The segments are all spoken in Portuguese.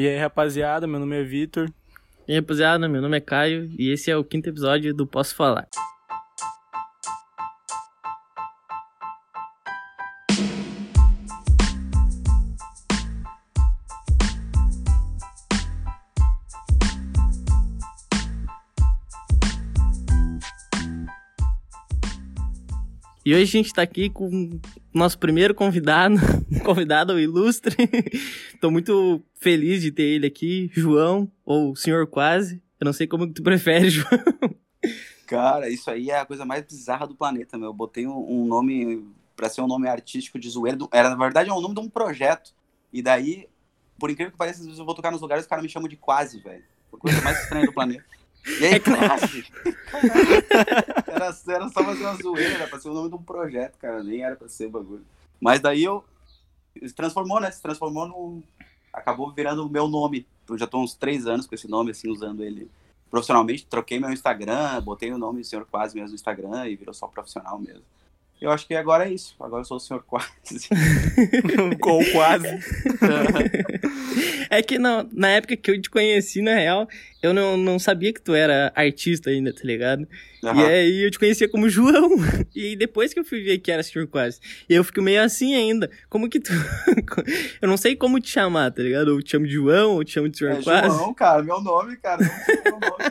E aí, rapaziada, meu nome é Vitor. E aí, rapaziada, meu nome é Caio e esse é o quinto episódio do Posso Falar. E hoje a gente tá aqui com o nosso primeiro convidado, convidado ilustre. Tô muito feliz de ter ele aqui, João, ou Senhor Quase. Eu não sei como que tu prefere, João. Cara, isso aí é a coisa mais bizarra do planeta, meu. Eu botei um, um nome para ser um nome artístico de zoeira. Era, na verdade, é o nome de um projeto. E daí, por incrível que pareça, às vezes eu vou tocar nos lugares e os caras me chamam de quase, velho. A coisa mais estranha do planeta. E aí, quase? Era, era só fazer uma zoeira, pra ser o nome de um projeto, cara. Nem era pra ser o bagulho. Mas daí eu. Se transformou, né? Se transformou no. Acabou virando o meu nome. Eu já tô uns três anos com esse nome, assim, usando ele profissionalmente. Troquei meu Instagram, botei o nome do Senhor Quase mesmo no Instagram e virou só profissional mesmo. Eu acho que agora é isso. Agora eu sou o senhor quase. Com quase. é que não, na época que eu te conheci, na real, eu não, não sabia que tu era artista ainda, tá ligado? Uhum. E aí eu te conhecia como João. E depois que eu fui ver que era senhor quase. E eu fico meio assim ainda. Como que tu. eu não sei como te chamar, tá ligado? Ou te chamo de João, ou te chamo de senhor é quase. João, cara, meu nome, cara. Não meu nome.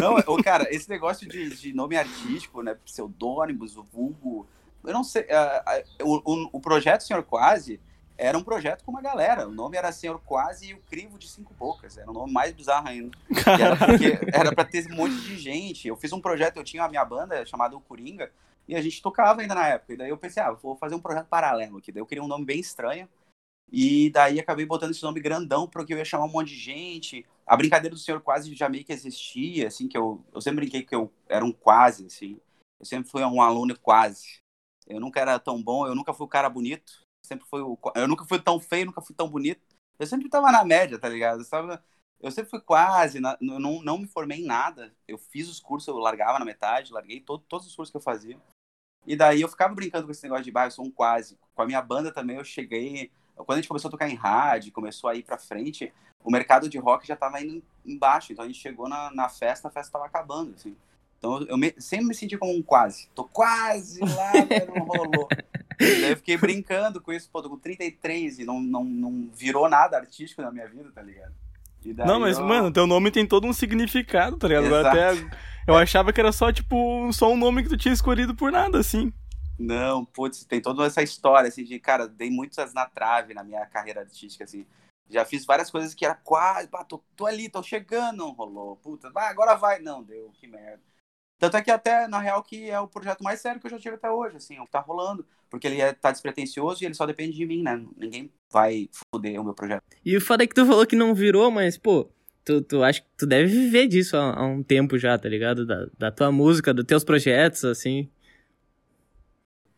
Não, o cara, esse negócio de, de nome artístico, né? Pseudônimos, o vulgo. Eu não sei. Uh, uh, o, o, projeto Senhor Quase era um projeto com uma galera. O nome era Senhor Quase e o Crivo de Cinco Bocas. Era um nome mais bizarro ainda. Era, era pra ter um monte de gente. Eu fiz um projeto, eu tinha a minha banda chamada O Coringa, e a gente tocava ainda na época. E daí eu pensei, ah, vou fazer um projeto paralelo aqui. Daí eu queria um nome bem estranho. E daí acabei botando esse nome grandão porque eu ia chamar um monte de gente. A brincadeira do senhor quase já meio que existia, assim, que eu, eu sempre brinquei que eu era um quase, assim. Eu sempre fui um aluno quase. Eu nunca era tão bom, eu nunca fui o cara bonito. Sempre fui o, eu nunca fui tão feio, nunca fui tão bonito. Eu sempre tava na média, tá ligado? Eu, tava, eu sempre fui quase, na, não, não me formei em nada. Eu fiz os cursos, eu largava na metade, larguei todo, todos os cursos que eu fazia. E daí eu ficava brincando com esse negócio de, bah, eu sou um quase. Com a minha banda também eu cheguei quando a gente começou a tocar em rádio, começou a ir para frente, o mercado de rock já estava indo embaixo. Então a gente chegou na, na festa, a festa estava acabando, assim. Então eu me, sempre me senti como um quase. Tô quase lá, mas não rolou. Daí eu fiquei brincando com isso, pô, tô com 33 e não, não, não virou nada artístico na minha vida, tá ligado? Não, mas, eu... mano, teu nome tem todo um significado, tá ligado? Exato. Até eu achava que era só, tipo, só um nome que tu tinha escolhido por nada, assim. Não, putz, tem toda essa história, assim, de, cara, dei muitas na trave na minha carreira artística, assim. Já fiz várias coisas que era quase, pá, tô, tô ali, tô chegando, não rolou. Puta, vai, agora vai. Não, deu, que merda. Tanto é que até, na real, que é o projeto mais sério que eu já tive até hoje, assim, o que tá rolando. Porque ele é, tá despretensioso e ele só depende de mim, né? Ninguém vai foder o meu projeto. E o foda é que tu falou que não virou, mas, pô, tu, tu acho que tu deve viver disso há, há um tempo já, tá ligado? Da, da tua música, dos teus projetos, assim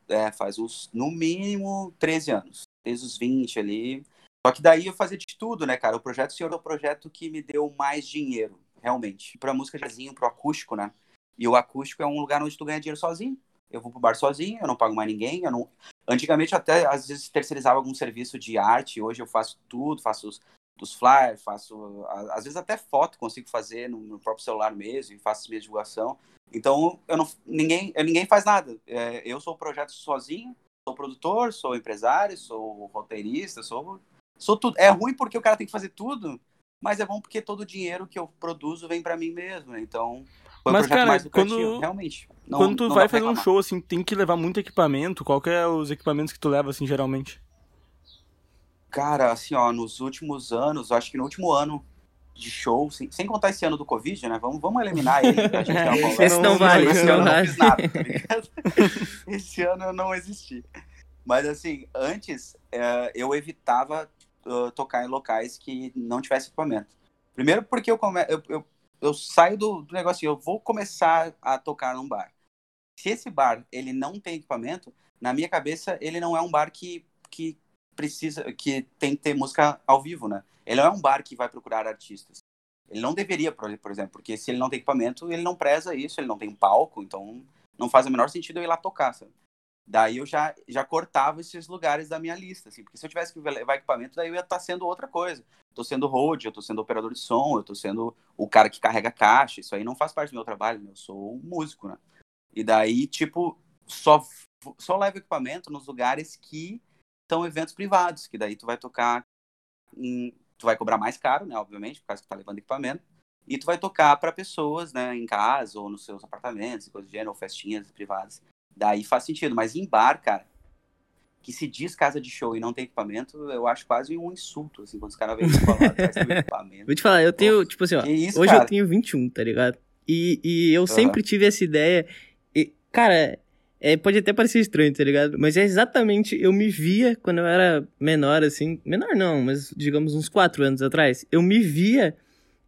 é, faz uns, no mínimo, 13 anos. Desde os 20 ali. Só que daí eu fazia de tudo, né, cara? O projeto Senhor é o projeto que me deu mais dinheiro, realmente. Pra música jazzinho, pro acústico, né? E o acústico é um lugar onde tu ganha dinheiro sozinho. Eu vou pro bar sozinho, eu não pago mais ninguém. Eu não... Antigamente até, às vezes, terceirizava algum serviço de arte. Hoje eu faço tudo, faço os, dos flyers, faço... Às vezes até foto consigo fazer no, no próprio celular mesmo e faço minha divulgação. Então, eu não, ninguém, ninguém faz nada. É, eu sou o projeto sozinho, sou produtor, sou empresário, sou roteirista, sou, sou tudo. É ruim porque o cara tem que fazer tudo, mas é bom porque todo o dinheiro que eu produzo vem para mim mesmo. Né? Então, foi mas, cara, mais quando, realmente. Não, quando tu vai fazer um show, assim, tem que levar muito equipamento. Qual que é os equipamentos que tu leva, assim, geralmente? Cara, assim, ó, nos últimos anos, acho que no último ano de show, sem, sem contar esse ano do Covid, né? Vamos, vamos eliminar ele pra gente ter Esse não vale, esse não nada, tá Esse ano eu não existi. Mas assim, antes é, eu evitava uh, tocar em locais que não tivesse equipamento. Primeiro porque eu, come... eu, eu, eu saio do, do negócio, eu vou começar a tocar num bar. Se esse bar ele não tem equipamento, na minha cabeça ele não é um bar que, que precisa, que tem que ter música ao vivo, né? Ele não é um bar que vai procurar artistas. Ele não deveria, por exemplo, porque se ele não tem equipamento, ele não preza isso, ele não tem palco, então não faz o menor sentido eu ir lá tocar, sabe? Daí eu já, já cortava esses lugares da minha lista, assim, porque se eu tivesse que levar equipamento, daí eu ia estar tá sendo outra coisa. Tô sendo road, eu tô sendo operador de som, eu tô sendo o cara que carrega caixa, isso aí não faz parte do meu trabalho, eu sou um músico, né? E daí, tipo, só, só levo equipamento nos lugares que são eventos privados, que daí tu vai tocar em, tu vai cobrar mais caro, né, obviamente, por causa que tá levando equipamento, e tu vai tocar para pessoas, né, em casa ou nos seus apartamentos, coisas do gênero, ou festinhas privadas. Daí faz sentido, mas em bar, cara, que se diz casa de show e não tem equipamento, eu acho quase um insulto, assim, quando os caras vêm falar, equipamento. Vou te falar, eu tenho, tipo assim, ó, isso, hoje cara? eu tenho 21, tá ligado? E, e eu uhum. sempre tive essa ideia, e, cara, é, pode até parecer estranho, tá ligado? Mas é exatamente, eu me via quando eu era menor, assim, menor não, mas digamos uns 4 anos atrás, eu me via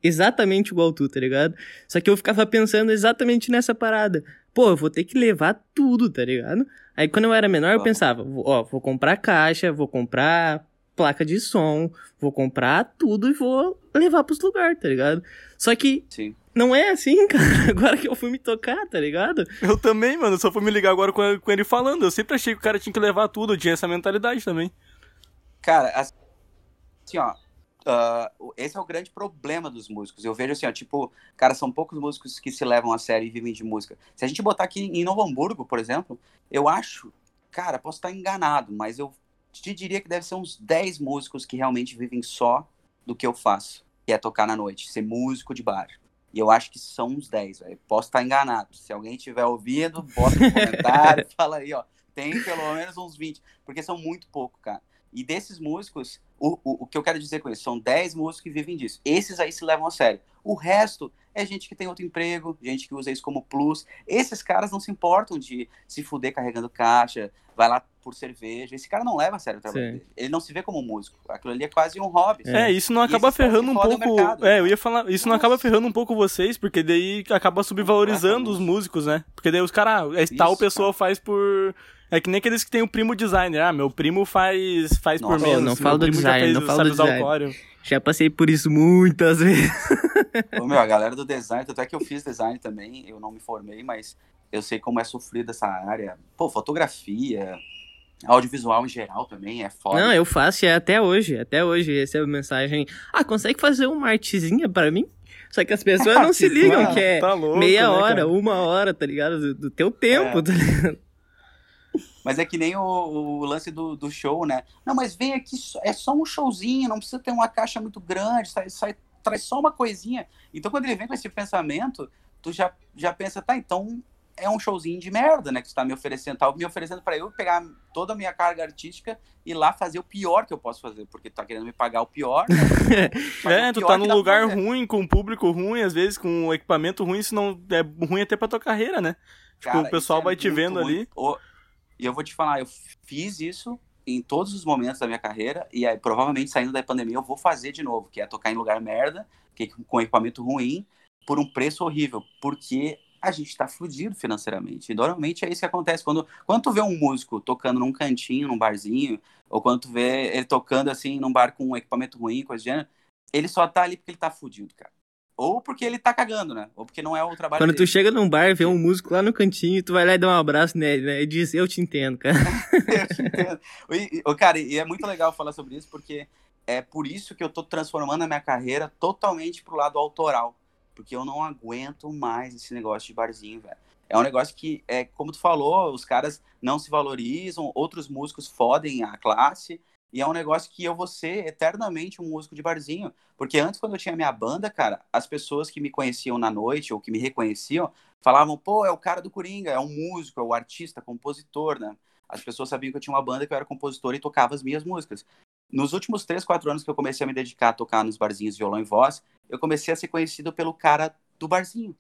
exatamente igual tu, tá ligado? Só que eu ficava pensando exatamente nessa parada pô, eu vou ter que levar tudo, tá ligado? Aí quando eu era menor, eu pensava, ó, vou comprar caixa, vou comprar placa de som, vou comprar tudo e vou levar pros lugares, tá ligado? Só que Sim. Não é assim, cara. Agora que eu fui me tocar, tá ligado? Eu também, mano. Só fui me ligar agora com, com ele falando. Eu sempre achei que o cara tinha que levar tudo. Eu tinha essa mentalidade também. Cara, assim, ó uh, esse é o grande problema dos músicos. Eu vejo assim, ó, tipo, cara, são poucos músicos que se levam a sério e vivem de música. Se a gente botar aqui em Novo Hamburgo, por exemplo, eu acho, cara, posso estar enganado, mas eu te diria que deve ser uns 10 músicos que realmente vivem só do que eu faço, que é tocar na noite, ser músico de bar. Eu acho que são uns 10, velho. Posso estar enganado. Se alguém tiver ouvido, bota no comentário, fala aí, ó. Tem pelo menos uns 20, porque são muito pouco, cara. E desses músicos, o, o, o, que eu quero dizer com isso? São 10 músicos que vivem disso. Esses aí se levam a sério. O resto é gente que tem outro emprego, gente que usa isso como plus. Esses caras não se importam de se fuder carregando caixa, vai lá por cerveja. Esse cara não leva a sério o trabalho Sim. dele. Ele não se vê como músico. Aquilo ali é quase um hobby. É, isso não acaba ferrando um pouco. É, eu ia falar, isso Nossa. não acaba ferrando um pouco vocês, porque daí acaba subvalorizando os músicos, né? Porque daí os caras, ah, tal pessoa cara. faz por é que nem aqueles que tem o primo designer. Ah, meu primo faz, faz Nossa, por menos. Não falo do design, não falo do design. Já passei por isso muitas vezes. Ô, meu, a galera do design, até que eu fiz design também, eu não me formei, mas eu sei como é sofrida essa área. Pô, fotografia, audiovisual em geral também é foda. Não, eu faço é até hoje, até hoje recebo mensagem, ah, consegue fazer uma artezinha para mim? Só que as pessoas não se ligam, que é tá louco, meia né, hora, uma hora, tá ligado? Do, do teu tempo, é. tá ligado? Mas é que nem o, o, lance do, do show, né? Não, mas vem aqui, é só um showzinho, não precisa ter uma caixa muito grande, sai, sai, traz só uma coisinha. Então, quando ele vem com esse pensamento, tu já, já pensa, tá, então é um showzinho de merda, né? Que tu tá me oferecendo, tá me oferecendo para eu pegar toda a minha carga artística e lá fazer o pior que eu posso fazer, porque tu tá querendo me pagar o pior. Né? é, tu tá num lugar ruim, com um público ruim, às vezes com um equipamento ruim, isso não é ruim até pra tua carreira, né? Tipo, Cara, o pessoal é vai te vendo ruim. ali. O, e eu vou te falar, eu fiz isso em todos os momentos da minha carreira e aí, provavelmente saindo da pandemia eu vou fazer de novo, que é tocar em lugar merda, que com equipamento ruim, por um preço horrível, porque a gente está fudido financeiramente. E normalmente é isso que acontece quando quando tu vê um músico tocando num cantinho, num barzinho, ou quando tu vê ele tocando assim num bar com um equipamento ruim, coisa do gênero, ele só tá ali porque ele tá fudido, cara. Ou porque ele tá cagando, né? Ou porque não é o trabalho Quando dele. tu chega num bar, vê um músico lá no cantinho, tu vai lá e dá um abraço nele, né? E diz, eu te entendo, cara. eu te entendo. E, cara, e é muito legal falar sobre isso, porque é por isso que eu tô transformando a minha carreira totalmente pro lado autoral. Porque eu não aguento mais esse negócio de barzinho, velho. É um negócio que, é, como tu falou, os caras não se valorizam, outros músicos fodem a classe, e é um negócio que eu vou ser eternamente um músico de barzinho. Porque antes, quando eu tinha minha banda, cara, as pessoas que me conheciam na noite ou que me reconheciam falavam, pô, é o cara do Coringa, é um músico, é o artista, compositor, né? As pessoas sabiam que eu tinha uma banda, que eu era compositor e tocava as minhas músicas. Nos últimos três, quatro anos que eu comecei a me dedicar a tocar nos barzinhos violão e voz, eu comecei a ser conhecido pelo cara do barzinho.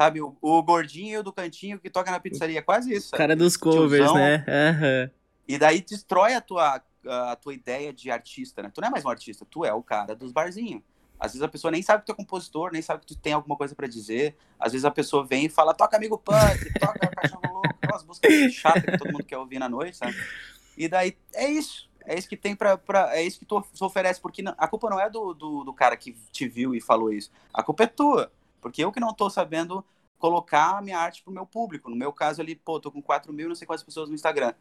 Sabe, o, o gordinho do cantinho que toca na pizzaria, quase isso. O cara dos covers, tiozão. né? Uhum. E daí destrói a tua a tua ideia de artista, né? Tu não é mais um artista, tu é o cara dos barzinhos. Às vezes a pessoa nem sabe que tu é compositor, nem sabe que tu tem alguma coisa para dizer. Às vezes a pessoa vem e fala, toca amigo punk, toca cachorro louco, aquelas músicas chatas que todo mundo quer ouvir na noite, sabe? E daí é isso. É isso que tem pra. pra é isso que tu oferece, porque a culpa não é do, do, do cara que te viu e falou isso. A culpa é tua. Porque eu que não tô sabendo colocar a minha arte pro meu público. No meu caso ali, pô, tô com 4 mil, não sei quantas pessoas no Instagram.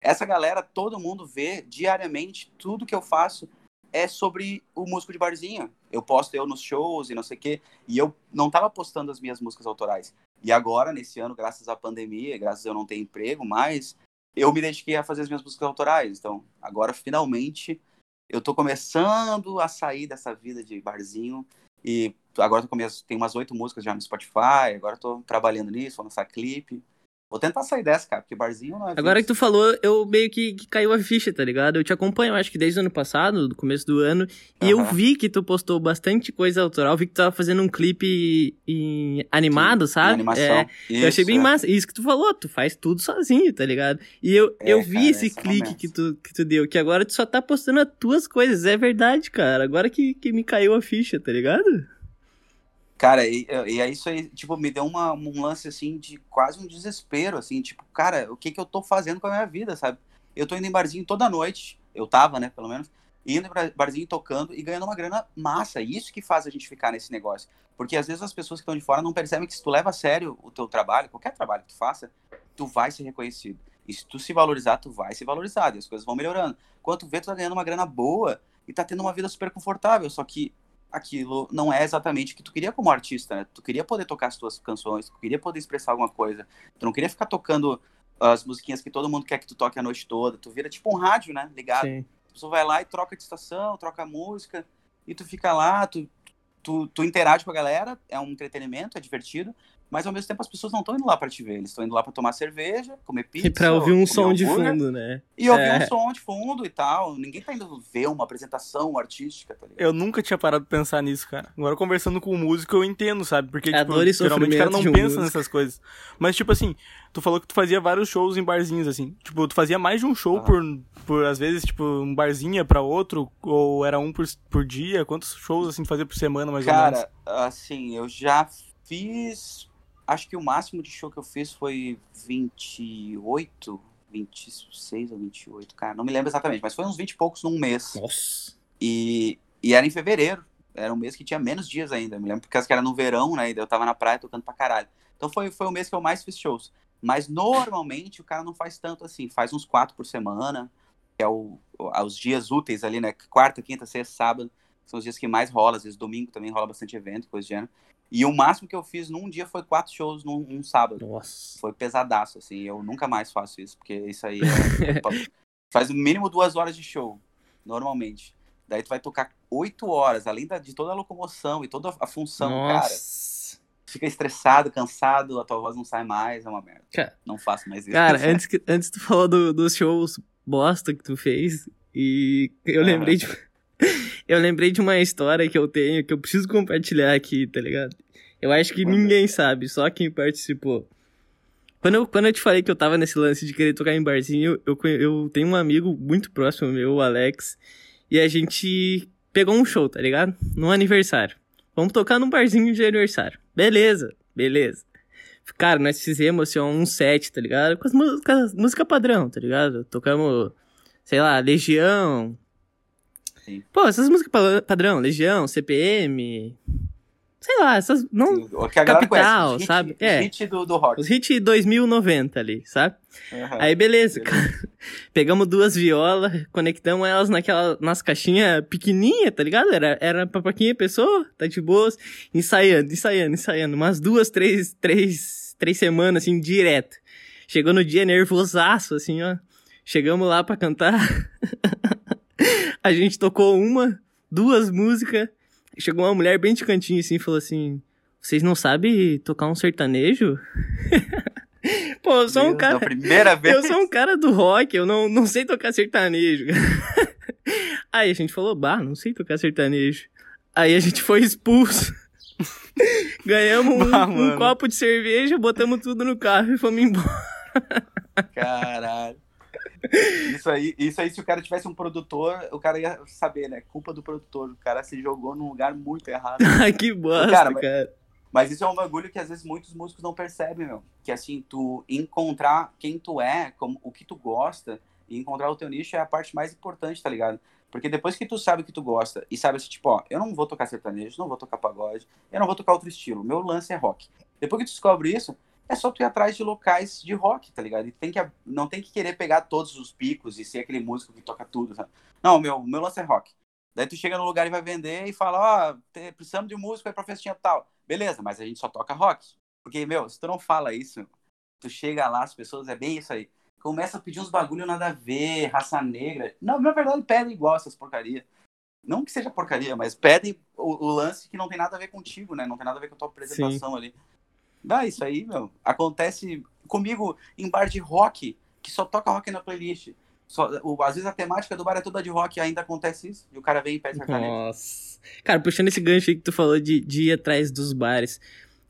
Essa galera, todo mundo vê diariamente, tudo que eu faço é sobre o músico de barzinho. Eu posto eu nos shows e não sei o quê. E eu não tava postando as minhas músicas autorais. E agora, nesse ano, graças à pandemia, graças a eu não ter emprego mais, eu me dediquei a fazer as minhas músicas autorais. Então, agora, finalmente, eu tô começando a sair dessa vida de barzinho. E agora começo, tem umas oito músicas já no Spotify, agora tô trabalhando nisso, vou lançar clipe. Vou tentar sair dessa, cara, porque barzinho não é. Agora que tu falou, eu meio que, que, caiu a ficha, tá ligado? Eu te acompanho, acho que desde o ano passado, do começo do ano, e eu vi que tu postou bastante coisa autoral, vi que tu tava fazendo um clipe em... animado, Sim, sabe? animação. É, Isso, eu achei bem é. massa. Isso que tu falou, tu faz tudo sozinho, tá ligado? E eu, é, eu vi cara, esse clique que tu, que tu deu, que agora tu só tá postando as tuas coisas, é verdade, cara. Agora que, que me caiu a ficha, tá ligado? Cara, e, e é isso aí, tipo, me deu uma, um lance, assim, de quase um desespero, assim, tipo, cara, o que que eu tô fazendo com a minha vida, sabe? Eu tô indo em barzinho toda noite, eu tava, né, pelo menos, indo em barzinho tocando e ganhando uma grana massa. Isso que faz a gente ficar nesse negócio. Porque às vezes as pessoas que estão de fora não percebem que se tu leva a sério o teu trabalho, qualquer trabalho que tu faça, tu vai ser reconhecido. E se tu se valorizar, tu vai ser valorizado. E as coisas vão melhorando. Quando tu vê, tu tá ganhando uma grana boa e tá tendo uma vida super confortável. Só que aquilo não é exatamente o que tu queria como artista, né? Tu queria poder tocar as tuas canções, tu queria poder expressar alguma coisa. Tu não queria ficar tocando as musiquinhas que todo mundo quer que tu toque a noite toda. Tu vira tipo um rádio, né? Ligado. Sim. A pessoa vai lá e troca de estação, troca música, e tu fica lá, tu, tu, tu interage com a galera, é um entretenimento, é divertido, mas ao mesmo tempo as pessoas não estão indo lá para te ver, eles estão indo lá para tomar cerveja, comer pizza. E para ouvir um som de fundo, né? E ouvir é. um som de fundo e tal. Ninguém tá indo ver uma apresentação artística, tá ligado? Eu nunca tinha parado de pensar nisso, cara. Agora conversando com o músico eu entendo, sabe? Porque, é tipo, geralmente o cara não pensa músico. nessas coisas. Mas, tipo assim, tu falou que tu fazia vários shows em barzinhos, assim. Tipo, tu fazia mais de um show ah. por, por, às vezes, tipo, um barzinho para outro, ou era um por, por dia? Quantos shows, assim, tu fazia por semana, mais cara, ou menos? Cara, assim, eu já fiz acho que o máximo de show que eu fiz foi 28, 26 ou 28, cara, não me lembro exatamente, mas foi uns 20 e poucos num mês. Nossa. E, e era em fevereiro, era um mês que tinha menos dias ainda, eu me lembro porque era no verão, né, e eu tava na praia tocando pra caralho. Então foi, foi o mês que eu mais fiz shows. Mas normalmente o cara não faz tanto assim, faz uns quatro por semana, que é o, os dias úteis ali, né, quarta, quinta, sexta, sábado, são os dias que mais rola, às vezes domingo também rola bastante evento, coisa do gênero. E o máximo que eu fiz num dia foi quatro shows num, num sábado. Nossa. Foi pesadaço, assim. Eu nunca mais faço isso, porque isso aí é... faz no mínimo duas horas de show, normalmente. Daí tu vai tocar oito horas, além da, de toda a locomoção e toda a função, Nossa. cara. Fica estressado, cansado, a tua voz não sai mais, é uma merda. Cara, não faço mais isso. Cara, antes, que, antes tu falou do, dos shows bosta que tu fez, e eu lembrei de eu lembrei de uma história que eu tenho que eu preciso compartilhar aqui, tá ligado? Eu acho que ninguém sabe, só quem participou. Quando eu, quando eu te falei que eu tava nesse lance de querer tocar em barzinho, eu, eu tenho um amigo muito próximo meu, o Alex, e a gente pegou um show, tá ligado? No aniversário. Vamos tocar num barzinho de aniversário. Beleza, beleza. Cara, nós fizemos assim, um set, tá ligado? Com as músicas música padrão, tá ligado? Tocamos, sei lá, Legião, Sim. Pô, essas músicas padrão, Legião, CPM. Sei lá, essas. Não, Sim, Capital, hit, sabe? Hit, é. Hit do, do rock. Os hits 2090 ali, sabe? Uhum. Aí beleza, cara. Pegamos duas violas, conectamos elas naquela, nas caixinhas pequenininha, tá ligado? Era, era pra pouquinha pessoa, tá de boas. Ensaiando, ensaiando, ensaiando. Umas duas, três, três, três semanas, assim, direto. Chegou no dia nervosaço, assim, ó. Chegamos lá pra cantar. A gente tocou uma, duas músicas. Chegou uma mulher bem de cantinho assim e falou assim: Vocês não sabem tocar um sertanejo? Pô, eu sou Meu, um cara. primeira vez. Eu sou um cara do rock, eu não, não sei tocar sertanejo. Aí a gente falou: Bah, não sei tocar sertanejo. Aí a gente foi expulso. Ganhamos um, bah, um copo de cerveja, botamos tudo no carro e fomos embora. Caralho. Isso aí, isso aí, se o cara tivesse um produtor, o cara ia saber, né? Culpa do produtor. O cara se jogou num lugar muito errado. Ai, que bosta, cara. Mas, cara. mas isso é um bagulho que às vezes muitos músicos não percebem, meu. Que assim, tu encontrar quem tu é, como, o que tu gosta, e encontrar o teu nicho é a parte mais importante, tá ligado? Porque depois que tu sabe o que tu gosta e sabe assim, tipo, ó, eu não vou tocar sertanejo, não vou tocar pagode, eu não vou tocar outro estilo, meu lance é rock. Depois que tu descobre isso, é só tu ir atrás de locais de rock, tá ligado? E tem que, não tem que querer pegar todos os picos e ser aquele músico que toca tudo, sabe? Não, meu, meu lance é rock. Daí tu chega no lugar e vai vender e fala, ó, oh, precisamos de um músico aí pra festinha tal. Beleza, mas a gente só toca rock. Porque, meu, se tu não fala isso, tu chega lá, as pessoas, é bem isso aí. Começa a pedir uns bagulho nada a ver, raça negra. Não, na verdade, pedem igual essas porcaria. Não que seja porcaria, mas pedem o, o, lance que não tem nada a ver contigo, né? Não tem nada a ver com a tua apresentação Sim. ali. Dá isso aí, meu. Acontece comigo em bar de rock, que só toca rock na playlist. Só, o, às vezes a temática do bar é toda de rock e ainda acontece isso. E o cara vem e pede sertanejo. Nossa. Cara, puxando esse gancho aí que tu falou de, de ir atrás dos bares.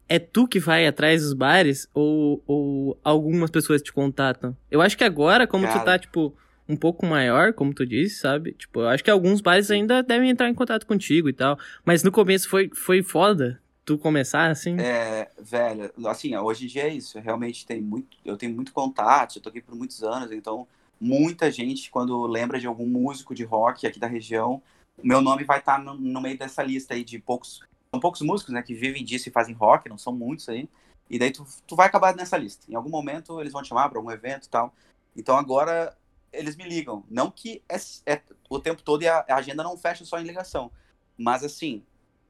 É tu que vai atrás dos bares ou, ou algumas pessoas te contatam? Eu acho que agora, como cara... tu tá, tipo, um pouco maior, como tu disse, sabe? Tipo, eu acho que alguns bares ainda devem entrar em contato contigo e tal. Mas no começo foi, foi foda tu começar assim? É, velho, assim, hoje em dia é isso. Realmente tem muito, eu tenho muito contato, eu tô aqui por muitos anos, então muita gente, quando lembra de algum músico de rock aqui da região, meu nome vai estar tá no, no, meio dessa lista aí de poucos. São poucos músicos, né, que vivem disso e fazem rock, não são muitos aí. E daí tu, tu vai acabar nessa lista. Em algum momento eles vão te chamar para algum evento e tal. Então agora eles me ligam. Não que é, é o tempo todo e a, a agenda não fecha só em ligação. Mas assim,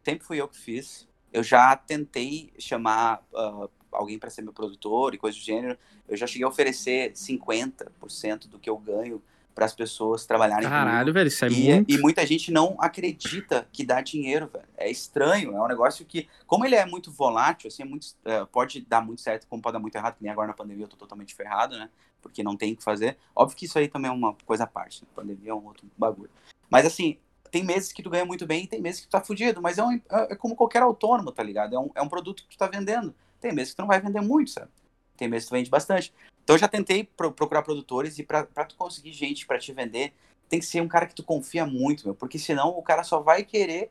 sempre fui eu que fiz eu já tentei chamar uh, alguém para ser meu produtor e coisa do gênero. Eu já cheguei a oferecer 50% do que eu ganho para as pessoas trabalharem Caralho, comigo. velho, isso é e, muito... e muita gente não acredita que dá dinheiro, velho. É estranho, é um negócio que, como ele é muito volátil, assim, é muito, uh, pode dar muito certo, como pode dar muito errado, que nem agora na pandemia eu tô totalmente ferrado, né? Porque não tem o que fazer. Óbvio que isso aí também é uma coisa à parte, né? pandemia é um outro bagulho. Mas assim, tem meses que tu ganha muito bem e tem meses que tu tá fudido, mas é, um, é, é como qualquer autônomo, tá ligado? É um, é um produto que tu tá vendendo. Tem meses que tu não vai vender muito, sabe? Tem meses que tu vende bastante. Então eu já tentei pro, procurar produtores e pra, pra tu conseguir gente para te vender, tem que ser um cara que tu confia muito, meu, porque senão o cara só vai querer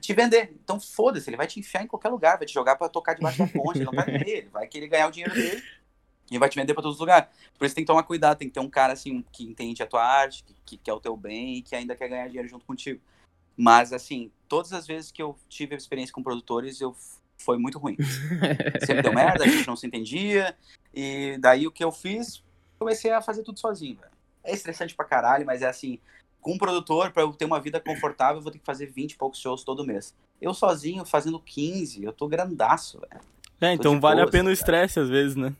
te vender. Então foda-se, ele vai te enfiar em qualquer lugar, vai te jogar para tocar debaixo da ponte, ele não vai vender, ele vai querer ganhar o dinheiro dele e vai te vender para todos os lugares. Por isso tem que tomar cuidado, tem que ter um cara assim que entende a tua arte, que, que quer o teu bem e que ainda quer ganhar dinheiro junto contigo. Mas assim, todas as vezes que eu tive experiência com produtores, eu foi muito ruim. Sempre deu merda, a gente não se entendia. E daí o que eu fiz, comecei a fazer tudo sozinho, velho. É estressante pra caralho, mas é assim, com um produtor, para eu ter uma vida confortável, eu vou ter que fazer 20 e poucos shows todo mês. Eu sozinho, fazendo 15, eu tô grandaço, velho. É, então vale boas, a pena o estresse às vezes, né?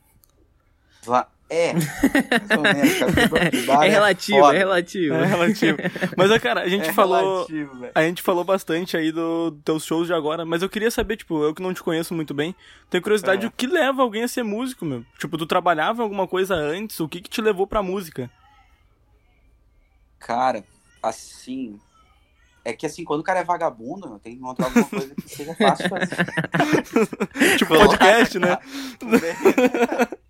É. é relativo, é, é relativo. É relativo. Mas, cara, a gente é falou. Relativo, a gente falou bastante aí dos do teus shows de agora, mas eu queria saber, tipo, eu que não te conheço muito bem, tenho curiosidade, é. o que leva alguém a ser músico, meu? Tipo, tu trabalhava alguma coisa antes, o que que te levou pra música? Cara, assim. É que assim, quando o cara é vagabundo, tem que encontrar alguma coisa que seja fácil fazer. tipo, podcast, né?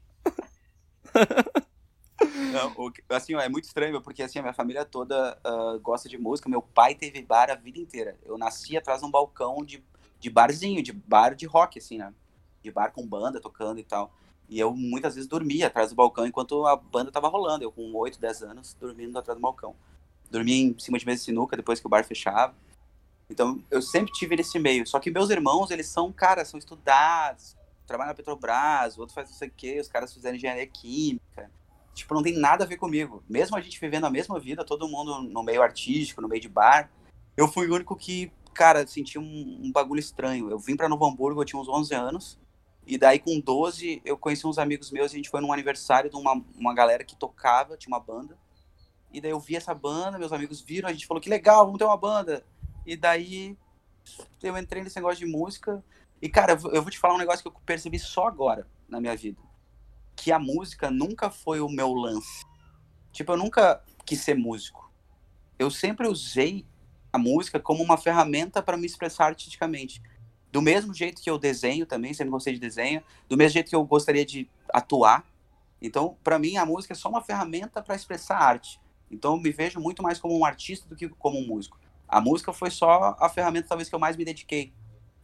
Não, assim, ó, é muito estranho, porque assim, a minha família toda uh, gosta de música. Meu pai teve bar a vida inteira. Eu nasci atrás de um balcão de, de barzinho, de bar de rock, assim, né? De bar com banda tocando e tal. E eu muitas vezes dormia atrás do balcão enquanto a banda tava rolando. Eu com 8, 10 anos, dormindo atrás do balcão. Dormia em cima de mesa de sinuca depois que o bar fechava. Então, eu sempre tive nesse meio. Só que meus irmãos, eles são, cara, são estudados, trabalha na Petrobras, o outro faz não sei o quê, os caras fizeram engenharia química. Tipo, não tem nada a ver comigo. Mesmo a gente vivendo a mesma vida, todo mundo no meio artístico, no meio de bar, eu fui o único que, cara, senti um, um bagulho estranho. Eu vim para Novo Hamburgo, eu tinha uns 11 anos, e daí com 12 eu conheci uns amigos meus e a gente foi num aniversário de uma, uma galera que tocava, tinha uma banda. E daí eu vi essa banda, meus amigos viram, a gente falou que legal, vamos ter uma banda. E daí eu entrei nesse negócio de música. E, cara, eu vou te falar um negócio que eu percebi só agora na minha vida. Que a música nunca foi o meu lance. Tipo, eu nunca quis ser músico. Eu sempre usei a música como uma ferramenta para me expressar artisticamente. Do mesmo jeito que eu desenho também, sempre gostei de desenho, do mesmo jeito que eu gostaria de atuar. Então, para mim, a música é só uma ferramenta para expressar arte. Então, eu me vejo muito mais como um artista do que como um músico. A música foi só a ferramenta, talvez, que eu mais me dediquei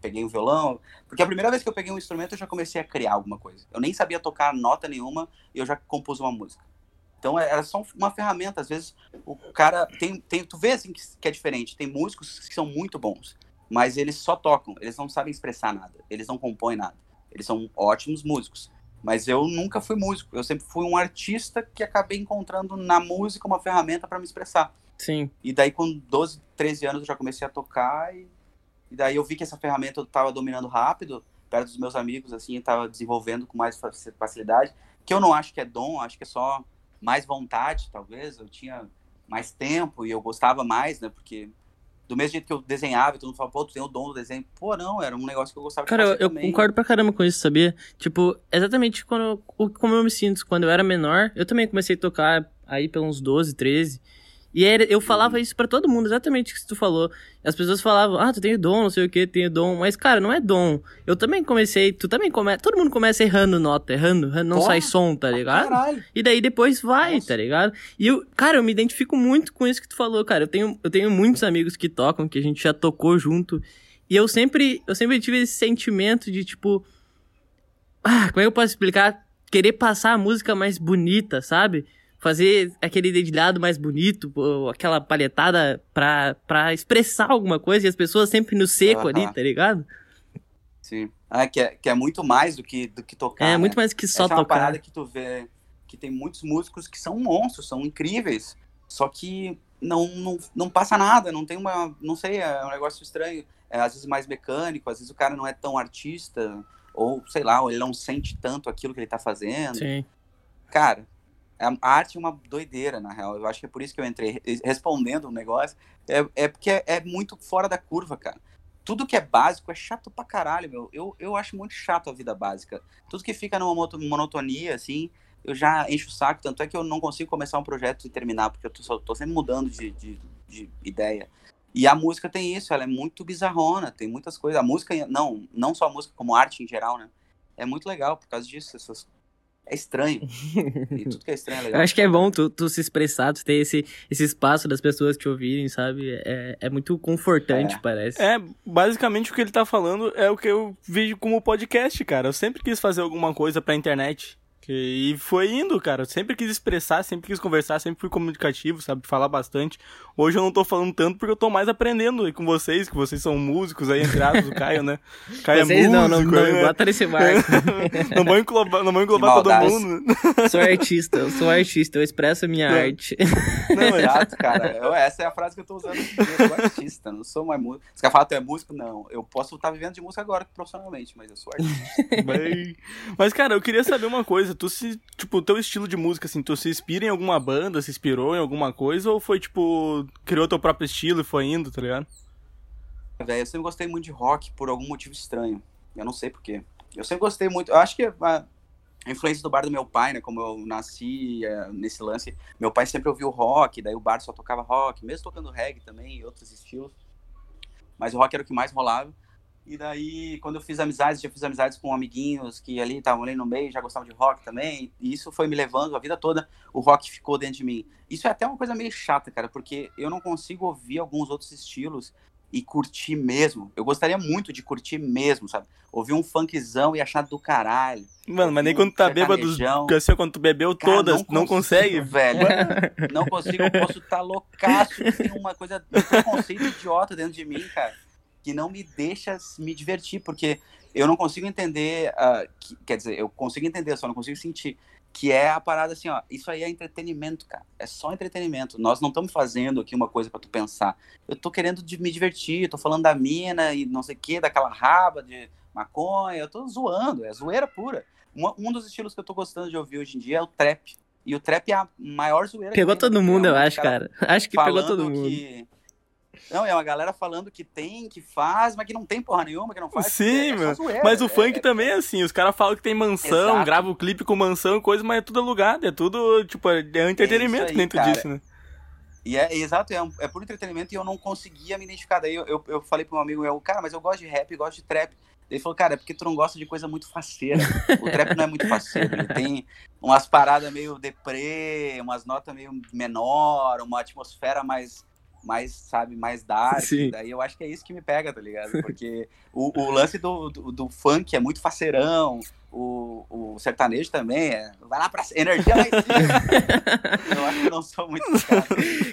peguei um violão. Porque a primeira vez que eu peguei um instrumento, eu já comecei a criar alguma coisa. Eu nem sabia tocar nota nenhuma e eu já compus uma música. Então é, era só uma ferramenta. Às vezes o cara tem, tem tu vê assim que é diferente. Tem músicos que são muito bons, mas eles só tocam. Eles não sabem expressar nada. Eles não compõem nada. Eles são ótimos músicos, Mas eu nunca fui músico. Eu sempre fui um artista que acabei encontrando na música uma ferramenta para me expressar. Sim. E daí, com 12, 13 anos, eu já comecei a tocar. E, e daí eu vi que essa ferramenta eu estava dominando rápido, perto dos meus amigos, assim, estava desenvolvendo com mais facilidade. Que eu não acho que é dom, acho que é só mais vontade, talvez. Eu tinha mais tempo e eu gostava mais, né? Porque do mesmo jeito que eu desenhava, todo mundo falava, pô, tu tem o dom do desenho. Pô, não, era um negócio que eu gostava Cara, de fazer eu, também. concordo pra caramba com isso, sabia? Tipo, exatamente quando, como eu me sinto quando eu era menor, eu também comecei a tocar aí pelos 12, 13. E era, eu falava isso para todo mundo, exatamente o que tu falou. As pessoas falavam, ah, tu tem dom, não sei o que, tem dom. Mas, cara, não é dom. Eu também comecei, tu também começa. Todo mundo começa errando nota, errando, errando não Porra, sai som, tá ligado? Caralho. E daí depois vai, Nossa. tá ligado? E eu, cara, eu me identifico muito com isso que tu falou, cara. Eu tenho, eu tenho muitos amigos que tocam, que a gente já tocou junto. E eu sempre, eu sempre tive esse sentimento de, tipo. Ah, como é que eu posso explicar? Querer passar a música mais bonita, sabe? Fazer aquele dedilhado mais bonito, aquela palhetada pra, pra expressar alguma coisa e as pessoas sempre no seco ali, tá ligado? Sim. Ah, que, é, que é muito mais do que, do que tocar. É, né? muito mais que só Essa tocar. É uma parada que tu vê que tem muitos músicos que são monstros, são incríveis, só que não, não, não passa nada, não tem uma. Não sei, é um negócio estranho. É, às vezes mais mecânico, às vezes o cara não é tão artista, ou sei lá, ou ele não sente tanto aquilo que ele tá fazendo. Sim. Cara, a arte é uma doideira, na real. Eu acho que é por isso que eu entrei respondendo um negócio. É, é porque é, é, muito fora da curva, cara. Tudo que é básico é chato pra caralho, meu. Eu, eu acho muito chato a vida básica. Tudo que fica numa monotonia, assim, eu já encho o saco. Tanto é que eu não consigo começar um projeto e terminar, porque eu tô, tô sempre mudando de, de, de ideia. E a música tem isso, ela é muito bizarrona, tem muitas coisas. A música, não, não só a música, como arte em geral, né? É muito legal por causa disso, essas é estranho. E tudo que é estranho é legal. Eu acho que é bom tu, tu se expressar, tu ter esse, esse espaço das pessoas te ouvirem, sabe? É, é muito confortante, é. parece. É, basicamente o que ele tá falando é o que eu vejo como podcast, cara. Eu sempre quis fazer alguma coisa pra internet. E foi indo, cara. Eu sempre quis expressar, sempre quis conversar, sempre fui comunicativo, sabe? Falar bastante. Hoje eu não tô falando tanto porque eu tô mais aprendendo com vocês, que vocês são músicos aí, entre aspas, o Caio, né? Caio vocês é músico, não, não, não, né? bota nesse barco. não vou englobar, não vou englobar todo mundo. Sou artista, eu sou artista, eu expresso a minha não. arte. Não, exato, cara. Eu, essa é a frase que eu tô usando. Eu sou artista, não sou mais músico. Você quer falar que tu é músico? Não. Eu posso estar vivendo de música agora profissionalmente, mas eu sou artista. Bem... Mas, cara, eu queria saber uma coisa. Tu se, tipo, teu estilo de música, assim, tu se inspira em alguma banda, se inspirou em alguma coisa, ou foi, tipo, criou teu próprio estilo e foi indo, tá ligado? Véio, eu sempre gostei muito de rock por algum motivo estranho. Eu não sei porquê. Eu sempre gostei muito. Eu acho que a influência do bar do meu pai, né? Como eu nasci é, nesse lance, meu pai sempre ouviu rock, daí o bar só tocava rock, mesmo tocando reggae também e outros estilos. Mas o rock era o que mais rolava. E daí, quando eu fiz amizades, já fiz amizades com amiguinhos que ali estavam ali no meio, já gostavam de rock também. E isso foi me levando a vida toda. O rock ficou dentro de mim. Isso é até uma coisa meio chata, cara, porque eu não consigo ouvir alguns outros estilos e curtir mesmo. Eu gostaria muito de curtir mesmo, sabe? Ouvir um funkzão e achar do caralho. Mano, mas nem quando tá bêbado, assim, quando tu bebeu cara, todas, não, consigo, não consegue? Velho, não consigo, eu posso estar tá loucaço, tem uma coisa, um conceito idiota dentro de mim, cara que não me deixa me divertir, porque eu não consigo entender, uh, que, quer dizer, eu consigo entender, só não consigo sentir, que é a parada assim, ó, isso aí é entretenimento, cara, é só entretenimento, nós não estamos fazendo aqui uma coisa para tu pensar, eu tô querendo de, me divertir, tô falando da mina e não sei o que, daquela raba de maconha, eu tô zoando, é zoeira pura. Um, um dos estilos que eu tô gostando de ouvir hoje em dia é o trap, e o trap é a maior zoeira. Pegou todo mundo, eu acho, cara. Acho que pegou todo mundo. Que, não, é uma galera falando que tem, que faz, mas que não tem porra nenhuma, que não faz. Sim, é, meu. Zoeira, mas o é, funk é, também é assim, os caras falam que tem mansão, Exato. grava o clipe com mansão e coisa, mas é tudo alugado, é tudo, tipo, é entretenimento aí, dentro cara. disso, né? E é, exato, é, é por entretenimento e eu não conseguia me identificar. Daí eu, eu, eu falei pro meu amigo, eu, cara, mas eu gosto de rap, gosto de trap. Ele falou, cara, é porque tu não gosta de coisa muito faceira. O trap não é muito faceiro. Ele tem umas paradas meio deprê, umas notas meio menor, uma atmosfera mais mais, sabe, mais dark. Sim. Daí eu acho que é isso que me pega, tá ligado? Porque o, o lance do, do, do, funk é muito faceirão, o, o sertanejo também é. Vai lá pra. Energia lá em cima. eu acho que não sou muito cara.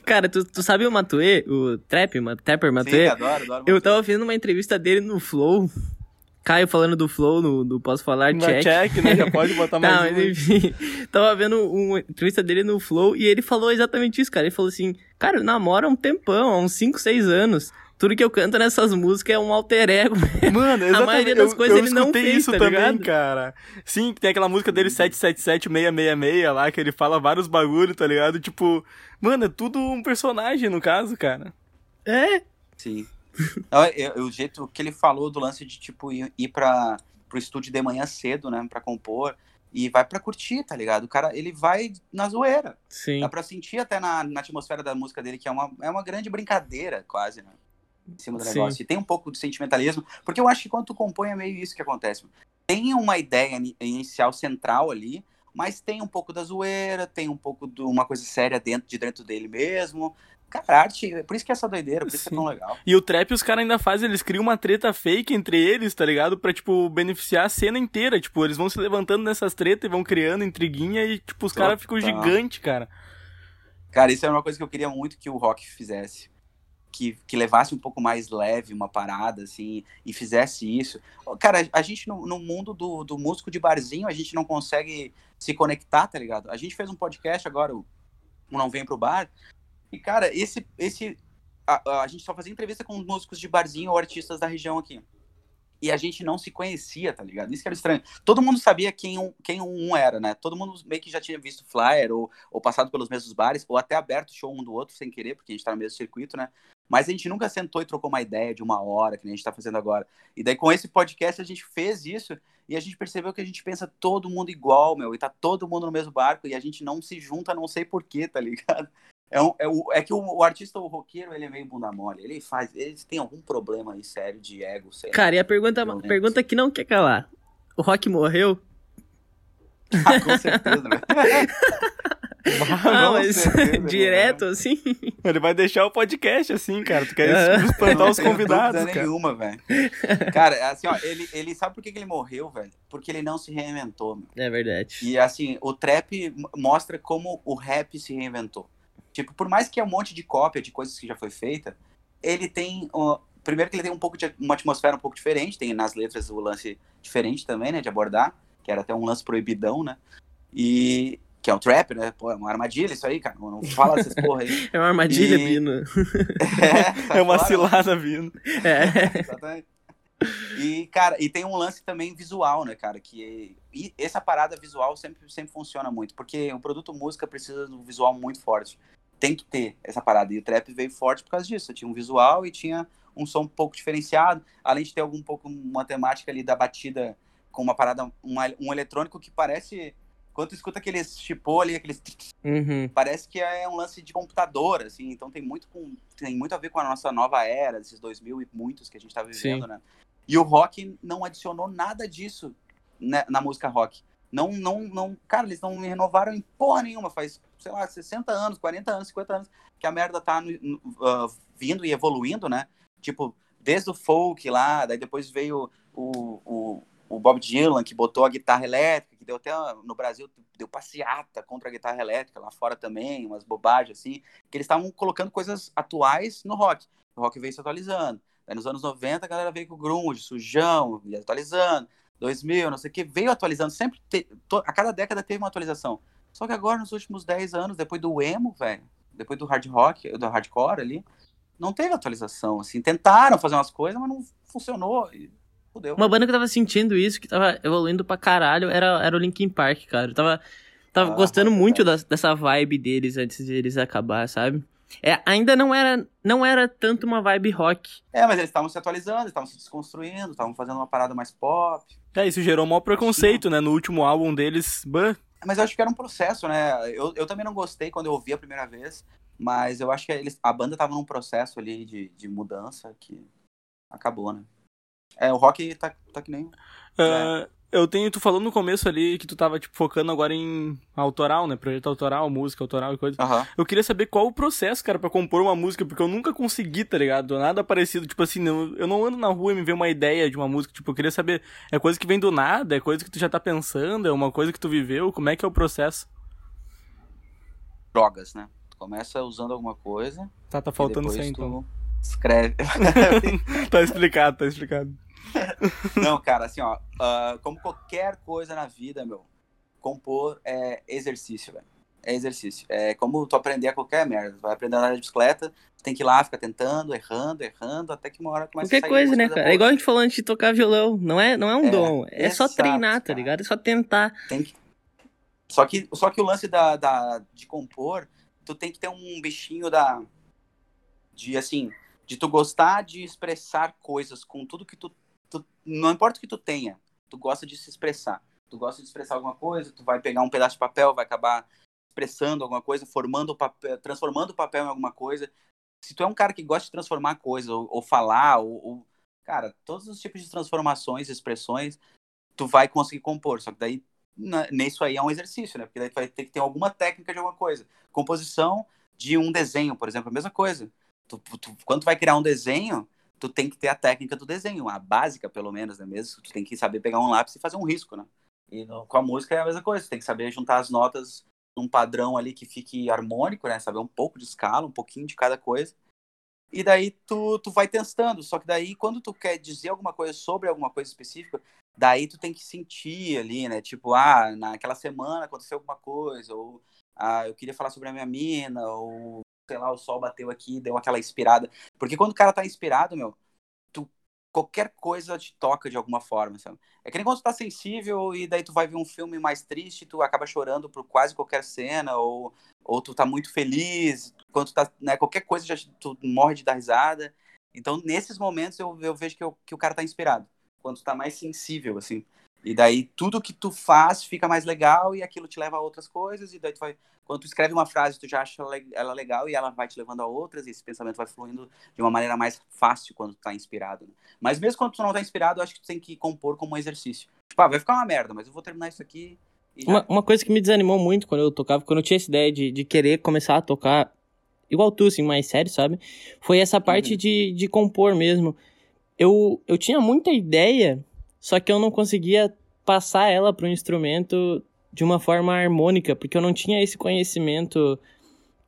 cara, tu, tu sabe o Matue, o Trap, o Trapper Matue? Sim, adoro, adoro. Eu tava vendo uma entrevista dele no Flow. Caio falando do Flow no, no Posso Falar, check. check, né? Já pode botar mais Não, mas enfim. Tava vendo uma entrevista dele no Flow e ele falou exatamente isso, cara. Ele falou assim, cara, eu namoro há um tempão, há uns 5, 6 anos. Tudo que eu canto nessas músicas é um alter ego. Mano, exatamente. A maioria das coisas eu, eu ele não fez, isso tá também, ligado? cara. Sim, tem aquela música dele 777666 lá, que ele fala vários bagulho, tá ligado? Tipo, mano, é tudo um personagem no caso, cara. É? Sim. Não, é, é, o jeito que ele falou do lance de, tipo, ir, ir pra, pro estúdio de manhã cedo, né, pra compor, e vai pra curtir, tá ligado? O cara, ele vai na zoeira. Sim. Dá pra sentir até na, na atmosfera da música dele que é uma, é uma grande brincadeira, quase, né? Em cima do Sim. negócio. E tem um pouco de sentimentalismo, porque eu acho que quando tu compõe é meio isso que acontece. Tem uma ideia inicial central ali, mas tem um pouco da zoeira, tem um pouco de uma coisa séria dentro de dentro dele mesmo. Cara, arte, por isso que é essa doideira, por isso Sim. que é tão legal. E o trap os caras ainda fazem, eles criam uma treta fake entre eles, tá ligado? Pra, tipo, beneficiar a cena inteira. Tipo, eles vão se levantando nessas tretas e vão criando intriguinha e, tipo, os caras ficam gigantes, cara. Cara, isso é uma coisa que eu queria muito que o rock fizesse. Que, que levasse um pouco mais leve uma parada, assim, e fizesse isso. Cara, a gente no, no mundo do, do músico de barzinho, a gente não consegue se conectar, tá ligado? A gente fez um podcast agora, o Não Vem Pro Bar, e, cara, esse. esse a, a gente só fazia entrevista com músicos de barzinho ou artistas da região aqui. E a gente não se conhecia, tá ligado? Isso que era estranho. Todo mundo sabia quem um, quem um era, né? Todo mundo meio que já tinha visto flyer ou, ou passado pelos mesmos bares, ou até aberto show um do outro sem querer, porque a gente tá no mesmo circuito, né? Mas a gente nunca sentou e trocou uma ideia de uma hora, que a gente tá fazendo agora. E daí com esse podcast a gente fez isso e a gente percebeu que a gente pensa todo mundo igual, meu, e tá todo mundo no mesmo barco e a gente não se junta, não sei porquê, tá ligado? É, um, é, o, é que o, o, artista, o roqueiro, ele é meio bunda mole. Ele faz. Ele tem algum problema aí sério de ego. Sério, Cara, e a pergunta, pergunta que não quer calar: O Rock morreu? Ah, com certeza, velho. Ah, mas certeza, direto mano. assim? Ele vai deixar o podcast assim, cara. Tu quer espantar os convidados, não cara. nenhuma, velho. Cara, assim, ó, ele, ele sabe por que, que ele morreu, velho? Porque ele não se reinventou, meu. É verdade. E assim, o trap mostra como o rap se reinventou. Tipo, por mais que é um monte de cópia de coisas que já foi feita, ele tem. Uh, primeiro que ele tem um pouco de uma atmosfera um pouco diferente, tem nas letras o lance diferente também, né? De abordar, que era até um lance proibidão, né? E. Que é o trap, né? Pô, é uma armadilha isso aí, cara. Não fala essas porra aí. É uma armadilha, e... Bino. é, tá é uma cilada, Bino. É. Exatamente. E, cara, e tem um lance também visual, né, cara? Que e essa parada visual sempre, sempre funciona muito, porque o produto música precisa de um visual muito forte tem que ter essa parada. E o trap veio forte por causa disso. Tinha um visual e tinha um som um pouco diferenciado, além de ter algum pouco uma temática ali da batida com uma parada, uma, um eletrônico que parece. Quando tu escuta aqueles chipô ali, aqueles. Uhum. Parece que é um lance de computador, assim. Então tem muito, com, tem muito a ver com a nossa nova era, esses 2000 e muitos que a gente tá vivendo, Sim. né? E o rock não adicionou nada disso né, na música rock. Não, não, não. Cara, eles não renovaram em porra nenhuma. Faz, sei lá, 60 anos, 40 anos, 50 anos que a merda tá no, uh, vindo e evoluindo, né? Tipo, desde o folk lá, daí depois veio o, o, o Bob Dylan, que botou a guitarra elétrica, que deu até no Brasil, deu passeata contra a guitarra elétrica, lá fora também, umas bobagens assim, que eles estavam colocando coisas atuais no rock. O rock veio se atualizando. Daí nos anos 90 a galera veio com o grunge, sujão, atualizando. 2000, não sei o que, veio atualizando, sempre, te, to, a cada década teve uma atualização. Só que agora, nos últimos 10 anos, depois do emo, velho, depois do hard rock, do hardcore ali, não teve atualização, assim, tentaram fazer umas coisas, mas não funcionou, e fudeu. Uma banda que tava sentindo isso, que tava evoluindo pra caralho, era, era o Linkin Park, cara, eu tava, tava ah, gostando muito da, dessa vibe deles antes de eles acabar, sabe? É, ainda não era, não era tanto uma vibe rock. É, mas eles estavam se atualizando, estavam se desconstruindo, estavam fazendo uma parada mais pop. É, isso gerou um maior preconceito, né? No último álbum deles. Bah. Mas eu acho que era um processo, né? Eu, eu também não gostei quando eu ouvi a primeira vez, mas eu acho que eles, a banda tava num processo ali de, de mudança que acabou, né? É, o rock tá, tá que nem. Uh, eu tenho, tu falou no começo ali que tu tava, tipo, focando agora em autoral, né? Projeto autoral, música autoral e coisa. Uhum. Eu queria saber qual o processo, cara, para compor uma música, porque eu nunca consegui, tá ligado? Nada parecido, tipo assim, não, eu não ando na rua e me vê uma ideia de uma música, tipo, eu queria saber, é coisa que vem do nada, é coisa que tu já tá pensando, é uma coisa que tu viveu, como é que é o processo? Drogas, né? Tu começa usando alguma coisa. Tá, tá faltando 100, então. Escreve. tá explicado, tá explicado. Não, cara, assim, ó, uh, como qualquer coisa na vida, meu, compor é exercício, velho. É exercício. É como tu aprender a qualquer merda. Tu vai aprender a andar de bicicleta, tem que ir lá, ficar tentando, errando, errando, até que uma hora começa qualquer a sair coisa, né, cara? É igual a gente falou antes de tocar violão. Não é, não é um é, dom. É exato, só treinar, tá ligado? É só tentar. Tem que... Só que, só que o lance da, da, de compor, tu tem que ter um bichinho da. De assim. De tu gostar de expressar coisas com tudo que tu. Não importa o que tu tenha, tu gosta de se expressar. Tu gosta de expressar alguma coisa, tu vai pegar um pedaço de papel, vai acabar expressando alguma coisa, formando o papel, transformando o papel em alguma coisa. Se tu é um cara que gosta de transformar coisa, ou, ou falar, ou, ou, Cara, todos os tipos de transformações, expressões, tu vai conseguir compor. Só que daí, nisso aí é um exercício, né? Porque daí tu vai ter que ter alguma técnica de alguma coisa. Composição de um desenho, por exemplo, a mesma coisa. Tu, tu, quando tu vai criar um desenho, tu tem que ter a técnica do desenho, a básica, pelo menos, né? Mesmo, tu tem que saber pegar um lápis e fazer um risco, né? E no, com a música é a mesma coisa, tu tem que saber juntar as notas num padrão ali que fique harmônico, né? Saber um pouco de escala, um pouquinho de cada coisa. E daí tu, tu vai testando. Só que daí, quando tu quer dizer alguma coisa sobre alguma coisa específica, daí tu tem que sentir ali, né? Tipo, ah, naquela semana aconteceu alguma coisa, ou ah, eu queria falar sobre a minha mina, ou sei lá, o sol bateu aqui, deu aquela inspirada. Porque quando o cara tá inspirado, meu, qualquer coisa te toca de alguma forma, sabe? É que nem quando tu tá sensível e daí tu vai ver um filme mais triste, tu acaba chorando por quase qualquer cena, ou, ou tu tá muito feliz, quando tu tá, né, qualquer coisa já tu morre de dar risada. Então, nesses momentos eu, eu vejo que, eu, que o cara tá inspirado, quando tu tá mais sensível, assim. E daí tudo que tu faz fica mais legal e aquilo te leva a outras coisas, e daí tu vai quando tu escreve uma frase, tu já acha ela legal e ela vai te levando a outras, e esse pensamento vai fluindo de uma maneira mais fácil quando tu tá inspirado. Né? Mas mesmo quando tu não tá inspirado, eu acho que tu tem que compor como um exercício. Tipo, ah, vai ficar uma merda, mas eu vou terminar isso aqui. Uma, uma, coisa que me desanimou muito quando eu tocava, quando eu tinha essa ideia de, de querer começar a tocar igual tu, assim, mais sério, sabe? Foi essa parte uhum. de, de compor mesmo. Eu, eu tinha muita ideia, só que eu não conseguia passar ela para um instrumento de uma forma harmônica, porque eu não tinha esse conhecimento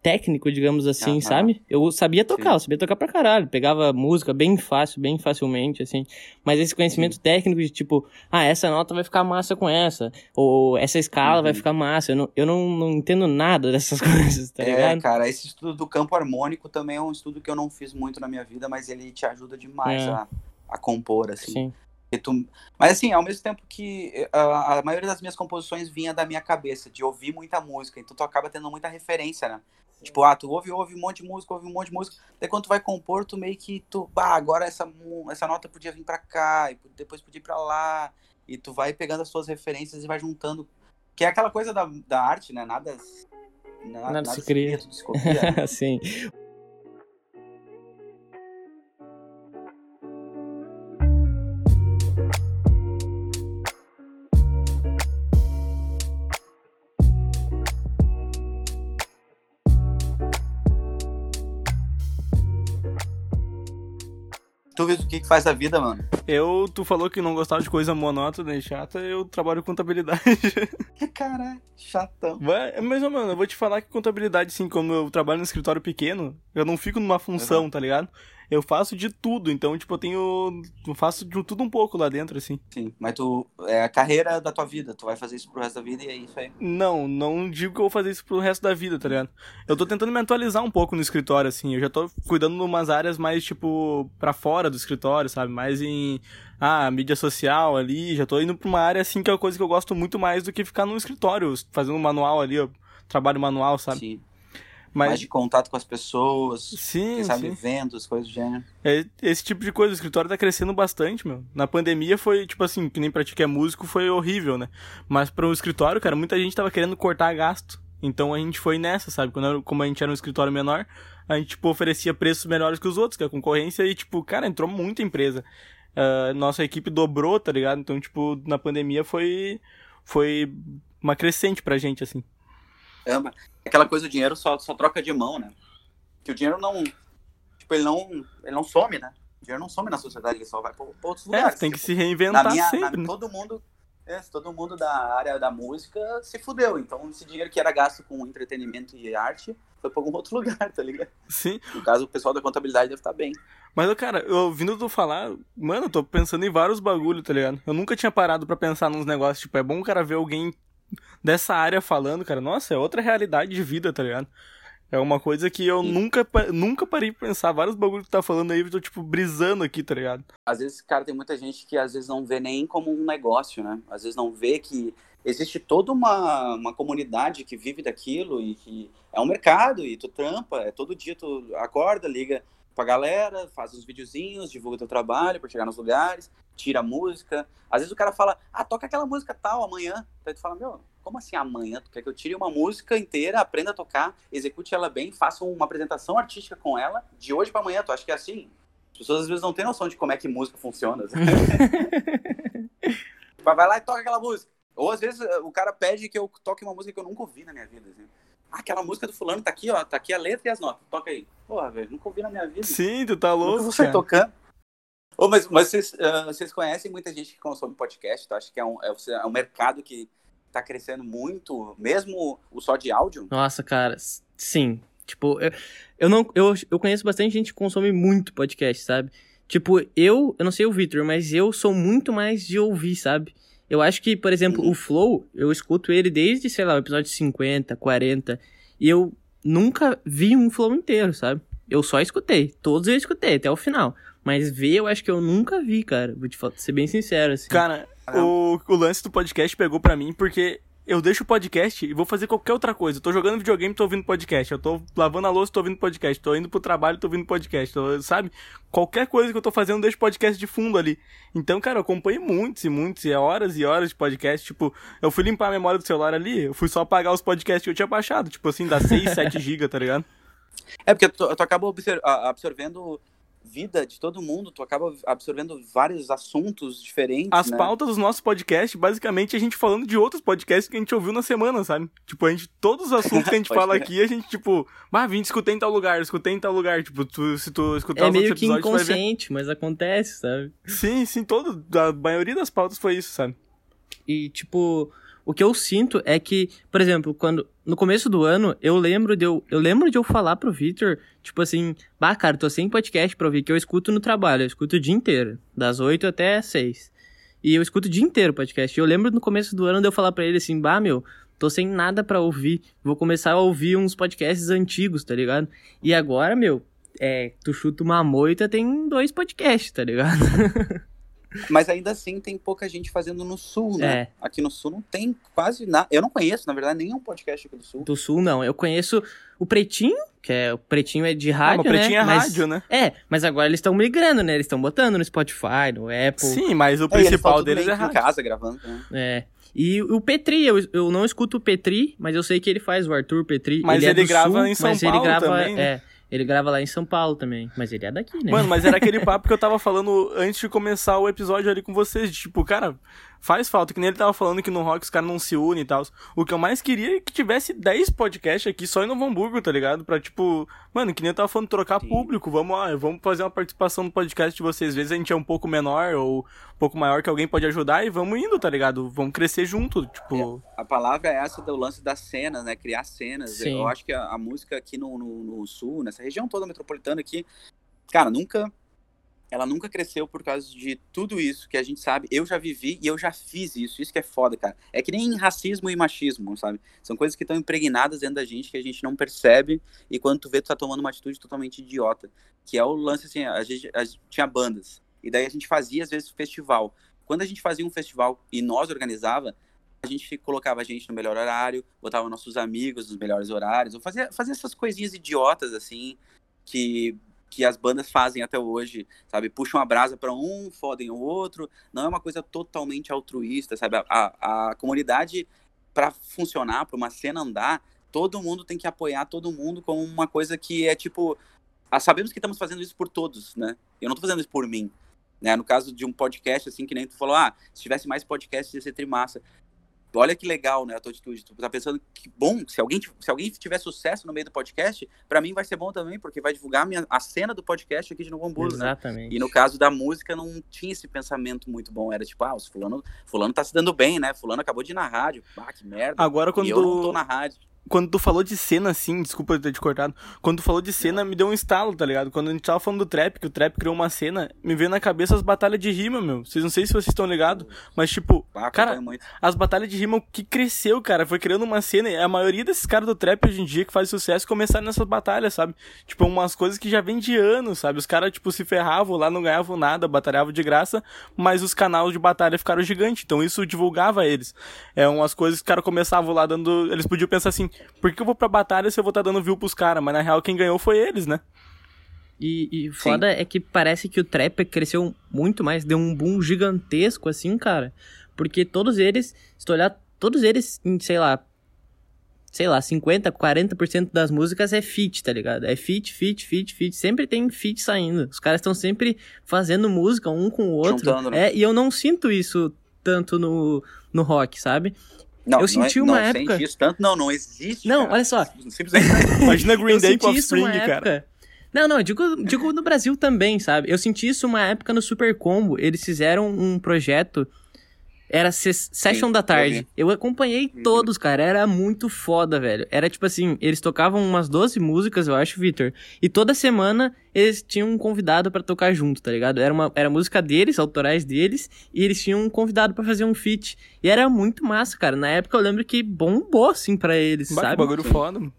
técnico, digamos assim, ah, sabe? Eu sabia tocar, sim. eu sabia tocar pra caralho, pegava música bem fácil, bem facilmente, assim. Mas esse conhecimento sim. técnico de tipo, ah, essa nota vai ficar massa com essa, ou essa escala uhum. vai ficar massa. Eu não, eu não, não entendo nada dessas coisas, tá é, ligado? É, cara, esse estudo do campo harmônico também é um estudo que eu não fiz muito na minha vida, mas ele te ajuda demais é. a, a compor, assim. Sim. Tu... Mas assim, ao mesmo tempo que a, eh, a, maioria das minhas composições vinha da minha cabeça, de ouvir muita música, então tu acaba tendo muita referência, né? Sim. Tipo, ah, tu ouve, ouve um monte de música, ouve um monte de música, daí quando tu vai compor, tu meio que, tu, bah, agora essa, essa nota podia vir pra cá, e depois podia ir pra lá, e tu vai pegando as suas referências e vai juntando, que é aquela coisa da, da arte, né? Nada... Nada, nada, nada se cria. Se copia, né? Sim. Tu vês o que, que faz a vida, mano? Eu, tu falou que não gostava de coisa monótona e chata, eu trabalho contabilidade. Caralho, chatão. Vai, mas, mano, eu vou te falar que contabilidade, assim, como eu trabalho no escritório pequeno, eu não fico numa função, tá ligado? Eu faço de tudo. Então, tipo, eu tenho. Eu faço de tudo um pouco lá dentro, assim. Sim, mas tu. É a carreira da tua vida. Tu vai fazer isso pro resto da vida e é isso aí. Não, não digo que eu vou fazer isso pro resto da vida, tá ligado? Eu tô tentando me atualizar um pouco no escritório, assim. Eu já tô cuidando de umas áreas mais, tipo, pra fora do escritório, sabe? Mais em. Ah, mídia social ali. Já tô indo pra uma área, assim, que é uma coisa que eu gosto muito mais do que ficar no escritório, fazendo um manual ali, ó. Trabalho manual, sabe? Sim mas... mais de contato com as pessoas, sim, quem sabe, eventos, coisas do gênero. É, esse tipo de coisa, o escritório tá crescendo bastante, meu. Na pandemia foi, tipo assim, que nem pra ti que é músico, foi horrível, né? Mas para o escritório, cara, muita gente tava querendo cortar gasto. Então a gente foi nessa, sabe? Quando, como a gente era um escritório menor, a gente, tipo, oferecia preços melhores que os outros, que a concorrência, e, tipo, cara, entrou muita empresa. Uh, nossa equipe dobrou, tá ligado? Então, tipo, na pandemia foi, foi uma crescente pra gente, assim. Ama aquela coisa do dinheiro só, só troca de mão, né? Que o dinheiro não. Tipo, ele não, ele não some, né? O dinheiro não some na sociedade, ele só vai para outros é, lugares. É, tem que tipo, se reinventar minha, sempre. Na, né? todo mundo. É, todo mundo da área da música se fudeu. Então, esse dinheiro que era gasto com entretenimento e arte foi pra algum outro lugar, tá ligado? Sim. No caso, o pessoal da contabilidade deve estar tá bem. Mas, cara, eu ouvindo tu falar, mano, eu tô pensando em vários bagulho, tá ligado? Eu nunca tinha parado para pensar nos negócios. Tipo, é bom o cara ver alguém dessa área falando, cara. Nossa, é outra realidade de vida, tá ligado? É uma coisa que eu nunca, nunca parei pra pensar. Vários bagulhos que tu tá falando aí, eu tô, tipo, brisando aqui, tá ligado? Às vezes, cara, tem muita gente que às vezes não vê nem como um negócio, né? Às vezes não vê que existe toda uma, uma comunidade que vive daquilo e que é um mercado e tu trampa, é todo dia tu acorda, liga pra galera, faz uns videozinhos, divulga teu trabalho para chegar nos lugares, tira a música. Às vezes o cara fala, ah, toca aquela música tal amanhã. Aí tu fala, meu, como assim amanhã? Tu quer que eu tire uma música inteira, aprenda a tocar, execute ela bem, faça uma apresentação artística com ela de hoje para amanhã? Tu acha que é assim? As pessoas às vezes não têm noção de como é que música funciona. Vai lá e toca aquela música. Ou às vezes o cara pede que eu toque uma música que eu nunca ouvi na minha vida. Assim. Ah, aquela música do fulano tá aqui, ó. Tá aqui a letra e as notas. Toca aí. Porra, velho, nunca ouvi na minha vida. Sim, tu tá louco. Nunca você tocando. Oh, mas, mas vocês, uh, vocês conhecem muita gente que consome podcast? Tu acha que é um, é, é um mercado que tá crescendo muito, mesmo o só de áudio? Nossa, cara, sim. Tipo, eu, eu não. Eu, eu conheço bastante gente que consome muito podcast, sabe? Tipo, eu, eu não sei o Victor, mas eu sou muito mais de ouvir, sabe? Eu acho que, por exemplo, uhum. o Flow, eu escuto ele desde, sei lá, o episódio 50, 40, e eu nunca vi um Flow inteiro, sabe? Eu só escutei. Todos eu escutei, até o final. Mas ver, eu acho que eu nunca vi, cara. Vou te ser bem sincero, assim. Cara, o, o lance do podcast pegou para mim porque eu deixo o podcast e vou fazer qualquer outra coisa. Eu tô jogando videogame, tô ouvindo podcast. Eu tô lavando a louça, tô ouvindo podcast. Tô indo pro trabalho, tô ouvindo podcast. Tô, sabe? Qualquer coisa que eu tô fazendo, eu deixo podcast de fundo ali. Então, cara, eu acompanho muitos e muitos, e horas e horas de podcast. Tipo, eu fui limpar a memória do celular ali, eu fui só apagar os podcasts que eu tinha baixado. Tipo assim, dá 6, 7 GB, tá ligado? É, porque tu, tu acaba absorvendo vida de todo mundo, tu acaba absorvendo vários assuntos diferentes. As né? pautas dos nossos podcasts, basicamente, a gente falando de outros podcasts que a gente ouviu na semana, sabe? Tipo, a gente, todos os assuntos que a gente fala aqui, a gente, tipo, ah, vim escutei em tal lugar, escutei em tal lugar. Tipo, tu, se tu escutar é os outros episódios. É meio que inconsciente, mas acontece, sabe? Sim, sim, todo, a maioria das pautas foi isso, sabe? E, tipo, o que eu sinto é que, por exemplo, quando no começo do ano, eu lembro de eu, eu lembro de eu falar pro Victor, tipo assim, bah, cara, tô sem podcast pra ouvir, que eu escuto no trabalho, eu escuto o dia inteiro, das 8 até as 6. E eu escuto o dia inteiro podcast. Eu lembro no começo do ano de eu falar para ele assim, bah, meu, tô sem nada para ouvir, vou começar a ouvir uns podcasts antigos, tá ligado? E agora, meu, é, tu chuta uma moita, tem dois podcasts, tá ligado? Mas ainda assim tem pouca gente fazendo no sul, né? É. Aqui no sul não tem quase nada. Eu não conheço, na verdade, nenhum podcast aqui do sul. Do sul, não. Eu conheço o Pretinho, que é o Pretinho é de rádio, ah, o Pretinho né? é mas, rádio, né? É, mas agora eles estão migrando, né? Eles estão botando no Spotify, no Apple. Sim, mas o principal é, deles é rádio. em casa gravando. Né? É. E o Petri, eu, eu não escuto o Petri, mas eu sei que ele faz, o Arthur Petri. Mas ele, ele é grava sul, em São Paulo grava, também, né? É, ele grava lá em São Paulo também, mas ele é daqui, né? Mano, mas era aquele papo que eu tava falando antes de começar o episódio ali com vocês, de, tipo, cara, faz falta, que nem ele tava falando que no rock os caras não se unem e tal. O que eu mais queria é que tivesse 10 podcasts aqui só em Novo Hamburgo, tá ligado? Pra, tipo, mano, que nem eu tava falando, trocar Sim. público, vamos lá, vamos fazer uma participação no podcast de vocês. Às vezes a gente é um pouco menor ou um pouco maior que alguém pode ajudar e vamos indo, tá ligado? Vamos crescer junto, tipo... É, a palavra é essa do lance das cenas, né? Criar cenas. Sim. Eu acho que a, a música aqui no, no, no sul, nessa região toda metropolitana aqui, cara, nunca ela nunca cresceu por causa de tudo isso que a gente sabe. Eu já vivi e eu já fiz isso. Isso que é foda, cara. É que nem racismo e machismo, sabe? São coisas que estão impregnadas dentro da gente que a gente não percebe e quando tu vê, tu tá tomando uma atitude totalmente idiota. Que é o lance assim, a gente, a gente tinha bandas. E daí a gente fazia, às vezes, festival. Quando a gente fazia um festival e nós organizava, a gente colocava a gente no melhor horário, botava nossos amigos nos melhores horários, ou fazia, fazia essas coisinhas idiotas, assim, que que as bandas fazem até hoje, sabe? Puxam a brasa para um, fodem o outro. Não é uma coisa totalmente altruísta, sabe? A, a, a comunidade, para funcionar, para uma cena andar, todo mundo tem que apoiar todo mundo como uma coisa que é tipo. Ah, sabemos que estamos fazendo isso por todos, né? Eu não estou fazendo isso por mim. Né? No caso de um podcast, assim, que nem tu falou, ah, se tivesse mais podcasts ia ser trimassa. Olha que legal, né, a tua atitude. Tu tá pensando que bom, se alguém, se alguém tiver sucesso no meio do podcast, para mim vai ser bom também, porque vai divulgar a, minha, a cena do podcast aqui de Novo Hamburgo, né? Exatamente. Né? E no caso da música não tinha esse pensamento muito bom, era tipo, ah, fulano, fulano tá se dando bem, né? Fulano acabou de ir na rádio. Ah, que merda. Agora quando eu não tô na rádio quando tu falou de cena, assim, desculpa ter te cortado. Quando tu falou de cena, me deu um estalo, tá ligado? Quando a gente tava falando do trap, que o trap criou uma cena, me veio na cabeça as batalhas de rima, meu. Vocês não sei se vocês estão ligados, mas tipo, ah, cara, as batalhas de rima que cresceu, cara, foi criando uma cena. E a maioria desses caras do trap hoje em dia que faz sucesso começaram nessas batalhas, sabe? Tipo, umas coisas que já vem de anos, sabe? Os caras, tipo, se ferravam lá, não ganhavam nada, batalhavam de graça, mas os canais de batalha ficaram gigantes. Então isso divulgava eles. É umas coisas que os caras começavam lá dando. Eles podiam pensar assim, por que eu vou pra batalha se eu vou estar tá dando view pros caras, mas na real quem ganhou foi eles, né? E, e foda Sim. é que parece que o trap cresceu muito mais, deu um boom gigantesco, assim, cara. Porque todos eles, se tu olhar, todos eles, em, sei lá, sei lá, 50, 40% das músicas é feat, tá ligado? É feat, feat, feat, feat. Sempre tem feat saindo. Os caras estão sempre fazendo música um com o outro. Juntando, né? É, e eu não sinto isso tanto no, no rock, sabe? Não, eu senti não é, uma não época. Sente isso tanto, não, não existe. Não, cara. olha só. Imagina Green Day com Offspring, cara. Não, não, digo, digo no Brasil também, sabe? Eu senti isso uma época no Super Combo. Eles fizeram um projeto era Session Sim, da tarde. Eu, eu acompanhei uhum. todos, cara. Era muito foda, velho. Era tipo assim, eles tocavam umas 12 músicas, eu acho, Victor. E toda semana eles tinham um convidado para tocar junto, tá ligado? Era, uma, era música deles, autorais deles, e eles tinham um convidado para fazer um feat. E era muito massa, cara. Na época eu lembro que bombou, assim, para eles, sabe? bagulho foda, mano.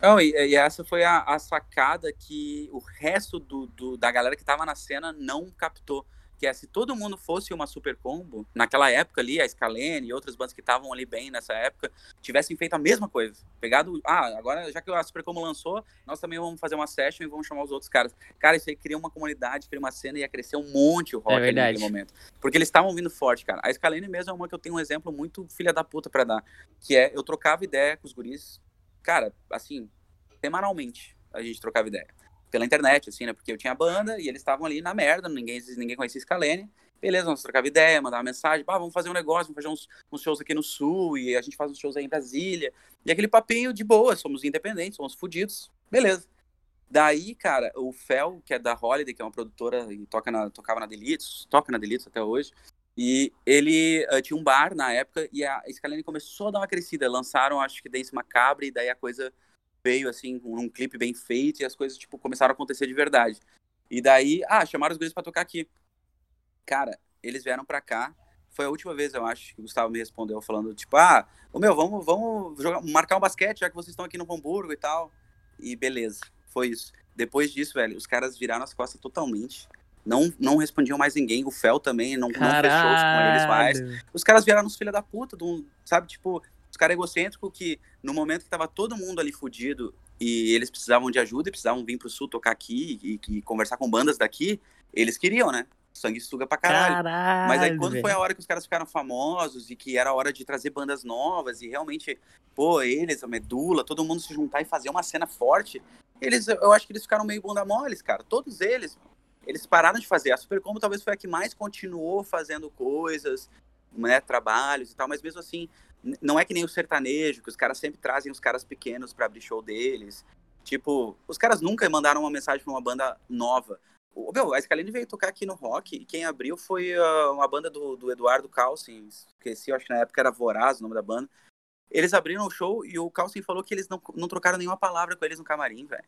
Não, e, e, essa foi a, a sacada que o resto do, do, da galera que tava na cena não captou que é se todo mundo fosse uma super combo, naquela época ali, a Scalene e outras bandas que estavam ali bem nessa época, tivessem feito a mesma coisa. Pegado, ah, agora já que a super combo lançou, nós também vamos fazer uma session e vamos chamar os outros caras. Cara, isso aí cria uma comunidade, cria uma cena e ia crescer um monte o rock é naquele momento. Porque eles estavam vindo forte, cara. A Scalene mesmo é uma que eu tenho um exemplo muito filha da puta pra dar, que é, eu trocava ideia com os guris, cara, assim, semanalmente a gente trocava ideia pela internet, assim, né? Porque eu tinha banda e eles estavam ali na merda, ninguém, ninguém conhecia Scalene. Beleza, nós trocava ideia, mandava mensagem, bah, vamos fazer um negócio, vamos fazer uns, uns, shows aqui no Sul, e a gente faz uns shows aí em Brasília. E aquele papinho de boa, somos independentes, somos fodidos. Beleza. Daí, cara, o Fel, que é da Holiday, que é uma produtora e toca na, tocava na Delitos, toca na Delitos até hoje, e ele uh, tinha um bar na época e a Scalene começou a dar uma crescida. Lançaram, acho que Dance Macabre, e daí a coisa veio, assim, num clipe bem feito e as coisas, tipo, começaram a acontecer de verdade. E daí, ah, chamaram os guris pra tocar aqui. Cara, eles vieram pra cá. Foi a última vez, eu acho, que o Gustavo me respondeu falando, tipo, ah, ô meu, vamos, vamos jogar, marcar um basquete, já que vocês estão aqui no Hamburgo e tal. E beleza, foi isso. Depois disso, velho, os caras viraram as costas totalmente. Não, não respondiam mais ninguém. O Fel também não, não fechou com eles mais. Os caras viraram os filha da puta, do, sabe? Tipo, os caras egocêntricos que, no momento que tava todo mundo ali fudido e eles precisavam de ajuda e precisavam vir pro sul tocar aqui e, e conversar com bandas daqui, eles queriam, né? Sanguessuga pra caralho. caralho. Mas aí quando foi a hora que os caras ficaram famosos e que era a hora de trazer bandas novas e realmente, pô, eles, a Medula, todo mundo se juntar e fazer uma cena forte, eles, eu acho que eles ficaram meio bunda moles, cara. Todos eles, eles pararam de fazer. A Super Combo talvez foi a que mais continuou fazendo coisas, né, trabalhos e tal, mas mesmo assim, não é que nem o sertanejo, que os caras sempre trazem os caras pequenos para abrir show deles. Tipo, os caras nunca mandaram uma mensagem pra uma banda nova. O, meu, a Scalene veio tocar aqui no rock e quem abriu foi uh, uma banda do, do Eduardo Calcin, esqueci, acho que na época era Voraz o nome da banda. Eles abriram o show e o Calcin falou que eles não, não trocaram nenhuma palavra com eles no camarim, velho.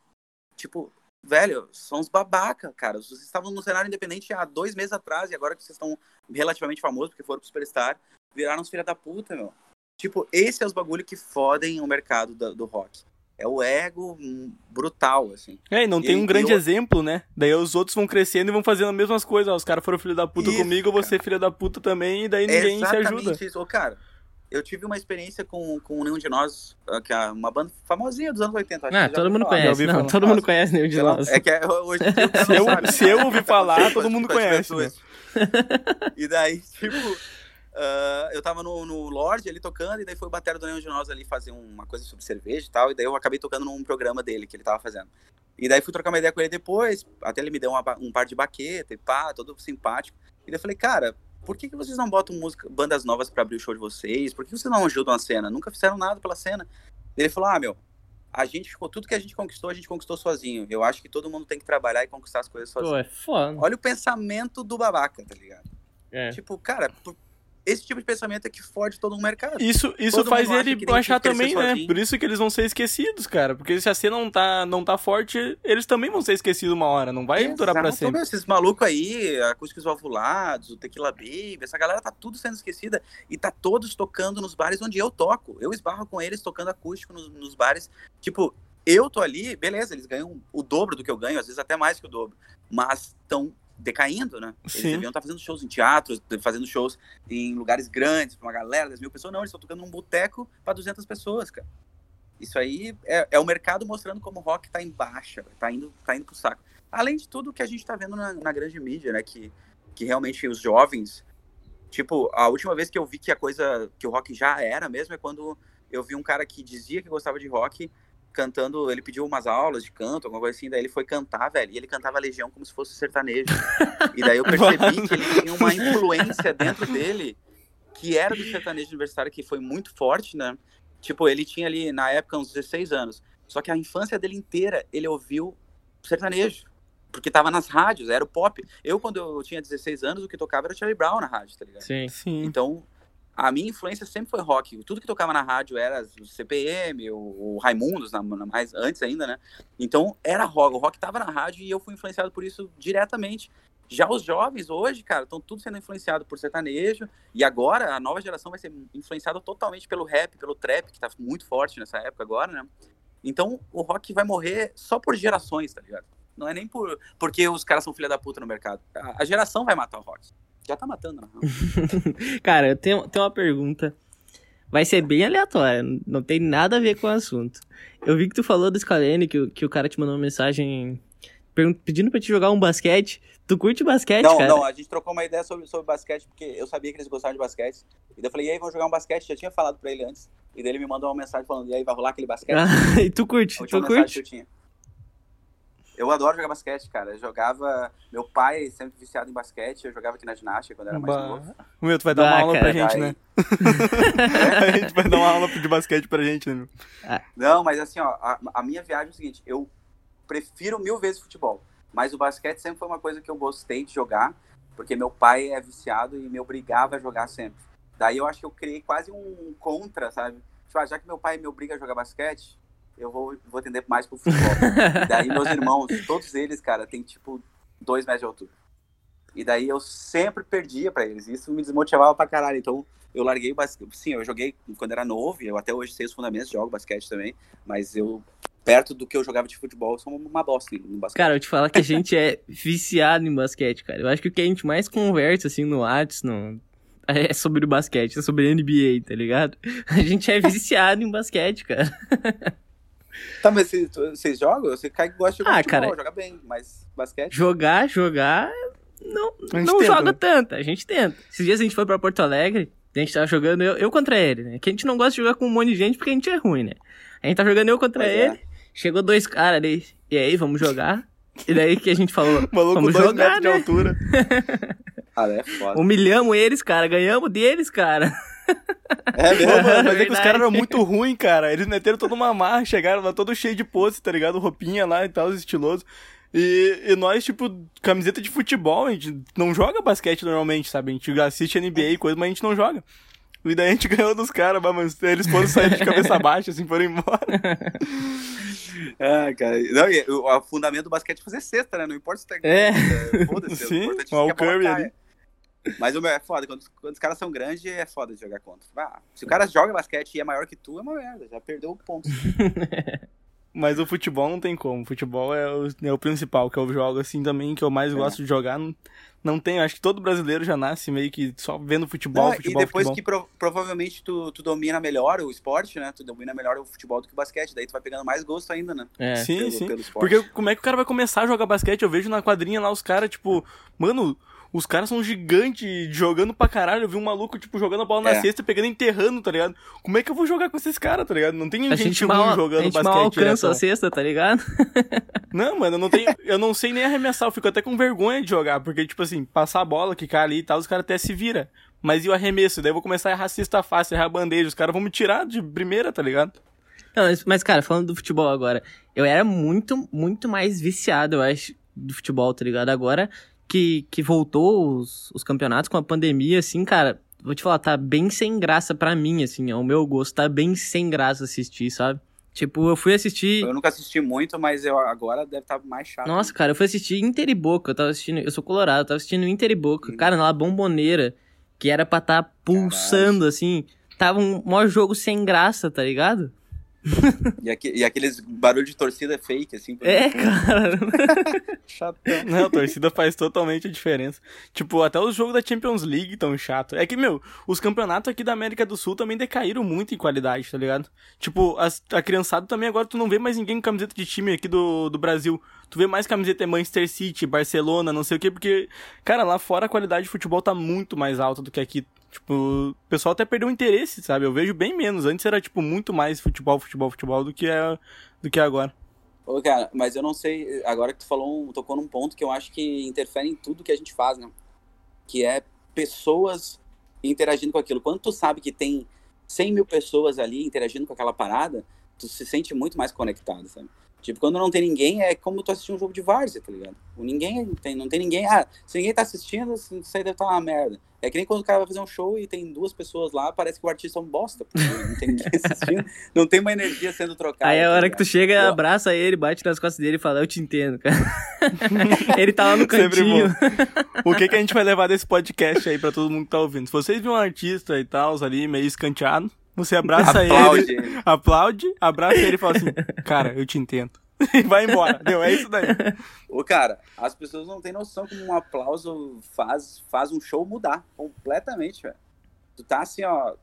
Tipo, velho, são uns babaca, cara. Vocês estavam no cenário independente há dois meses atrás e agora que vocês estão relativamente famosos porque foram pro Superstar, viraram uns filha da puta, meu. Tipo, esse é os bagulho que fodem o mercado do, do rock. É o ego brutal, assim. É, e não tem e, um grande eu... exemplo, né? Daí os outros vão crescendo e vão fazendo as mesmas coisas. Ó, os caras foram filho da puta isso, comigo, eu vou ser filho da puta também, e daí ninguém se ajuda. Isso. Ô, cara, eu tive uma experiência com, com Nenhum de Nós, ah, que é uma banda famosinha dos anos 80. Acho ah, todo mundo falar. conhece. Não, todo mundo conhece Nenhum de Nós. É que é, hoje se, eu, se eu ouvir falar, todo mundo conhece. Né? E daí, tipo Uh, eu tava no, no Lorde ali tocando, e daí foi o batera do Leão de Nós ali fazer uma coisa sobre cerveja e tal, e daí eu acabei tocando num programa dele que ele tava fazendo. E daí fui trocar uma ideia com ele depois, até ele me deu uma, um par de baqueta e pá, todo simpático. E daí eu falei, cara, por que, que vocês não botam música, bandas novas para abrir o show de vocês? Por que vocês não ajudam a cena? Nunca fizeram nada pela cena. Ele falou, ah, meu, a gente ficou, tudo que a gente conquistou, a gente conquistou sozinho. Eu acho que todo mundo tem que trabalhar e conquistar as coisas sozinho. Pô, é foda. Olha o pensamento do babaca, tá ligado? É. Tipo, cara, por, esse tipo de pensamento é que fode todo o mercado. Isso, isso faz ele baixar também, né? Por isso que eles vão ser esquecidos, cara. Porque se a cena não tá, não tá forte, eles também vão ser esquecidos uma hora. Não vai Exato, durar pra sempre. Esses malucos aí, acústicos valvulados, o Tequila Baby, essa galera tá tudo sendo esquecida. E tá todos tocando nos bares onde eu toco. Eu esbarro com eles tocando acústico nos, nos bares. Tipo, eu tô ali, beleza, eles ganham o dobro do que eu ganho, às vezes até mais que o dobro. Mas estão decaindo, né? Eles Sim. deviam estar fazendo shows em teatros, fazendo shows em lugares grandes, pra uma galera, 10 mil pessoas. Não, eles estão tocando num boteco para 200 pessoas, cara. Isso aí é, é, o mercado mostrando como o rock tá em baixa, tá indo, tá indo pro saco. Além de tudo que a gente tá vendo na, na grande mídia, né? Que, que realmente os jovens. Tipo, a última vez que eu vi que a coisa. que o rock já era mesmo é quando eu vi um cara que dizia que gostava de rock cantando, ele pediu umas aulas de canto, alguma coisa assim, daí ele foi cantar, velho, e ele cantava Legião como se fosse sertanejo. e daí eu percebi que ele tinha uma influência dentro dele que era do sertanejo universitário, que foi muito forte, né? Tipo, ele tinha ali, na época, uns 16 anos. Só que a infância dele inteira, ele ouviu sertanejo. Porque tava nas rádios, era o pop. Eu, quando eu tinha 16 anos, o que tocava era Charlie Brown na rádio, tá ligado? Sim, sim. Então, a minha influência sempre foi rock. Tudo que tocava na rádio era o CPM, o, o Raimundos, na, na, mais antes ainda, né? Então era rock. O rock tava na rádio e eu fui influenciado por isso diretamente. Já os jovens hoje, cara, estão tudo sendo influenciado por sertanejo. E agora a nova geração vai ser influenciada totalmente pelo rap, pelo trap, que tá muito forte nessa época agora, né? Então o rock vai morrer só por gerações, tá ligado? Não é nem por porque os caras são filha da puta no mercado. A, a geração vai matar o rock. Já tá matando, não. Cara, eu tenho, tenho uma pergunta. Vai ser bem aleatória, não tem nada a ver com o assunto. Eu vi que tu falou do Scalene, que, que o cara te mandou uma mensagem pedindo pra te jogar um basquete. Tu curte basquete, não, cara? Não, a gente trocou uma ideia sobre, sobre basquete, porque eu sabia que eles gostavam de basquete. E daí eu falei, e aí, vamos jogar um basquete? Já tinha falado pra ele antes. E daí ele me mandou uma mensagem falando, e aí, vai rolar aquele basquete? Ah, e tu curte? Tu curte? Eu adoro jogar basquete, cara. Eu jogava. Meu pai sempre viciado em basquete, eu jogava aqui na ginástica quando era mais bah. novo. Meu, tu vai dar bah, uma aula cara, pra gente, né? a gente vai dar uma aula de basquete pra gente, né, meu? Ah. Não, mas assim, ó, a, a, minha viagem é o seguinte: eu prefiro mil vezes futebol. Mas o basquete sempre foi uma coisa que eu gostei de jogar, porque meu pai é viciado e me obrigava a jogar sempre. Daí eu acho que eu criei quase um contra, sabe? Tipo, ah, já que meu pai me obriga a jogar basquete, eu vou, vou atender mais pro futebol. e daí meus irmãos, todos eles, cara, tem tipo dois metros de altura. E daí eu sempre perdia para eles. Isso me desmotivava pra caralho. Então eu larguei o basquete. Sim, eu joguei quando era novo, eu até hoje sei os fundamentos, jogo basquete também, mas eu perto do que eu jogava de futebol, eu sou uma bosta no basquete. Cara, eu te falar que a gente é viciado em basquete, cara. Eu acho que o que a gente mais conversa assim no Whats, no é sobre o basquete, é sobre NBA, tá ligado? A gente é viciado em basquete, cara. Tá, mas vocês jogam? Você cai que gosta de jogar ah, futebol, cara, joga bem, mas basquete? Jogar, jogar, não, não tenta, joga né? tanto, a gente tenta. Esses dias a gente foi pra Porto Alegre, a gente tava jogando eu, eu contra ele, né? Que a gente não gosta de jogar com um monte de gente porque a gente é ruim, né? A gente tá jogando eu contra pois é. ele, é. chegou dois caras ali, e aí, vamos jogar? E daí que a gente falou, Maluco, vamos dois jogar, metros né? de altura. ah, é foda. Humilhamos eles, cara, ganhamos deles, cara. É mesmo, mano, mas é que os caras eram muito ruins, cara. Eles meteram toda uma marra, chegaram lá todo cheio de pose, tá ligado? Roupinha lá e tal, estiloso. E, e, nós, tipo, camiseta de futebol, a gente não joga basquete normalmente, sabe? A gente assiste NBA e coisa, mas a gente não joga. E daí a gente ganhou dos caras, mas eles foram sair de cabeça baixa, assim, foram embora. ah, cara. Não, e, o, o fundamento do basquete é fazer cesta, né? Não importa se tá É. Foda-se. Sim, o Curry ali. Mas o é foda, quando, quando os caras são grandes, é foda de jogar contra. Ah, se o cara joga basquete e é maior que tu, é uma merda, já perdeu o ponto. Mas o futebol não tem como. O futebol é o, é o principal que eu jogo assim também, que eu mais é. gosto de jogar. Não, não tem, acho que todo brasileiro já nasce meio que só vendo futebol, não, futebol, E depois futebol. que pro, provavelmente tu, tu domina melhor o esporte, né? Tu domina melhor o futebol do que o basquete. Daí tu vai pegando mais gosto ainda, né? É. Sim, pelo, sim. Pelo Porque como é que o cara vai começar a jogar basquete? Eu vejo na quadrinha lá os caras, tipo, mano, os caras são gigantes jogando pra caralho. Eu vi um maluco, tipo, jogando a bola é. na cesta, pegando e enterrando, tá ligado? Como é que eu vou jogar com esses caras, tá ligado? Não tem a gente, gente mal, jogando a gente basquete. Mal alcança a cesta, tá ligado? não, mano, eu não tenho. Eu não sei nem arremessar, eu fico até com vergonha de jogar, porque, tipo assim, passar a bola, que cai ali e tal, os caras até se vira. Mas e o arremesso? Daí eu vou começar a errar cesta fácil, errar bandeja. Os caras vão me tirar de primeira, tá ligado? Não, mas, cara, falando do futebol agora, eu era muito, muito mais viciado, eu acho, do futebol, tá ligado? Agora que, que voltou os, os campeonatos com a pandemia, assim, cara, vou te falar, tá bem sem graça pra mim, assim, ao meu gosto, tá bem sem graça assistir, sabe? Tipo, eu fui assistir. Eu nunca assisti muito, mas eu agora deve estar tá mais chato. Nossa, cara, eu fui assistir Inter e Boca. Eu tava assistindo. Eu sou colorado, eu tava assistindo Inter e Boca. Hum. Cara, na bomboneira, que era pra estar tá pulsando, Caralho. assim. Tava um maior jogo sem graça, tá ligado? E, aqui, e, aqueles barulhos de torcida fake, assim. É, cara. Chatão. Não, a torcida faz totalmente a diferença. Tipo, até os jogos da Champions League tão chato. É que, meu, os campeonatos aqui da América do Sul também decaíram muito em qualidade, tá ligado? Tipo, as, a criançada também agora tu não vê mais ninguém com camiseta de time aqui do, do Brasil. Tu vê mais camiseta Manchester City, Barcelona, não sei o quê, porque, cara, lá fora a qualidade de futebol tá muito mais alta do que aqui. Tipo, o pessoal até perdeu o interesse, sabe? Eu vejo bem menos. Antes era, tipo, muito mais futebol, futebol, futebol do que é, do que é agora. Ô, cara, mas eu não sei, agora que tu falou, tocou num ponto que eu acho que interfere em tudo que a gente faz, né? Que é pessoas interagindo com aquilo. Quando tu sabe que tem 100 mil pessoas ali interagindo com aquela parada, tu se sente muito mais conectado, sabe? Tipo, quando não tem ninguém, é como tu assistir um jogo de várzea, tá ligado? O ninguém não tem, não tem ninguém. Ah, se ninguém tá assistindo, isso aí deve estar tá uma merda. É que nem quando o cara vai fazer um show e tem duas pessoas lá, parece que o artista é um bosta, porque não tem ninguém assistindo, não tem uma energia sendo trocada. Aí é a tá hora que tu chega, Pô. abraça ele, bate nas costas dele e fala, eu te entendo, cara. ele tá lá no cantinho. o que, que a gente vai levar desse podcast aí pra todo mundo que tá ouvindo? Se vocês viram um artista e tal, ali, meio escanteado, você abraça aplaude. ele, aplaude, abraça ele e fala assim, cara, eu te entendo. E vai embora. Deu, é isso daí. Ô, cara, as pessoas não têm noção como um aplauso faz, faz um show mudar completamente, velho. Tu tá assim, ó,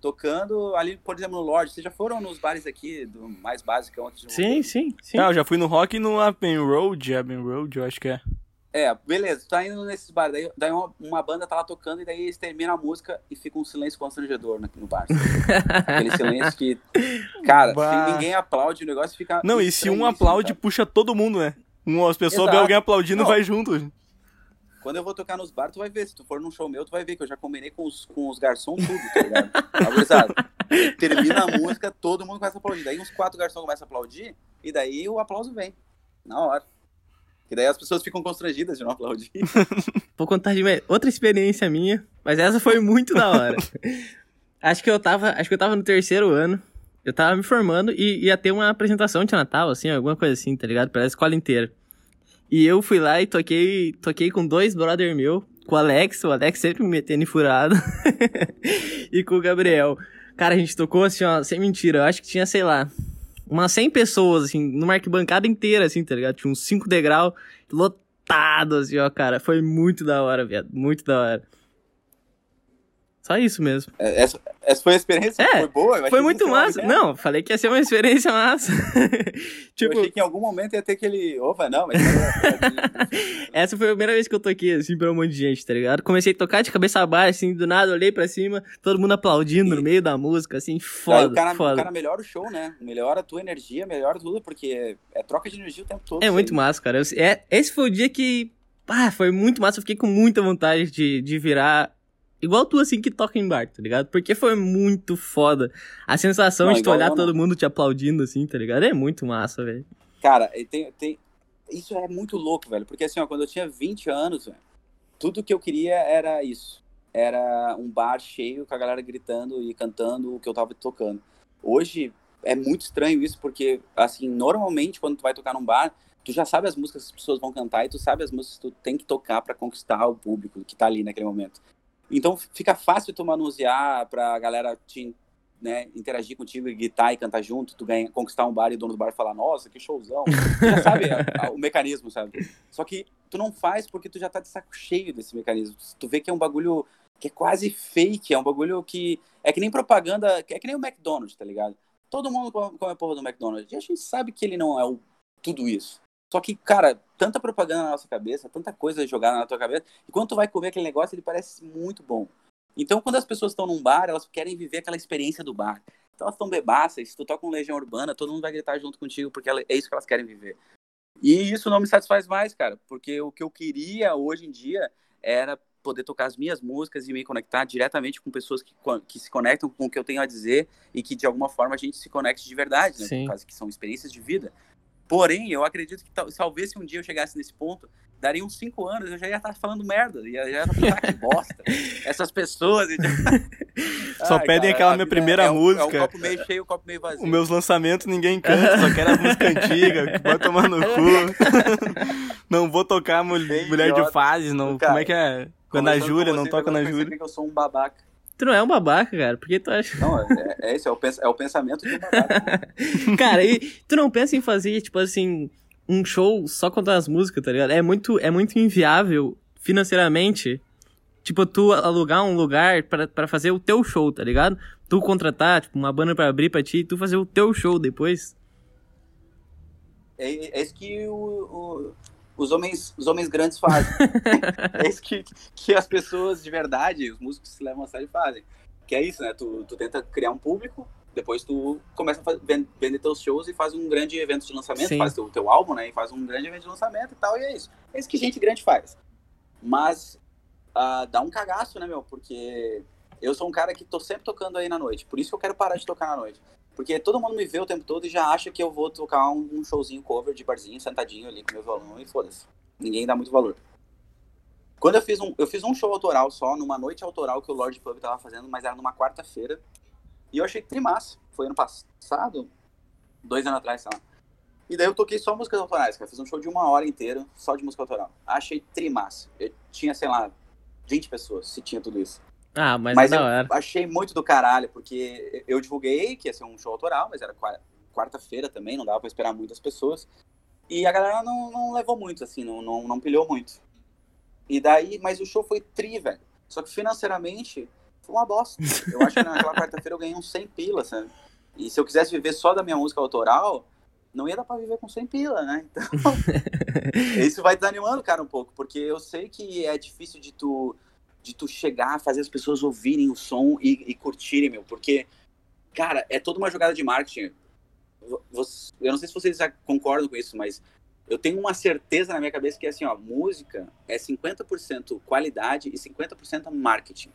tocando ali, por exemplo, no Lorde. Vocês já foram nos bares aqui, do mais básico antes de Sim, sim, sim. Ah, eu já fui no Rock e no Abbey Road, Abbey Road, eu acho que é. É, beleza, tu tá indo nesses bares, daí, daí uma, uma, banda tá lá tocando e daí eles terminam a música e fica um silêncio constrangedor no, no bar. Aquele silêncio que, cara, se ninguém aplaude, o negócio fica. Não, e se um aplaude, cara. puxa todo mundo, né? Um, as pessoas vêem alguém aplaudindo, e vai junto. Quando eu vou tocar nos bares, tu vai ver. Se tu for num show meu, tu vai ver que eu já combinei com os, com os garçons tudo, tá ligado? Avisado. Termina a música, todo mundo começa a aplaudir. Daí uns quatro garçons começam a aplaudir e daí o aplauso vem. Na hora. Que daí as pessoas ficam constrangidas de não aplaudir. Vou contar de outra experiência minha, mas essa foi muito da hora. acho que eu tava, acho que eu tava no terceiro ano. Eu tava me formando e ia ter uma apresentação de Natal, assim, alguma coisa assim, tá ligado? Pra escola inteira. E eu fui lá e toquei, toquei com dois brother meu, com o Alex, o Alex sempre me metendo em furado, e com o Gabriel. Cara, a gente tocou assim, ó, sem mentira, eu acho que tinha, sei lá, umas 100 pessoas, assim, numa arquibancada inteira, assim, tá ligado? Tinha uns 5 degraus lotado, assim, ó, cara. Foi muito da hora, viado. Muito da hora. Só isso mesmo. É, essa, essa foi a experiência? É, foi boa? Foi muito massa. Não, falei que ia ser uma experiência massa. tipo, eu achei que em algum momento ia ter aquele. Opa, não, mas. essa foi a primeira vez que eu toquei, assim, pra um monte de gente, tá ligado? Comecei a tocar de cabeça baixa, assim, do nada, olhei pra cima, todo mundo aplaudindo e... no meio da música, assim, foda. Aí o cara, foda. o cara melhora o show, né? Melhora a tua energia, melhora tudo, porque é, é troca de energia o tempo todo. É muito aí. massa, cara. Eu, é, esse foi o dia que. Ah, foi muito massa. Eu fiquei com muita vontade de, de virar Igual tu, assim, que toca em bar, tá ligado? Porque foi muito foda. A sensação não, de tu olhar eu, todo mundo te aplaudindo, assim, tá ligado? É muito massa, velho. Cara, tem, tem... isso é muito louco, velho. Porque, assim, ó, quando eu tinha 20 anos, velho, tudo que eu queria era isso. Era um bar cheio com a galera gritando e cantando o que eu tava tocando. Hoje, é muito estranho isso, porque, assim, normalmente, quando tu vai tocar num bar, tu já sabe as músicas que as pessoas vão cantar e tu sabe as músicas que tu tem que tocar para conquistar o público que tá ali naquele momento. Então fica fácil tu manusear pra galera te, né, interagir contigo e gritar e cantar junto, tu ganha, conquistar um bar e o dono do bar falar, nossa, que showzão. Já sabe a, a, o mecanismo, sabe? Só que tu não faz porque tu já tá de saco cheio desse mecanismo. Tu vê que é um bagulho que é quase fake, é um bagulho que é que nem propaganda, é que nem o McDonald's, tá ligado? Todo mundo come a porra do McDonald's. E a gente sabe que ele não é o, tudo isso. Só que, cara, tanta propaganda na nossa cabeça, tanta coisa jogada na tua cabeça, e quando tu vai comer aquele negócio, ele parece muito bom. Então, quando as pessoas estão num bar, elas querem viver aquela experiência do bar. Então, elas estão bebaças, se tu toca um Legião Urbana, todo mundo vai gritar junto contigo, porque é isso que elas querem viver. E isso não me satisfaz mais, cara, porque o que eu queria hoje em dia era poder tocar as minhas músicas e me conectar diretamente com pessoas que, que se conectam com o que eu tenho a dizer e que de alguma forma a gente se conecte de verdade, né? Sim. Por causa que são experiências de vida. Porém, eu acredito que talvez se um dia eu chegasse nesse ponto, daria uns cinco anos, eu já ia estar falando merda, ia, já ia estar que bosta. Essas pessoas. Só Ai, pedem cara, aquela minha primeira é, música. É o copo meio cheio, o copo meio vazio. Os meus lançamentos ninguém canta, só quero a música antiga, vai tomar no cu. não vou tocar Mulher de Fases, não. Cara, Como é que é? Quando a Júlia, não toca na Júlia. que eu sou um babaca. Tu não é um babaca, cara. Por que tu acha? Não, é, é esse, é o, é o pensamento de um babaca. cara, e tu não pensa em fazer, tipo assim, um show só contando as músicas, tá ligado? É muito, é muito inviável financeiramente. Tipo, tu alugar um lugar para fazer o teu show, tá ligado? Tu contratar, tipo, uma banda para abrir pra ti e tu fazer o teu show depois. É, é isso que o, o os homens, os homens grandes fazem. é isso que, que as pessoas de verdade, os músicos que se levam a sério fazem. Que é isso, né? Tu, tu tenta criar um público, depois tu começa a vender teus shows e faz um grande evento de lançamento, Sim. faz teu, teu álbum, né? E faz um grande evento de lançamento e tal, e é isso. É isso que gente grande faz. Mas uh, dá um cagaço, né, meu? Porque eu sou um cara que tô sempre tocando aí na noite. Por isso que eu quero parar de tocar na noite. Porque todo mundo me vê o tempo todo e já acha que eu vou tocar um, showzinho cover de barzinho, sentadinho ali com meu violão e foda-se. Ninguém dá muito valor. Quando eu fiz um, eu fiz um show autoral só, numa noite autoral que o Lord Pub tava fazendo, mas era numa quarta-feira. E eu achei trimassa. Foi ano passado, dois anos atrás, sei lá. E daí eu toquei só músicas autorais, cara. Fiz um show de uma hora inteira, só de música autoral. Achei trimassa. Eu tinha, sei lá, 20 pessoas, se tinha tudo isso. Ah, mas, mas eu era. achei muito do caralho, porque eu divulguei que ia ser um show autoral, mas era quarta-feira também, não dava pra esperar muitas pessoas. E a galera não, não levou muito, assim, não, não, não pilhou muito. E daí, mas o show foi tri, velho. Só que financeiramente foi uma bosta. Eu acho que naquela quarta-feira eu ganhei uns 100 pila, sabe? E se eu quisesse viver só da minha música autoral, não ia dar pra viver com 100 pila, né? Então, isso vai desanimando, cara, um pouco, porque eu sei que é difícil de tu de tu chegar, fazer as pessoas ouvirem o som e, e curtirem, meu, porque, cara, é toda uma jogada de marketing. Eu não sei se vocês concordam com isso, mas eu tenho uma certeza na minha cabeça que é assim, ó, música é 50% qualidade e 50% marketing.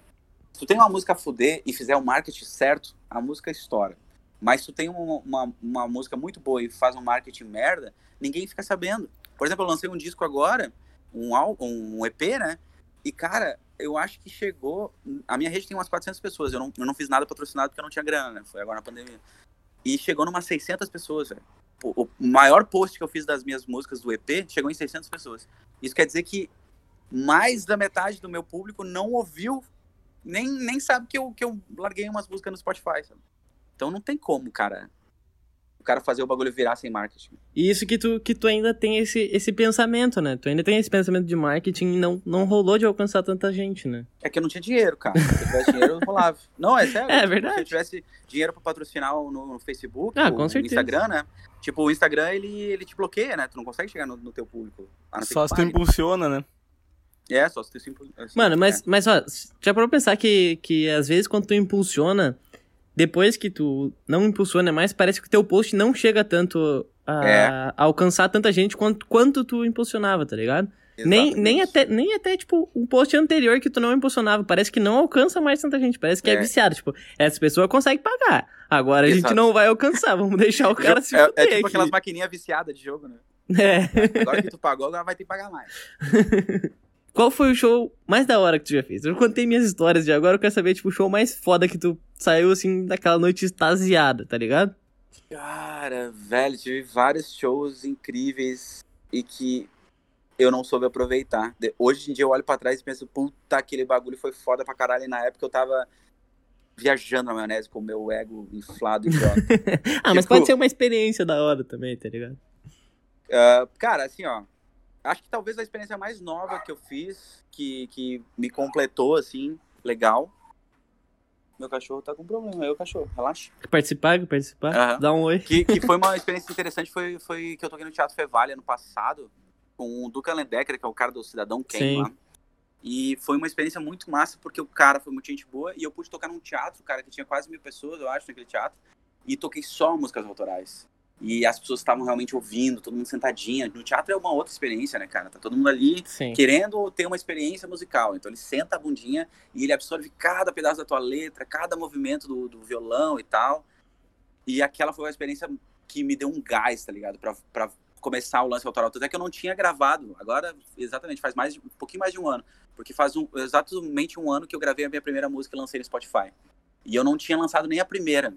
Se tu tem uma música a fuder e fizer o marketing certo, a música estoura. Mas se tu tem uma, uma, uma música muito boa e faz um marketing merda, ninguém fica sabendo. Por exemplo, eu lancei um disco agora, um, um EP, né? E, cara, eu acho que chegou. A minha rede tem umas 400 pessoas. Eu não, eu não fiz nada patrocinado porque eu não tinha grana, né? Foi agora na pandemia. E chegou numas 600 pessoas, velho. O maior post que eu fiz das minhas músicas do EP chegou em 600 pessoas. Isso quer dizer que mais da metade do meu público não ouviu, nem, nem sabe que eu, que eu larguei umas músicas no Spotify, sabe? Então não tem como, cara cara fazer o bagulho virar sem marketing. E isso que tu, que tu ainda tem esse, esse pensamento, né? Tu ainda tem esse pensamento de marketing e não, não rolou de alcançar tanta gente, né? É que eu não tinha dinheiro, cara. Se eu tivesse dinheiro, eu rolava. Não, é sério. É verdade. Se eu tivesse dinheiro pra patrocinar no, no Facebook, ah, com no certeza. Instagram, né? Tipo, o Instagram, ele, ele te bloqueia, né? Tu não consegue chegar no, no teu público. Só se tu impulsiona, né? É, só se tu impulsiona. Assim, Mano, mas, é. mas ó, já parou pra pensar que, que às vezes quando tu impulsiona depois que tu não impulsiona mais, parece que o teu post não chega tanto a, é. a alcançar tanta gente quanto, quanto tu impulsionava, tá ligado? Nem, nem, até, nem até, tipo, um post anterior que tu não impulsionava. Parece que não alcança mais tanta gente. Parece que é, é viciado. Tipo, essa pessoa consegue pagar. Agora Exato. a gente não vai alcançar. Vamos deixar o cara se é, fuder. É tipo aquelas maquininhas viciadas de jogo, né? É. Agora que tu pagou, agora vai ter que pagar mais. Qual foi o show mais da hora que tu já fez? Eu contei minhas histórias de agora, eu quero saber, tipo, o show mais foda que tu saiu, assim, daquela noite extasiada, tá ligado? Cara, velho, tive vários shows incríveis e que eu não soube aproveitar. Hoje em dia eu olho para trás e penso, puta, aquele bagulho foi foda pra caralho. E na época eu tava viajando na maionese com o meu ego inflado e ah, tipo, mas pode ser uma experiência da hora também, tá ligado? Uh, cara, assim, ó, acho que talvez a experiência mais nova que eu fiz, que, que me completou, assim, legal, Meu cachorro tá com problema, eu cachorro, relaxa. Quer participar, quer participar? Uhum. Dá um oi. Que, que foi uma experiência interessante, foi, foi que eu toquei no Teatro Fevale ano passado, com o Duca Lendecker, que é o cara do Cidadão Ken lá. E foi uma experiência muito massa, porque o cara foi muito gente boa, e eu pude tocar num teatro, cara, que tinha quase mil pessoas, eu acho, naquele teatro, e toquei só músicas autorais. E as pessoas estavam realmente ouvindo, todo mundo sentadinha. No teatro é uma outra experiência, né, cara? Tá todo mundo ali Sim. querendo ter uma experiência musical. Então ele senta a bundinha e ele absorve cada pedaço da tua letra, cada movimento do, do violão e tal. E aquela foi uma experiência que me deu um gás, tá ligado? Pra, pra começar o lance autoral. Até que eu não tinha gravado. Agora, exatamente, faz mais, um pouquinho mais de um ano. Porque faz um, exatamente um ano que eu gravei a minha primeira música e lancei no Spotify. E eu não tinha lançado nem a primeira.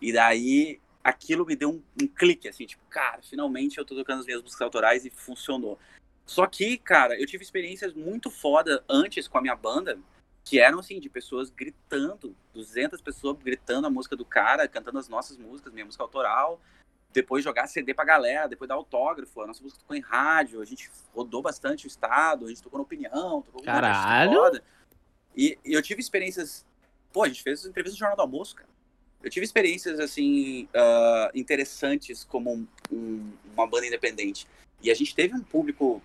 E daí aquilo me deu um, um, clique, assim, tipo, cara, finalmente eu tô tocando as minhas músicas autorais e funcionou. Só que, cara, eu tive experiências muito foda antes com a minha banda, que eram, assim, de pessoas gritando, 200 pessoas gritando a música do cara, cantando as nossas músicas, minha música autoral, depois jogar CD pra galera, depois dar autógrafo, a nossa música tocou em rádio, a gente rodou bastante o estado, a gente tocou na opinião, tocou Caralho! Foda. E, e eu tive experiências, pô, a gente fez entrevistas no Jornal do Almoço, cara. Eu tive experiências, assim, uh, interessantes como um, um, uma banda independente. E a gente teve um público.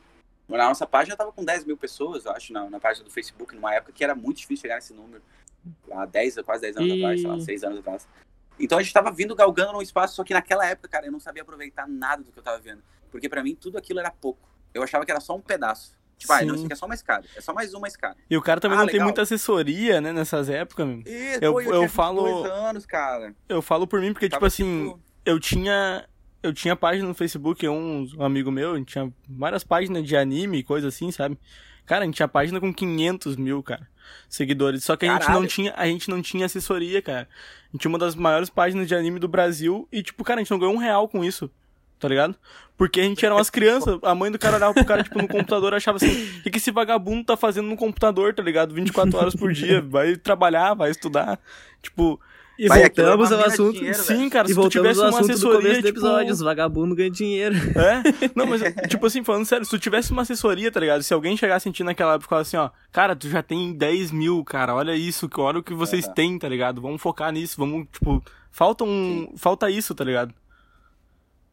Na nossa página tava com 10 mil pessoas, eu acho, na, na página do Facebook, numa época que era muito difícil chegar nesse número. Há 10, quase 10 anos e... atrás, sei lá, 6 anos atrás. Então a gente tava vindo galgando num espaço, só que naquela época, cara, eu não sabia aproveitar nada do que eu tava vendo. Porque para mim tudo aquilo era pouco. Eu achava que era só um pedaço. Tipo, ah, não, isso aqui é só uma escada. É só mais uma escada. E o cara também ah, não legal. tem muita assessoria, né, nessas épocas, meu. Isso, eu, pô, eu, eu falo. anos, cara. Eu falo por mim, porque, Tava tipo assim, tipo... eu tinha. Eu tinha página no Facebook, um, um amigo meu, a gente tinha várias páginas de anime e coisa assim, sabe? Cara, a gente tinha página com 500 mil, cara, seguidores. Só que a gente não tinha, a gente não tinha assessoria, cara. A gente tinha uma das maiores páginas de anime do Brasil e, tipo, cara, a gente não ganhou um real com isso tá ligado? Porque a gente era umas crianças, a mãe do cara olhava pro cara, tipo, no computador, achava assim, o que, que esse vagabundo tá fazendo no computador, tá ligado? 24 horas por dia, vai trabalhar, vai estudar, tipo... E vai, voltamos ao assunto. Dinheiro, Sim, cara, e se tu tivesse uma assessoria, tipo... episódio, os vagabundos ganham dinheiro. É? Não, mas, tipo assim, falando sério, se tu tivesse uma assessoria, tá ligado? Se alguém chegasse sentindo naquela época e falasse assim, ó, cara, tu já tem 10 mil, cara, olha isso, olha o que vocês é, têm, tá ligado? Vamos focar nisso, vamos, tipo, falta um... Falta isso, tá ligado?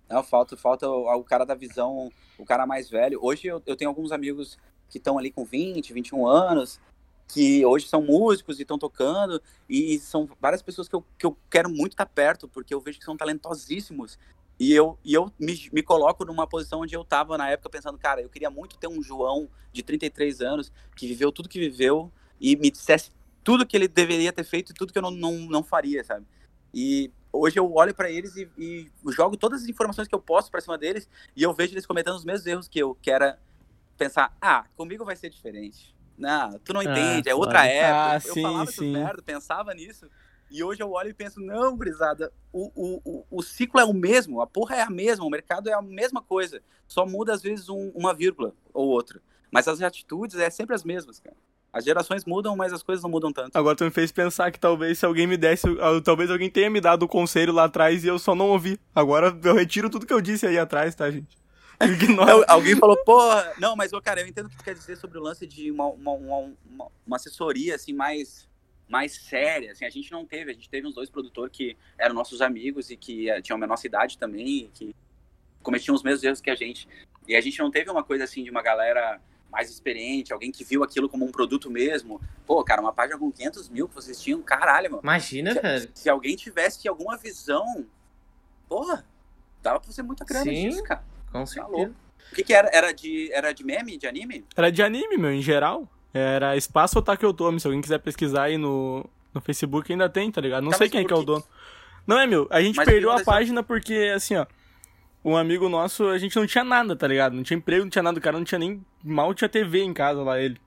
Não, falta, falta o, o, cara da visão, o cara mais velho. Hoje eu, eu tenho alguns amigos que estão ali com 20, 21 anos, que hoje são músicos e estão tocando, e são várias pessoas que eu, que eu quero muito estar perto, porque eu vejo que são talentosíssimos. E eu, e eu me, me coloco numa posição onde eu estava na época pensando, cara, eu queria muito ter um João de 33 anos que viveu tudo que viveu e me dissesse tudo que ele deveria ter feito e tudo que eu não, não, não faria, sabe? E hoje eu olho para eles e, e, jogo todas as informações que eu posso para cima deles e eu vejo eles cometendo os mesmos erros que eu, que era pensar, ah, comigo vai ser diferente. Não, tu não ah, entende, é outra época. Ah, eu sim, falava sim. merda, pensava nisso. E hoje eu olho e penso, não, gurizada, o, o, o, o, ciclo é o mesmo, a porra é a mesma, o mercado é a mesma coisa. Só muda, às vezes, um, uma vírgula ou outra. Mas as atitudes é sempre as mesmas, cara. As gerações mudam, mas as coisas não mudam tanto. Agora tu me fez pensar que talvez se alguém me desse, talvez alguém tenha me dado o conselho lá atrás e eu só não ouvi. Agora eu retiro tudo que eu disse aí atrás, tá, gente? Ignora. alguém falou, porra, não, mas eu, cara, eu entendo o que tu quer dizer sobre o lance de uma, uma, uma, uma assessoria, assim, mais, mais séria, assim, a gente não teve, a gente teve uns dois produtores que eram nossos amigos e que uh, tinham a nossa idade também, que cometiam os mesmos erros que a gente. E a gente não teve uma coisa assim de uma galera mais experiente, alguém que viu aquilo como um produto mesmo. Pô, cara, uma página com 500 mil que vocês tinham, caralho, mano. Imagina, se, velho. Se alguém tivesse alguma visão, porra, dava pra fazer muita grana Sim, disso, cara. Com tá certeza. o que que era? Era de, era de meme, de anime? Era de anime, meu, em geral. Era Espaço Otaku Otome, se alguém quiser pesquisar aí no, no Facebook ainda tem, tá ligado? Não tá, sei quem é que é o dono. Não é, meu, a gente Mas perdeu a página porque, assim, ó, um amigo nosso, a gente não tinha nada, tá ligado? Não tinha emprego, não tinha nada, o cara não tinha nem. Mal tinha TV em casa lá, ele.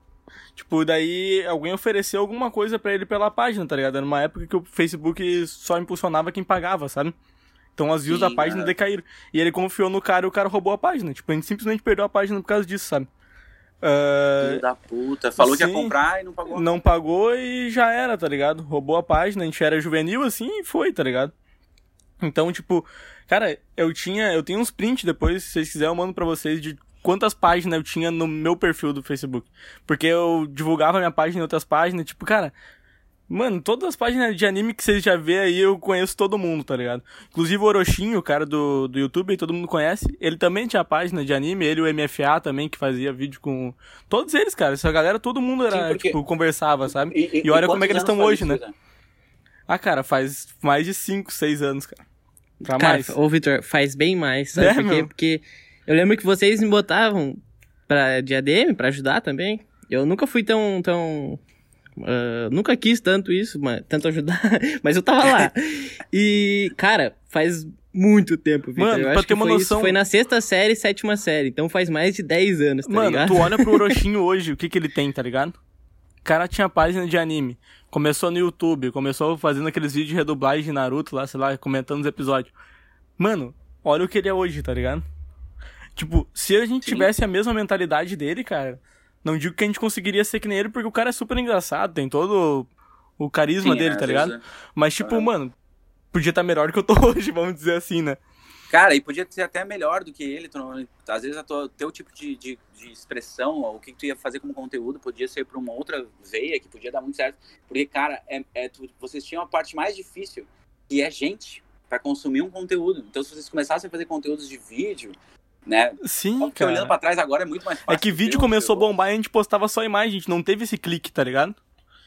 Tipo, daí alguém ofereceu alguma coisa para ele pela página, tá ligado? Era uma época que o Facebook só impulsionava quem pagava, sabe? Então as views Sim, da página é. decaíram. E ele confiou no cara e o cara roubou a página. Tipo, a gente simplesmente perdeu a página por causa disso, sabe? Uh... Filho da puta. Falou Sim, que ia comprar e não pagou. Não pagou e já era, tá ligado? Roubou a página, a gente era juvenil assim e foi, tá ligado? Então, tipo, cara, eu tinha. Eu tenho uns prints depois, se vocês quiserem, eu mando pra vocês de quantas páginas eu tinha no meu perfil do Facebook. Porque eu divulgava minha página em outras páginas, tipo, cara. Mano, todas as páginas de anime que vocês já vê aí, eu conheço todo mundo, tá ligado? Inclusive o Orochinho, o cara do, do YouTube, todo mundo conhece. Ele também tinha página de anime, ele e o MFA também, que fazia vídeo com. Todos eles, cara. Essa galera, todo mundo era, Sim, porque... tipo, conversava, sabe? E, e, e olha como é que eles estão hoje, né? Ah, cara, faz mais de 5, 6 anos, cara. Pra cara, mais. Ô, Victor, faz bem mais, sabe é, por quê? Meu? Porque eu lembro que vocês me botavam pra, de ADM pra ajudar também. Eu nunca fui tão, tão Uh, nunca quis tanto isso, mas, tanto ajudar, mas eu tava lá. e, cara, faz muito tempo, Victor. Mano, eu pra ter uma foi noção. Isso, foi na sexta série, sétima série. Então faz mais de 10 anos, tá Mano, ligado? tu olha pro Orochinho hoje, o que que ele tem, tá ligado? O cara tinha página de anime. Começou no YouTube, começou fazendo aqueles vídeos de redublagem de Naruto lá, sei lá, comentando os episódios. Mano, olha o que ele é hoje, tá ligado? Tipo, se a gente Sim. tivesse a mesma mentalidade dele, cara, não digo que a gente conseguiria ser que nem ele, porque o cara é super engraçado, tem todo o carisma Sim, dele, é, tá ligado? Vezes, Mas, tipo, é. mano, podia estar tá melhor que eu tô hoje, vamos dizer assim, né? Cara, e podia ser até melhor do que ele. Não, às vezes o teu tipo de, de, de, expressão, o que tu ia fazer como conteúdo, podia ser para uma outra veia que podia dar muito certo. Porque, cara, é, é tu, vocês tinham a parte mais difícil, que é gente, para consumir um conteúdo. Então, se vocês começassem a fazer conteúdos de vídeo, né? Sim, Porque cara. olhando pra trás agora é muito mais fácil. É que vídeo começou a bombar e a gente postava só imagem, a gente não teve esse clique, tá ligado?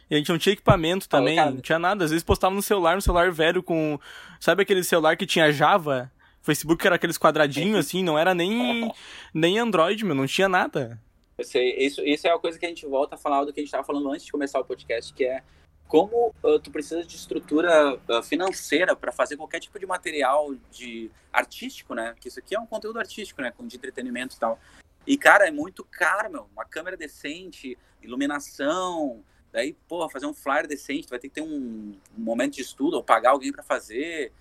E a gente não tinha equipamento também, não tinha nada. Às vezes postava no celular, no celular velho com... Sabe aquele celular que tinha Java? Facebook era aqueles quadradinhos, assim, não era nem, nem Android, meu, não tinha nada. Eu sei, isso, isso é a coisa que a gente volta a falar do que a gente estava falando antes de começar o podcast, que é como uh, tu precisa de estrutura uh, financeira para fazer qualquer tipo de material de artístico, né? Que isso aqui é um conteúdo artístico, né? De entretenimento e tal. E, cara, é muito caro, meu. Uma câmera decente, iluminação, daí, porra, fazer um flyer decente, tu vai ter que ter um, um momento de estudo, ou pagar alguém para fazer.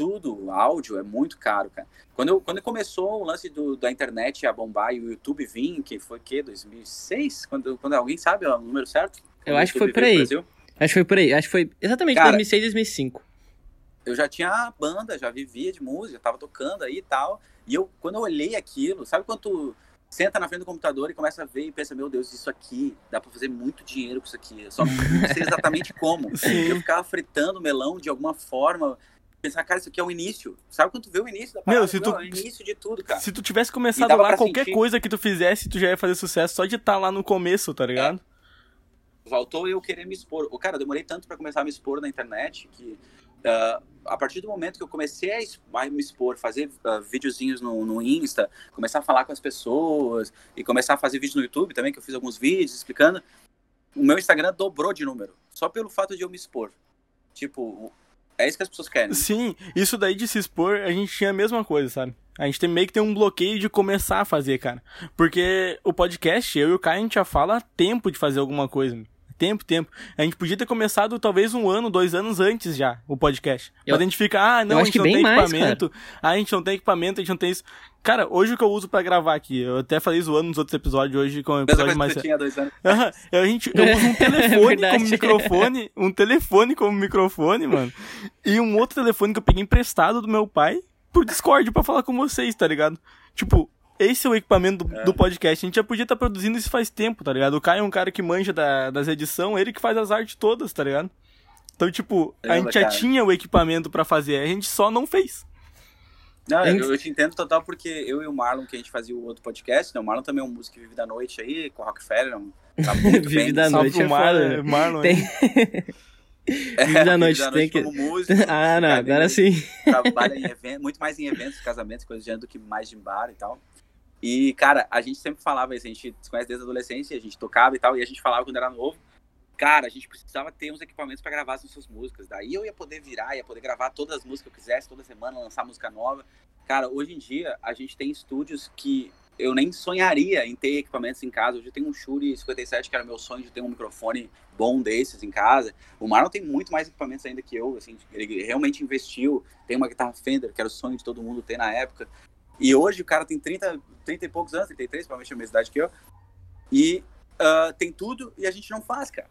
Tudo, áudio, é muito caro, cara. Quando, quando começou o lance do, da internet a bombar e o YouTube vir, que foi que 2006? Quando, quando alguém sabe o número certo? Eu acho que foi por aí. Brasil? Acho que foi por aí. Acho que foi exatamente Cara, 2006, 2005. Eu já tinha banda, já vivia de música, tava tocando aí e tal. E eu, quando eu olhei aquilo, sabe quando tu senta na frente do computador e começa a ver e pensa, meu Deus, isso aqui, dá pra fazer muito dinheiro com isso aqui. Eu só não sei exatamente como. Eu ficava fritando melão de alguma forma, pensar, cara, isso aqui é o início. Sabe quando tu vê o início da parada? Meu, se tu, é o início de tudo, cara. Se tu tivesse começado lá, qualquer sentir... coisa que tu fizesse, tu já ia fazer sucesso só de estar tá lá no começo, tá ligado? É faltou eu querer me expor. O cara, eu demorei tanto para começar a me expor na internet que uh, a partir do momento que eu comecei a me expor, fazer uh, videozinhos no, no, Insta, começar a falar com as pessoas e começar a fazer vídeos no YouTube também, que eu fiz alguns vídeos explicando, o meu Instagram dobrou de número, só pelo fato de eu me expor. Tipo, é isso que as pessoas querem. Sim, isso daí de se expor, a gente tinha a mesma coisa, sabe? A gente tem meio que tem um bloqueio de começar a fazer, cara. Porque o podcast, eu e o Caio, a gente já fala há tempo de fazer alguma coisa tempo, tempo. A gente podia ter começado talvez um ano, dois anos antes já, o podcast. Eu, Mas a gente fica, ah, não, a gente não tem equipamento. Mais, ah, a gente não tem equipamento, a gente não tem isso. Cara, hoje o que eu uso para gravar aqui, eu até falei zoando nos outros episódios hoje com o episódio mais. Tinha dois anos. a gente, eu uso um telefone é como microfone, um telefone como microfone, mano. E um outro telefone que eu peguei emprestado do meu pai por Discord para falar com vocês, tá ligado? Tipo, esse é o equipamento do, é. do, podcast. A gente já podia estar tá produzindo isso faz tempo, tá ligado? O Caio é um cara que manja da, das edições, ele que faz as artes todas, tá ligado? Então, tipo, a gente já tinha o equipamento para fazer, a gente só não fez. Não, gente... eu, eu, te entendo total porque eu e o Marlon, que a gente fazia o outro podcast, né? O Marlon também é um músico que vive da noite aí, com o Rockefeller, tá muito vive bem. da noite é Mar, Marlon. Tem... É, vive da noite, tem que... músico, ah, não, agora sim. Trabalha em eventos, muito mais em eventos, casamentos, coisas do gênero, do que mais de bar e tal. E, cara, a gente sempre falava isso, a gente se conhece desde a adolescência, a gente tocava e tal, e a gente falava quando era novo, cara, a gente precisava ter uns equipamentos para gravar as nossas músicas. Daí eu ia poder virar, ia poder gravar todas as músicas que eu quisesse, toda semana, lançar música nova. Cara, hoje em dia a gente tem estúdios que eu nem sonharia em ter equipamentos em casa. Hoje eu tenho um Shure 57, que era meu sonho de ter um microfone bom desses em casa. O Marlon tem muito mais equipamentos ainda que eu, assim, ele realmente investiu. Tem uma guitarra Fender, que era o sonho de todo mundo ter na época. E hoje o cara tem 30, 30 e poucos anos, 33, provavelmente a mesma idade que eu. E uh, tem tudo e a gente não faz, cara.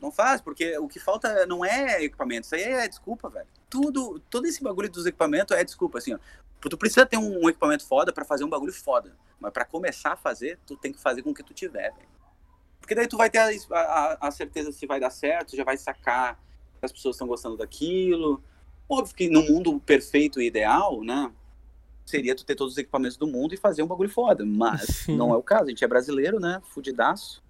Não faz, porque o que falta não é equipamento, isso aí é desculpa, velho. Tudo, todo esse bagulho dos equipamentos é desculpa, assim, ó. Tu precisa ter um, equipamento foda para fazer um bagulho foda. Mas para começar a fazer, tu tem que fazer com o que tu tiver, velho. Porque daí tu vai ter a, a, a certeza se vai dar certo, já vai sacar que as pessoas estão gostando daquilo. Óbvio que no mundo perfeito e ideal, né? Seria tu ter todos os equipamentos do mundo e fazer um bagulho foda. Mas Sim. não é o caso. A gente é brasileiro, né? Fudidaço.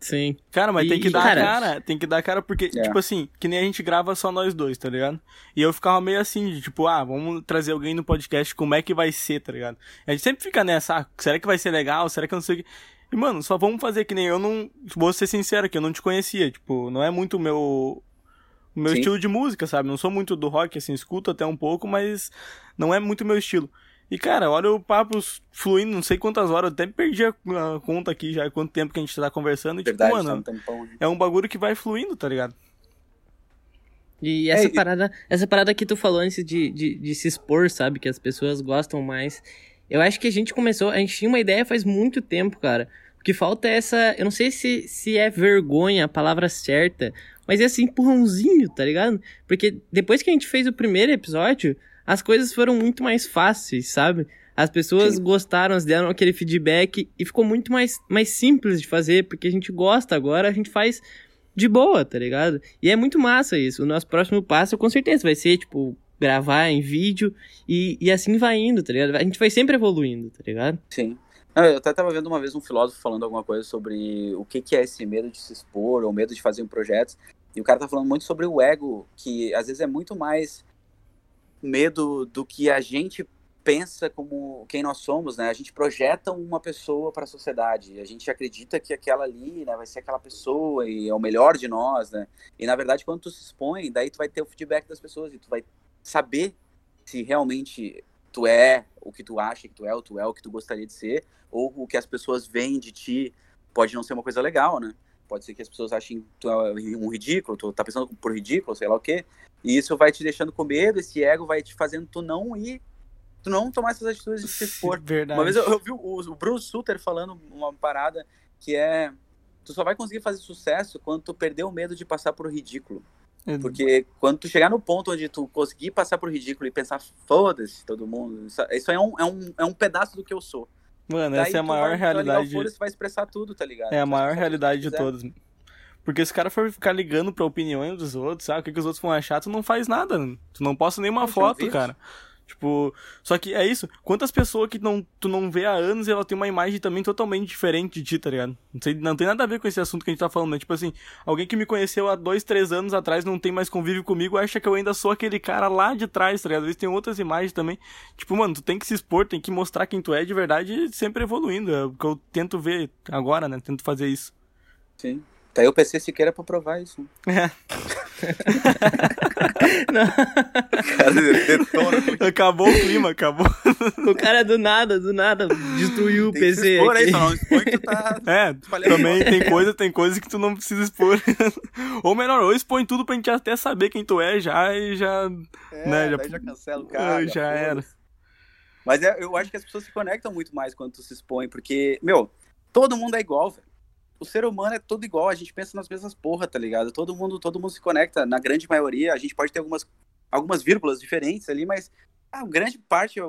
Sim. Cara, mas e, tem que dar cara, cara, tem que dar cara, porque, é. tipo assim, que nem a gente grava só nós dois, tá ligado? E eu ficava meio assim, de tipo, ah, vamos trazer alguém no podcast, como é que vai ser, tá ligado? A gente sempre fica nessa, ah, será que vai ser legal? Será que eu não sei o que. E, mano, só vamos fazer que nem eu não. Vou ser sincero aqui, eu não te conhecia. Tipo, não é muito o meu. O meu Sim. estilo de música, sabe? Não sou muito do rock, assim, escuto até um pouco, mas não é muito meu estilo. E, cara, olha o papo fluindo, não sei quantas horas, eu até perdi a, conta aqui já, quanto tempo que a gente tá conversando. E, tipo, Verdade, tipo, mano, tá um tempão, né? é um bagulho que vai fluindo, tá ligado? E essa é, parada, essa parada que tu falou antes de, de, de, se expor, sabe? Que as pessoas gostam mais. Eu acho que a gente começou, a gente tinha uma ideia faz muito tempo, cara. O que falta é essa, eu não sei se, se é vergonha a palavra certa, mas é esse empurrãozinho, tá ligado? Porque depois que a gente fez o primeiro episódio, as coisas foram muito mais fáceis, sabe? As pessoas Sim. gostaram, deram aquele feedback e ficou muito mais, mais simples de fazer, porque a gente gosta agora, a gente faz de boa, tá ligado? E é muito massa isso. O nosso próximo passo, com certeza, vai ser, tipo, gravar em vídeo e, e assim vai indo, tá ligado? A gente vai sempre evoluindo, tá ligado? Sim. Eu até tava vendo uma vez um filósofo falando alguma coisa sobre o que, que é esse medo de se expor ou medo de fazer um projeto. E o cara tá falando muito sobre o ego, que às vezes é muito mais medo do que a gente pensa como quem nós somos, né? A gente projeta uma pessoa para a sociedade, a gente acredita que aquela ali, né, vai ser aquela pessoa e é o melhor de nós, né? E na verdade, quando tu se expõe, daí tu vai ter o feedback das pessoas e tu vai saber se realmente tu é o que tu acha que tu é, ou tu é o que tu gostaria de ser, ou o que as pessoas veem de ti pode não ser uma coisa legal, né? Pode ser que as pessoas achem que tu é um ridículo, tu tá pensando por ridículo, sei lá o quê. E isso vai te deixando com medo, esse ego vai te fazendo tu não ir, tu não tomar essas atitudes de se expor. Verdade. Uma vez eu, eu vi o, o, Bruce Sutter falando uma parada que é tu só vai conseguir fazer sucesso quando tu perder o medo de passar por ridículo. Porque quando tu chegar no ponto onde tu conseguir passar por ridículo e pensar, foda-se todo mundo, isso, isso é, um, é, um, é um pedaço do que eu sou. Mano, Daí essa é a maior vai, realidade. Fora, vai expressar tudo, tá ligado? É a maior realidade de todos. Porque se o cara for ficar ligando pra opiniões dos outros, sabe? O que, que os outros vão achar, tu não faz nada. Tu não posta nenhuma foto, cara. Tipo, só que é isso. Quantas pessoas que não, tu não vê há anos e ela tem uma imagem também totalmente diferente de ti, tá ligado? Não, sei, não tem nada a ver com esse assunto que a gente tá falando, né? Tipo assim, alguém que me conheceu há dois, três anos atrás, não tem mais convívio comigo, acha que eu ainda sou aquele cara lá de trás, tá ligado? Às vezes tem outras imagens também. Tipo, mano, tu tem que se expor, tem que mostrar quem tu é de verdade sempre evoluindo. É o que eu tento ver agora, né? Tento fazer isso. Sim. Tá aí o PC Siqueira pra provar isso. É. cara, acabou o clima, acabou. O cara do nada, do nada, destruiu tem o PC. expor aí, não expõe que tu tá. É, também tem coisa, tem coisa que tu não precisa expor. ou melhor, ou expõe tudo pra gente até saber quem tu é já e já. É, né, já, já cancela o cara. Já, já era. Mas é, eu acho que as pessoas se conectam muito mais quando tu se expõe, porque, meu, todo mundo é igual, velho o ser humano é todo igual, a gente pensa nas mesmas porra, tá ligado? Todo mundo, todo mundo se conecta, na grande maioria, a gente pode ter algumas, algumas vírgulas diferentes ali, mas a grande parte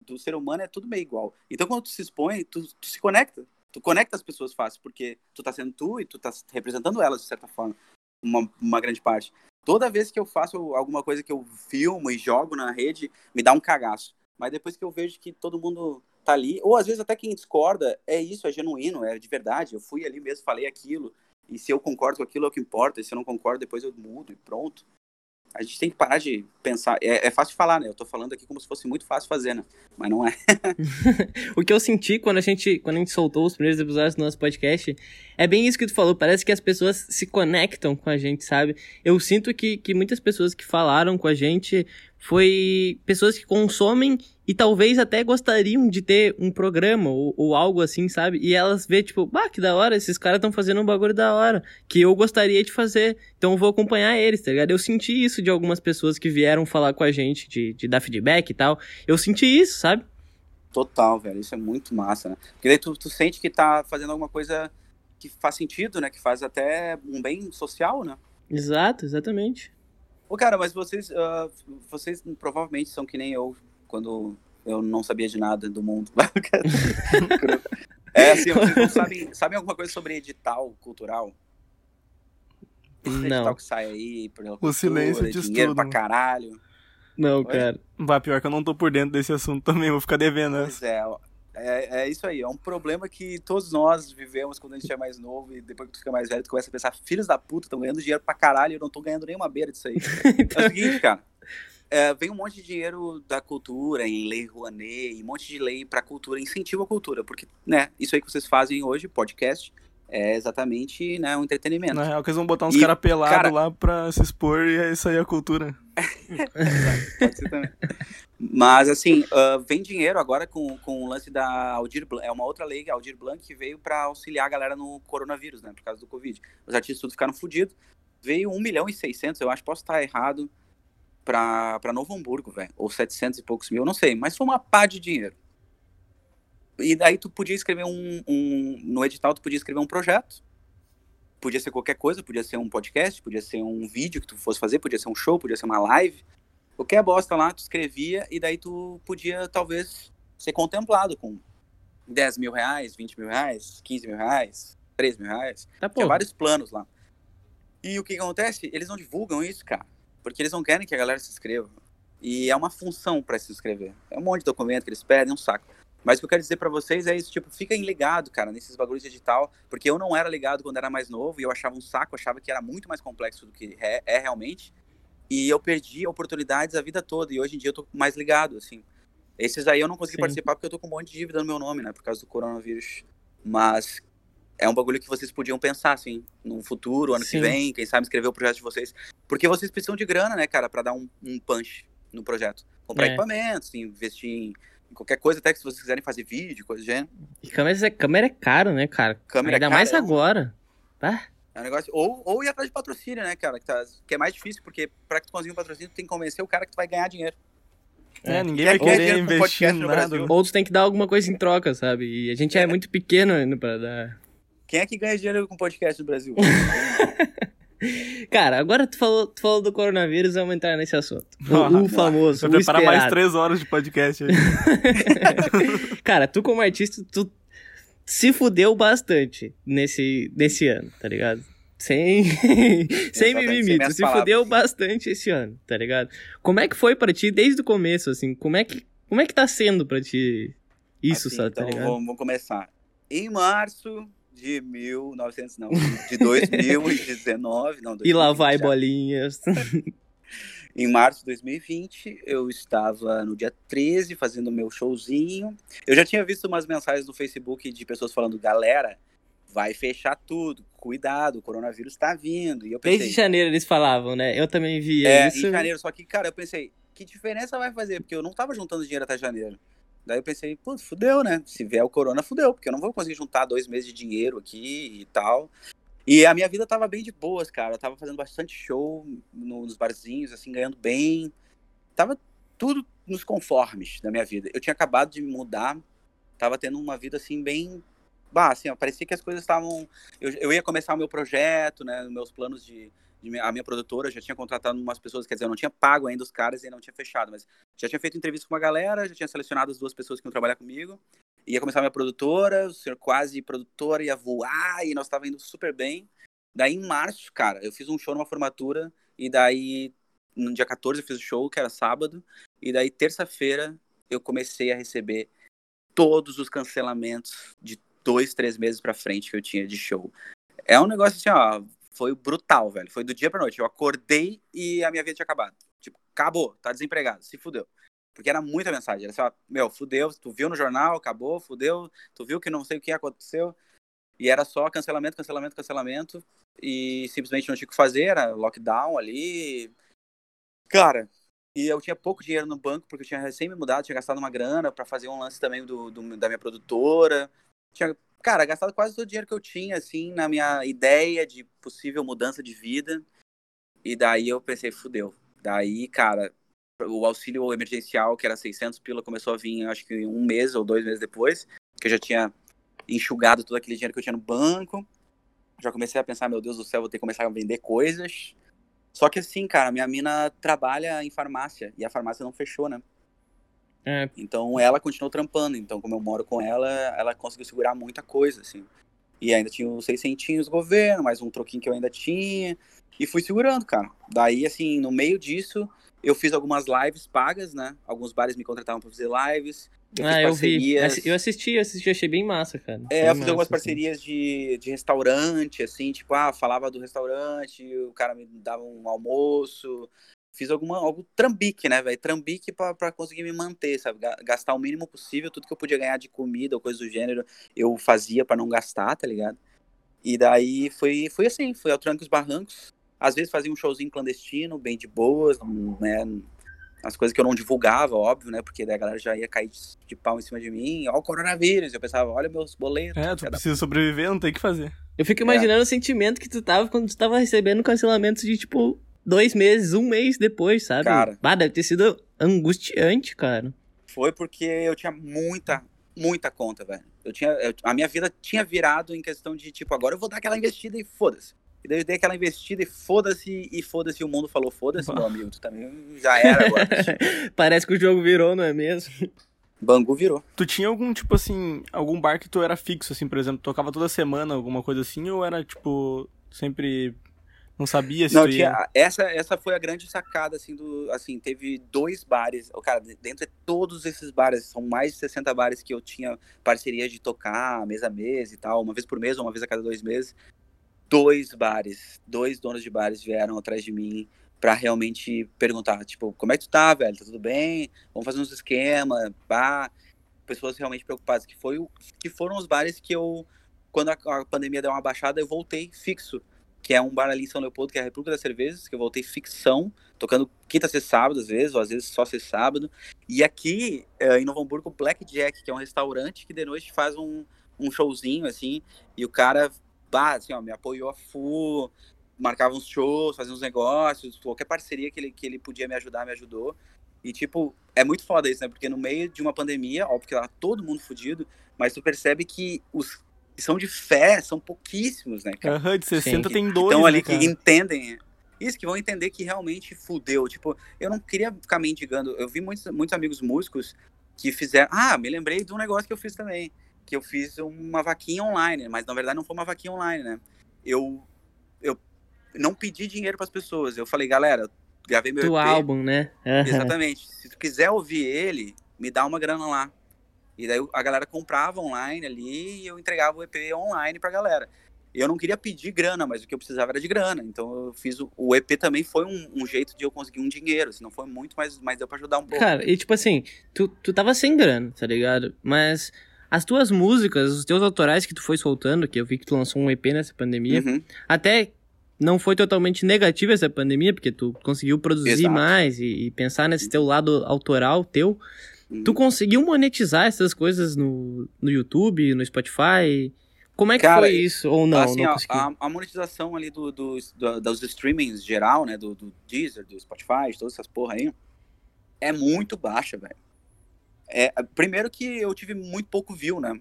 do ser humano é tudo meio igual. Então quando tu se expõe, tu, tu se conecta, tu conecta as pessoas fácil, porque tu tá sendo tu e tu tá representando elas de certa forma, uma, uma grande parte. Toda vez que eu faço alguma coisa que eu filmo e jogo na rede, me dá um cagaço. Mas depois que eu vejo que todo mundo tá ali, ou às vezes até quem discorda, é isso, é genuíno, é de verdade. Eu fui ali mesmo, falei aquilo, e se eu concordo com aquilo é o que importa, e se eu não concordo, depois eu mudo e pronto. A gente tem que parar de pensar. É, é fácil falar, né? Eu tô falando aqui como se fosse muito fácil fazer, né? Mas não é. o que eu senti quando a gente quando a gente soltou os primeiros episódios do nosso podcast é bem isso que tu falou. Parece que as pessoas se conectam com a gente, sabe? Eu sinto que, que muitas pessoas que falaram com a gente foi pessoas que consomem e talvez até gostariam de ter um programa ou, ou algo assim, sabe? E elas vê tipo, bah, que da hora, esses caras estão fazendo um bagulho da hora, que eu gostaria de fazer, então eu vou acompanhar eles, tá ligado? Eu senti isso de algumas pessoas que vieram falar com a gente, de, de dar feedback e tal. Eu senti isso, sabe? Total, velho, isso é muito massa, né? Porque daí tu, tu sente que tá fazendo alguma coisa que faz sentido, né? Que faz até um bem social, né? Exato, exatamente. Ô, cara, mas vocês, uh, vocês provavelmente são que nem eu, quando eu não sabia de nada do mundo. É, assim, vocês não sabem, sabem alguma coisa sobre edital cultural? Não. Edital que sai aí, por exemplo, o silêncio de dinheiro estudo. pra caralho. Não, Oi? cara. Vai, pior que eu não tô por dentro desse assunto também, vou ficar devendo. Pois é, é, é, isso aí, é um problema que todos nós vivemos quando a gente é mais novo e depois que tu fica mais velho, tu começa a pensar, filhos da puta, estão ganhando dinheiro pra caralho eu não tô ganhando nenhuma beira disso aí. então... É o seguinte, cara, é, vem um monte de dinheiro da cultura, em lei Rouanet, um monte de lei pra cultura, incentivo a cultura, porque, né, isso aí que vocês fazem hoje, podcast, é exatamente, né, um entretenimento. Na real, que eles vão botar uns caras pelados cara... lá pra se expor e é isso aí a cultura. Pode ser também. Mas, assim, uh, vem dinheiro agora com, com o lance da Aldir Blanc. É uma outra lei, a Aldir Blanc, que veio para auxiliar a galera no coronavírus, né? Por causa do Covid. Os artistas todos ficaram fodidos. Veio 1 milhão e 600, eu acho, posso estar errado, para Novo Hamburgo, velho. Ou 700 e poucos mil, não sei. Mas foi uma pá de dinheiro. E daí tu podia escrever um, um... No edital, tu podia escrever um projeto. Podia ser qualquer coisa, podia ser um podcast, podia ser um vídeo que tu fosse fazer, podia ser um show, podia ser uma live qualquer bosta lá, tu escrevia e daí tu podia, talvez, ser contemplado com 10 mil reais, 20 mil reais, 15 mil reais, 3 mil reais. Tá, Tinha vários planos lá. E o que, que acontece? Eles não divulgam isso, cara. Porque eles não querem que a galera se inscreva. E é uma função para se inscrever. É um monte de documento que eles pedem, um saco. Mas o que eu quero dizer para vocês é isso, tipo, fiquem ligado, cara, nesses bagulhos de edital, porque eu não era ligado quando era mais novo e eu achava um saco, achava que era muito mais complexo do que é, é realmente. E eu perdi oportunidades a vida toda. E hoje em dia eu tô mais ligado, assim. Esses aí eu não consegui Sim. participar porque eu tô com um monte de dívida no meu nome, né? Por causa do coronavírus. Mas é um bagulho que vocês podiam pensar, assim, no futuro, ano Sim. que vem, quem sabe escrever o projeto de vocês. Porque vocês precisam de grana, né, cara, para dar um, um, punch no projeto. Comprar é. equipamentos, investir em, qualquer coisa, até que se vocês quiserem fazer vídeo, coisa do gênero. E câmera é, câmera é caro, né, cara? Câmera Ainda é mais agora. Tá? É um negócio. Ou, ou ir atrás de patrocínio, né, cara? Que, tá, que é mais difícil, porque pra que tu conseguir um patrocínio, tu tem que convencer o cara que tu vai ganhar dinheiro. É, ninguém vai querer investir no nada. Ou tu tem que dar alguma coisa em troca, sabe? E a gente é, é muito pequeno ainda pra dar. Quem é que ganha dinheiro com podcast no Brasil? Cara, agora tu falou, tu falou do coronavírus, vamos entrar nesse assunto. O, o famoso. Vou preparar mais três horas de podcast aí. Cara, tu como artista, tu se fudeu bastante nesse, nesse ano, tá ligado? Sem, sem mimimi, tu se fudeu bastante esse ano, tá ligado? Como é que foi para ti desde o começo, assim? Como é que, como é que tá sendo para ti isso, assim, sabe? Tá então, tá vamos, vamos começar. Em março de 1900, não, de 2019, não, 2020, E lá vai já. bolinhas. Em março de 2020, eu estava no dia 13 fazendo meu showzinho. Eu já tinha visto umas mensagens no Facebook de pessoas falando: galera, vai fechar tudo, cuidado, o coronavírus está vindo. E eu pensei, Desde janeiro eles falavam, né? Eu também via é, isso. Em janeiro, só que, cara, eu pensei: que diferença vai fazer? Porque eu não estava juntando dinheiro até janeiro. Daí eu pensei, pô, fudeu, né? Se vier o corona, fudeu, porque eu não vou conseguir juntar dois meses de dinheiro aqui e tal. E a minha vida tava bem de boas, cara. Eu tava fazendo bastante show nos barzinhos, assim, ganhando bem. Tava tudo nos conformes da minha vida. Eu tinha acabado de me mudar, tava tendo uma vida, assim, bem. Bah, assim, ó, parecia que as coisas estavam. Eu, eu ia começar o meu projeto, né? Meus planos de. A minha produtora já tinha contratado umas pessoas, quer dizer, eu não tinha pago ainda os caras e não tinha fechado, mas já tinha feito entrevista com uma galera, já tinha selecionado as duas pessoas que iam trabalhar comigo ia começar minha produtora, o senhor quase produtora ia voar e nós estava indo super bem. Daí em março, cara, eu fiz um show numa formatura e daí no dia 14 eu fiz o show, que era sábado, e daí terça-feira eu comecei a receber todos os cancelamentos de dois, três meses pra frente que eu tinha de show. É um negócio assim, ó, foi brutal, velho. Foi do dia pra noite. Eu acordei e a minha vida tinha acabado. Tipo, acabou, tá desempregado, se fudeu. Porque era muita mensagem. Era assim, meu, fudeu, tu viu no jornal, acabou, fudeu, tu viu que não sei o que aconteceu. E era só cancelamento, cancelamento, cancelamento. E simplesmente não tinha o que fazer, era lockdown ali. Cara, e eu tinha pouco dinheiro no banco, porque eu tinha recém me mudado, tinha gastado uma grana para fazer um lance também do, do, da minha produtora. Tinha, cara, gastado quase todo o dinheiro que eu tinha, assim, na minha ideia de possível mudança de vida. E daí eu pensei, fudeu. Daí, cara, o auxílio emergencial, que era 600 pila, começou a vir, acho que um mês ou dois meses depois, que eu já tinha enxugado todo aquele dinheiro que eu tinha no banco. Já comecei a pensar, meu Deus do céu, vou ter que começar a vender coisas. Só que assim, cara, minha mina trabalha em farmácia e a farmácia não fechou, né? É. Então ela continuou trampando. Então, como eu moro com ela, ela conseguiu segurar muita coisa, assim. E ainda tinha os 600 do governo, mais um troquinho que eu ainda tinha. E fui segurando, cara. Daí, assim, no meio disso, eu fiz algumas lives pagas, né? Alguns bares me contratavam pra fazer lives. Eu ah, eu vi. Eu assisti, eu assisti, achei bem massa, cara. É, bem eu fiz massa, algumas assim. parcerias assim. de, de restaurante, assim, tipo, ah, falava do restaurante, o cara me dava um almoço. Fiz alguma, algo trambique, né, velho? Trambique pra, pra conseguir me manter, sabe? Gastar o mínimo possível, tudo que eu podia ganhar de comida ou coisa do gênero, eu fazia para não gastar, tá ligado? E daí foi, foi assim, foi ao tranco os barrancos. Às vezes fazia um showzinho clandestino, bem de boas, né? As coisas que eu não divulgava, óbvio, né? Porque daí a galera já ia cair de, de pau em cima de mim. Ó, o coronavírus. Eu pensava, olha meus boletos. É, tu precisa sobreviver, não tem o que fazer. Eu fico imaginando é. o sentimento que tu tava quando tu tava recebendo cancelamentos de, tipo, dois meses, um mês depois, sabe? Cara. Bah, deve ter sido angustiante, cara. Foi porque eu tinha muita, muita conta, velho. Eu tinha, eu, a minha vida tinha virado em questão de, tipo, agora eu vou dar aquela investida e foda-se. E daí eu dei aquela investida e foda-se, e foda-se, o mundo falou foda-se, meu amigo, tu também já era agora. Parece que o jogo virou, não é mesmo? Bangu virou. Tu tinha algum, tipo assim, algum bar que tu era fixo, assim, por exemplo, tocava toda semana, alguma coisa assim, ou era, tipo, sempre não sabia se não, tinha, essa essa foi a grande sacada assim do assim, teve dois bares, o cara, dentro de todos esses bares, são mais de 60 bares que eu tinha parceria de tocar mês a mês e tal, uma vez por mês ou uma vez a cada dois meses dois bares, dois donos de bares vieram atrás de mim para realmente perguntar, tipo, como é que tu tá, velho? Tá tudo bem? Vamos fazer uns esquema, pá. Pessoas realmente preocupadas, que foi que foram os bares que eu quando a, a, pandemia deu uma baixada, eu voltei fixo, que é um bar ali em São Leopoldo, que é a República das Cervejas, que eu voltei ficção, tocando quinta, sexta, sábado, às vezes, ou às vezes só sexta, sábado. E aqui, é, em Novo Hamburgo, Black Jack, que é um restaurante que de noite faz um, um showzinho, assim, e o cara bah, assim, ó, me apoiou a full, marcava uns shows, fazia uns negócios, qualquer parceria que ele, que ele podia me ajudar, me ajudou. E, tipo, é muito foda isso, né? Porque no meio de uma pandemia, óbvio que lá todo mundo fudido, mas tu percebe que os são de fé são pouquíssimos, né, cara? Aham, uhum, de 60 Sim. tem dois, Então ali né, que entendem. Isso, que vão entender que realmente fudeu. Tipo, eu não queria ficar mendigando. Eu vi muitos, muitos amigos músicos que fizeram. Ah, me lembrei de um negócio que eu fiz também que eu fiz uma vaquinha online, mas na verdade não foi uma vaquinha online, né? Eu, eu não pedi dinheiro para as pessoas. Eu falei, galera, gravei meu Do EP. álbum, né? Uhum. Exatamente. Se tu quiser ouvir ele, me dá uma grana lá. E daí a galera comprava online ali e eu entregava o EP online pra galera. Eu não queria pedir grana, mas o que eu precisava era de grana. Então eu fiz o, o EP também foi um, um, jeito de eu conseguir um dinheiro. Assim, não foi muito, mas, mas deu pra ajudar um pouco. Cara, e tipo assim, tu, tu tava sem grana, tá ligado? Mas as tuas músicas, os teus autorais que tu foi soltando, que eu vi que tu lançou um EP nessa pandemia, uhum. até não foi totalmente negativa essa pandemia, porque tu conseguiu produzir Exato. mais e, e, pensar nesse teu lado autoral teu. Uhum. Tu conseguiu monetizar essas coisas no, no YouTube, no Spotify? Como é que Cara, foi isso? Ou não? Assim, não a, a, monetização ali do, do, do, dos streamings geral, né? Do, do Deezer, do Spotify, todas essas porra aí, é muito baixa, velho. É, primeiro que eu tive muito pouco view, né?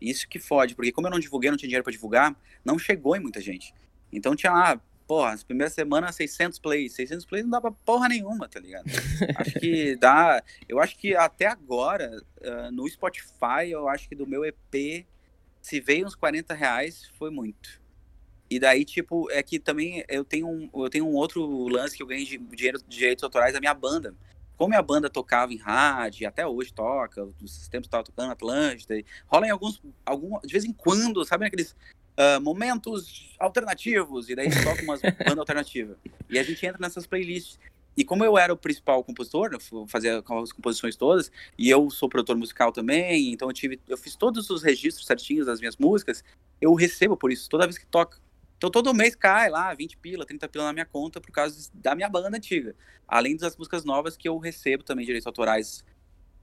Isso que fode, porque como eu não divulguei, não tinha dinheiro para divulgar, não chegou em muita gente. Então tinha lá, porra, as primeiras semanas 600 plays. 600 plays não dá pra porra nenhuma, tá ligado? acho que dá. Eu acho que até agora, uh, no Spotify, eu acho que do meu EP, se veio uns 40 reais, foi muito. E daí, tipo, é que também eu tenho um, eu tenho um outro lance que eu ganhei de dinheiro de direitos autorais da minha banda como a banda tocava em rádio, até hoje toca, os tempos estava tocando Atlântida, rola em alguns, algum, de vez em quando, sabe aqueles uh, momentos alternativos, e daí toca umas bandas alternativas. E a gente entra nessas playlists. E como eu era o principal compositor, eu fazia as composições todas, e eu sou produtor musical também, então eu tive, eu fiz todos os registros certinhos das minhas músicas, eu recebo por isso toda vez que toca. Então todo mês cai lá 20 pila, 30 pila na minha conta por causa da minha banda antiga. Além das músicas novas que eu recebo também direitos autorais,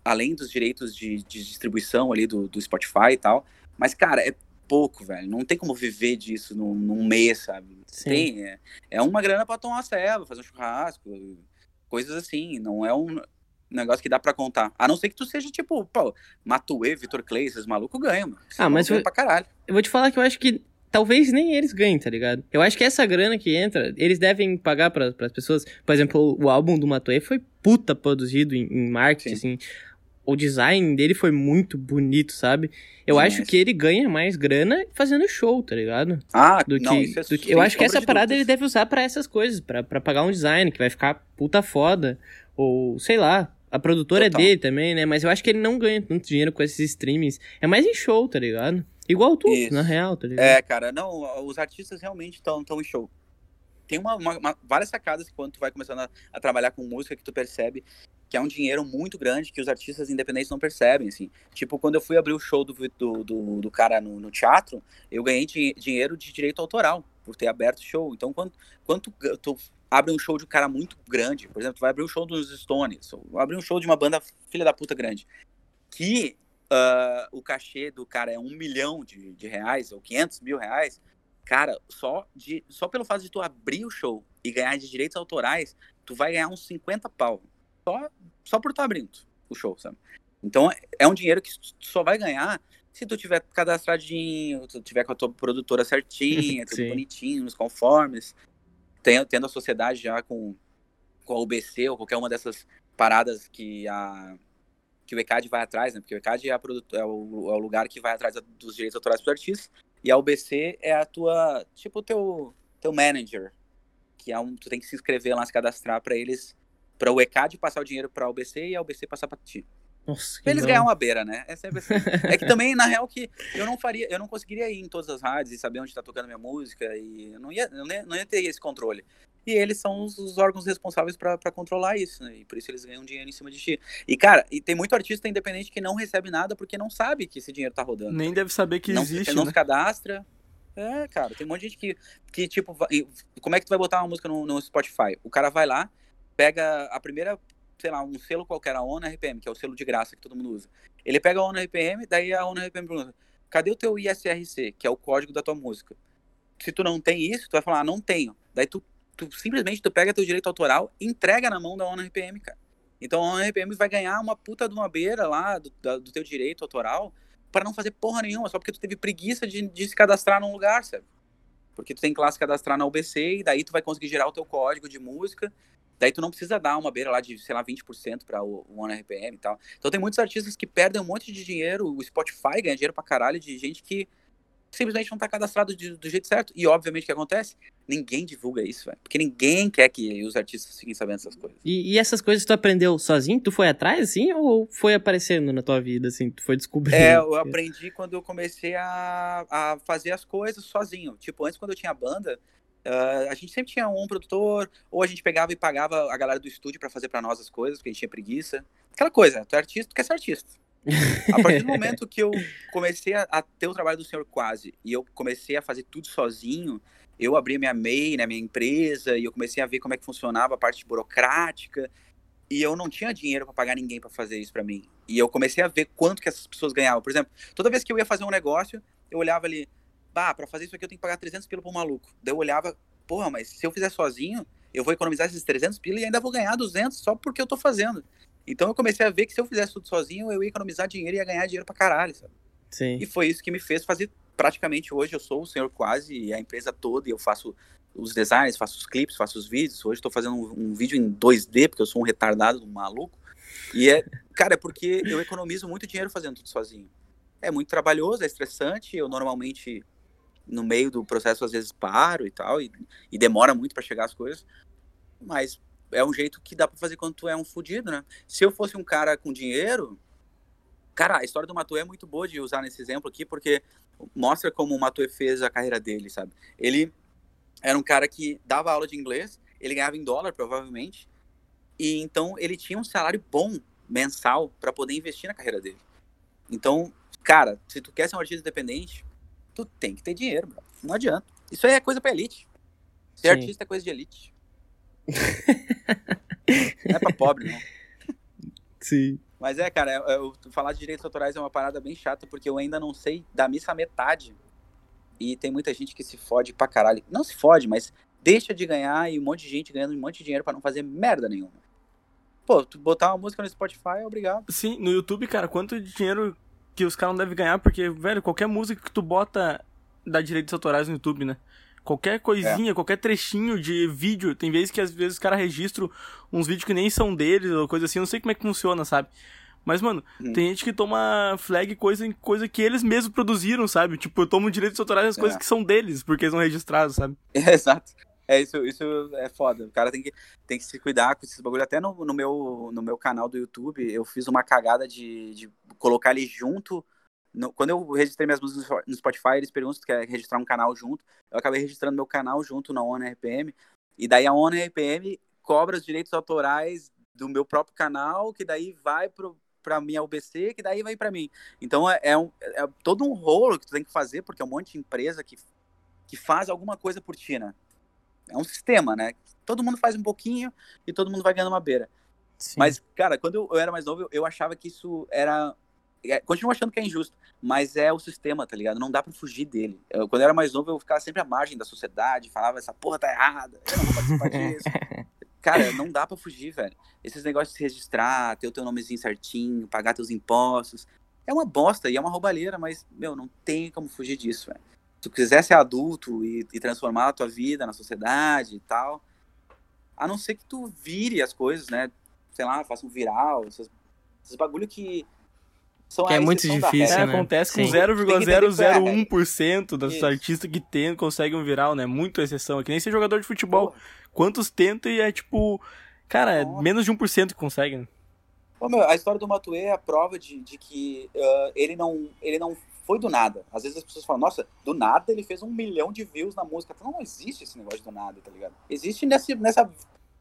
além dos direitos de, de distribuição ali do, do, Spotify e tal. Mas, cara, é pouco, velho. Não tem como viver disso num, num mês, sabe? Sim. Tem. É, é uma grana pra tomar uma ceva, fazer um churrasco, coisas assim. Não é um negócio que dá para contar. A não ser que tu seja tipo, pô, Matue, Vitor Clay, esses malucos ganham, mano. ah, mas eu, pra caralho. eu vou te falar que eu acho que talvez nem eles ganhem, tá ligado? Eu acho que essa grana que entra, eles devem pagar para as pessoas. Por exemplo, o álbum do Matoe foi puta produzido em, em marketing, Sim. assim. O design dele foi muito bonito, sabe? Eu Sim, acho é. que ele ganha mais grana fazendo show, tá ligado? Ah, do não, que, isso é do que, Eu acho que essa parada dúvidas. ele deve usar para essas coisas, para pagar um design que vai ficar puta foda. Ou, sei lá, a produtora é Total. é dele também, né? Mas eu acho que ele não ganha tanto dinheiro com esses streamings. É mais em show, tá ligado? Igual tu, Isso. na real, tá ligado? É, cara, não, os artistas realmente estão tão em show. Tem uma, uma, uma, várias sacadas quando tu vai começando a, a, trabalhar com música que tu percebe que é um dinheiro muito grande que os artistas independentes não percebem, assim. Tipo, quando eu fui abrir o show do, do, do, do cara no, no, teatro, eu ganhei di dinheiro de direito autoral por ter aberto o show. Então, quando, quando tu, abre um show de um cara muito grande, por exemplo, tu vai abrir um show dos Stones, ou abrir um show de uma banda filha da puta grande, que uh, o cachê do cara é um milhão de, de reais ou 500 mil reais, cara, só, de, só pelo fato de tu abrir o show e ganhar de direitos autorais, tu vai ganhar uns 50 pau. Só, só por tu abrindo o show, sabe? Então é um dinheiro que tu só vai ganhar se tu tiver cadastradinho, tu tiver com a tua produtora certinha, tudo bonitinho, nos conformes, tendo, tendo a sociedade já com, com a UBC ou qualquer uma dessas paradas que a, que o ECAD vai atrás, né? Porque o ECAD é, a é, o, é o lugar que vai atrás dos direitos autorais dos artistas. E a UBC é a tua, tipo, o teu, teu manager. Que é um, tu tem que se inscrever lá, se cadastrar para eles, para o ECAD passar o dinheiro para a UBC e a UBC passar para ti. Nossa, eles ganhar uma beira, né? É, é que também, na real, que eu não faria, eu não conseguiria ir em todas as rádios e saber onde tá tocando minha música e eu não ia, ia, não ia ter esse controle e eles são os, os órgãos responsáveis para controlar isso, né? E por isso eles ganham dinheiro em cima de ti. E, cara, e tem muito artista independente que não recebe nada porque não sabe que esse dinheiro tá rodando. Nem deve saber que não, existe. Não né? se cadastra. É, cara, tem um monte de gente que, que tipo, vai, como é que tu vai botar uma música no, no Spotify? O cara vai lá, pega a primeira, sei lá, um selo qualquer, a ONU RPM, que é o selo de graça que todo mundo usa. Ele pega a ONU RPM, daí a ONU RPM pergunta, cadê o teu ISRC, que é o código da tua música? Se tu não tem isso, tu vai falar, ah, não tenho. Daí tu tu simplesmente tu pega teu direito autoral entrega na mão da ONU RPM, cara. Então a ONU RPM vai ganhar uma puta de uma beira lá do, da, do teu direito autoral para não fazer porra nenhuma, só porque tu teve preguiça de, de se cadastrar num lugar, sabe? Porque tu tem que lá se cadastrar na UBC e daí tu vai conseguir gerar o teu código de música. Daí tu não precisa dar uma beira lá de, sei lá, 20% para o, o ONU RPM e tal. Então tem muitos artistas que perdem um monte de dinheiro, o Spotify ganha dinheiro pra caralho de gente que simplesmente não está cadastrado de, do jeito certo. E obviamente o que acontece? Ninguém divulga isso, velho. Porque ninguém quer que os artistas fiquem sabendo essas coisas. E, e, essas coisas tu aprendeu sozinho? Tu foi atrás, assim? Ou foi aparecendo na tua vida, assim? Tu foi descobrindo? É, eu aprendi quando eu comecei a, a fazer as coisas sozinho. Tipo, antes quando eu tinha banda, Uh, a gente sempre tinha um produtor, ou a gente pegava e pagava a galera do estúdio para fazer para nós as coisas, porque a gente tinha preguiça. Aquela coisa, tu é artista, tu quer ser artista. A partir do momento que eu comecei a, a, ter o trabalho do Senhor Quase e eu comecei a fazer tudo sozinho, eu abri minha MEI, né, minha empresa, e eu comecei a ver como é que funcionava a parte burocrática, e eu não tinha dinheiro para pagar ninguém para fazer isso para mim. E eu comecei a ver quanto que essas pessoas ganhavam. Por exemplo, toda vez que eu ia fazer um negócio, eu olhava ali, bah, para fazer isso aqui eu tenho que pagar 300 pila pro maluco. Daí eu olhava, porra, mas se eu fizer sozinho, eu vou economizar esses 300 pila e ainda vou ganhar 200 só porque eu tô fazendo. Então eu comecei a ver que se eu fizesse tudo sozinho, eu ia economizar dinheiro e ia ganhar dinheiro pra caralho, sabe? Sim. E foi isso que me fez fazer praticamente hoje eu sou o senhor quase e a empresa toda e eu faço os designs, faço os clipes, faço os vídeos. Hoje estou fazendo um, um, vídeo em 2D porque eu sou um retardado, um maluco. E é, cara, é porque eu economizo muito dinheiro fazendo tudo sozinho. É muito trabalhoso, é estressante. Eu normalmente no meio do processo às vezes paro e tal e, e demora muito para chegar as coisas. Mas é um jeito que dá para fazer quando tu é um fudido, né? Se eu fosse um cara com dinheiro, cara, a história do Matuê é muito boa de usar nesse exemplo aqui, porque mostra como o Matuê fez a carreira dele, sabe? Ele era um cara que dava aula de inglês, ele ganhava em dólar, provavelmente, e então ele tinha um salário bom mensal para poder investir na carreira dele. Então, cara, se tu quer ser um artista independente, tu tem que ter dinheiro, bro. não adianta. Isso aí é coisa pra elite. Ser Sim. artista é coisa de elite. não é pra pobre, não. Sim. Mas é, cara, eu, eu, falar de direitos autorais é uma parada bem chata, porque eu ainda não sei da missa a metade. E tem muita gente que se fode pra caralho. Não se fode, mas deixa de ganhar e um monte de gente ganhando um monte de dinheiro para não fazer merda nenhuma. Pô, tu botar uma música no Spotify, obrigado. Sim, no YouTube, cara, quanto de dinheiro que os caras não devem ganhar, porque, velho, qualquer música que tu bota dá direitos autorais no YouTube, né? Qualquer coisinha, é. qualquer trechinho de vídeo. Tem vezes que às vezes os caras registram uns vídeos que nem são deles ou coisa assim. Eu não sei como é que funciona, sabe? Mas, mano, hum. tem gente que toma flag coisa em coisa que eles mesmos produziram, sabe? Tipo, tomam direitos autorais das é. coisas que são deles, porque eles não registraram, sabe? É, exato. É, isso, isso é foda. O cara tem que, tem que se cuidar com esses bagulho. Até no, no, meu, no meu canal do YouTube, eu fiz uma cagada de, de colocar ele junto. No, quando eu registrei minhas músicas no Spotify, eles perguntam se quer registrar um canal junto. Eu acabei registrando meu canal junto na ONU RPM. E daí a ONU RPM cobra os direitos autorais do meu próprio canal, que daí vai pro, pra minha UBC, que daí vai para mim. Então é, é, um, é, todo um rolo que tu tem que fazer, porque é um monte de empresa que, que faz alguma coisa por ti, né? É um sistema, né? Todo mundo faz um pouquinho e todo mundo vai ganhando uma beira. Sim. Mas, cara, quando eu, eu era mais novo, eu, eu achava que isso era é, continuo achando que é injusto, mas é o sistema, tá ligado? Não dá pra fugir dele. Eu, quando eu era mais novo, eu ficava sempre à margem da sociedade, falava, essa porra tá errada, eu não vou participar disso. Cara, não dá pra fugir, velho. Esses negócios de se registrar, ter o teu nomezinho certinho, pagar teus impostos, é uma bosta e é uma roubalheira, mas, meu, não tem como fugir disso, velho. Se tu quiser ser adulto e, e transformar a tua vida na sociedade e tal, a não ser que tu vire as coisas, né? Sei lá, faça um viral, esses, esses bagulho que são que é muito difícil, né? Acontece com 0,001% dos artistas que tem, conseguem um viral, né? Muito exceção. É que nem ser jogador de futebol. Pô. Quantos tentam e é tipo... Cara, é menos de 1% que consegue, né? Pô, meu, a história do Matuê é a prova de, de que uh, ele, não, ele não foi do nada. Às vezes as pessoas falam, nossa, do nada ele fez um milhão de views na música. Então, não existe esse negócio do nada, tá ligado? Existe nessa, nessa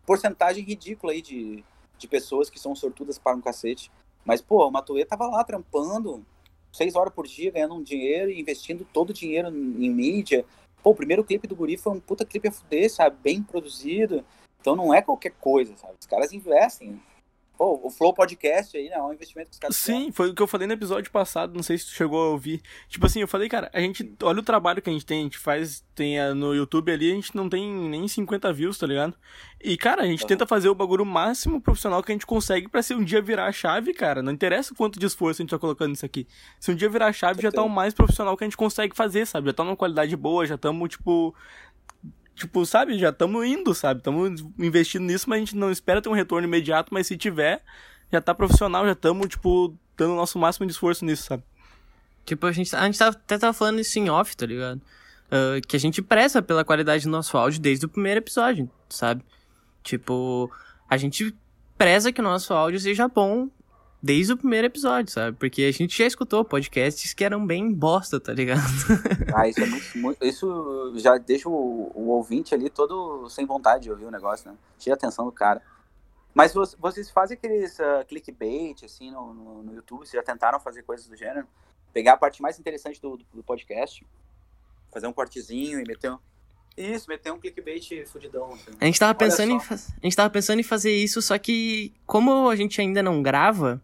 porcentagem ridícula aí de, de pessoas que são sortudas para um cacete. Mas, pô, o Matuê tava lá trampando seis horas por dia, ganhando um dinheiro e investindo todo o dinheiro em mídia. Pô, o primeiro clipe do Guri foi um puta clipe a fuder, sabe? Bem produzido. Então não é qualquer coisa, sabe? Os caras investem. Pô, o Flow Podcast aí, né? É um investimento que os caras Sim, foi o que eu falei no episódio passado, não sei se tu chegou a ouvir. Tipo assim, eu falei, cara, a gente, olha o trabalho que a gente tem, a gente faz, tem a, no YouTube ali, a gente não tem nem 50 views, tá ligado? E, cara, a gente uhum. tenta fazer o bagulho máximo profissional que a gente consegue para se um dia virar a chave, cara. Não interessa quanto de esforço a gente tá colocando nisso aqui. Se um dia virar a chave, já tá o mais profissional que a gente consegue fazer, sabe? Já tá numa qualidade boa, já estamos, tipo, tipo, sabe, já estamos indo, sabe? Estamos investindo nisso, mas a gente não espera ter um retorno imediato, mas se tiver, já tá profissional, já estamos, tipo, dando o nosso máximo de esforço nisso, sabe? Tipo, a gente, a gente tava, até tava falando isso em off, tá ligado? Uh, que a gente preza pela qualidade do nosso áudio desde o primeiro episódio, sabe? Tipo, a gente preza que o nosso áudio seja bom desde o primeiro episódio, sabe? Porque a gente já escutou podcasts que eram bem bosta, tá ligado? Ah, isso é muito, muito Isso já deixa o, o, ouvinte ali todo sem vontade de ouvir o negócio, né? Tira a atenção do cara. Mas vocês fazem aqueles uh, clickbait, assim, no, no, no, YouTube? Vocês já tentaram fazer coisas do gênero? Pegar a parte mais interessante do, do, do podcast, fazer um cortezinho e meter um... Isso, meter um clickbait fudidão. Assim. A gente tava pensando em a gente tava pensando em fazer isso, só que como a gente ainda não grava,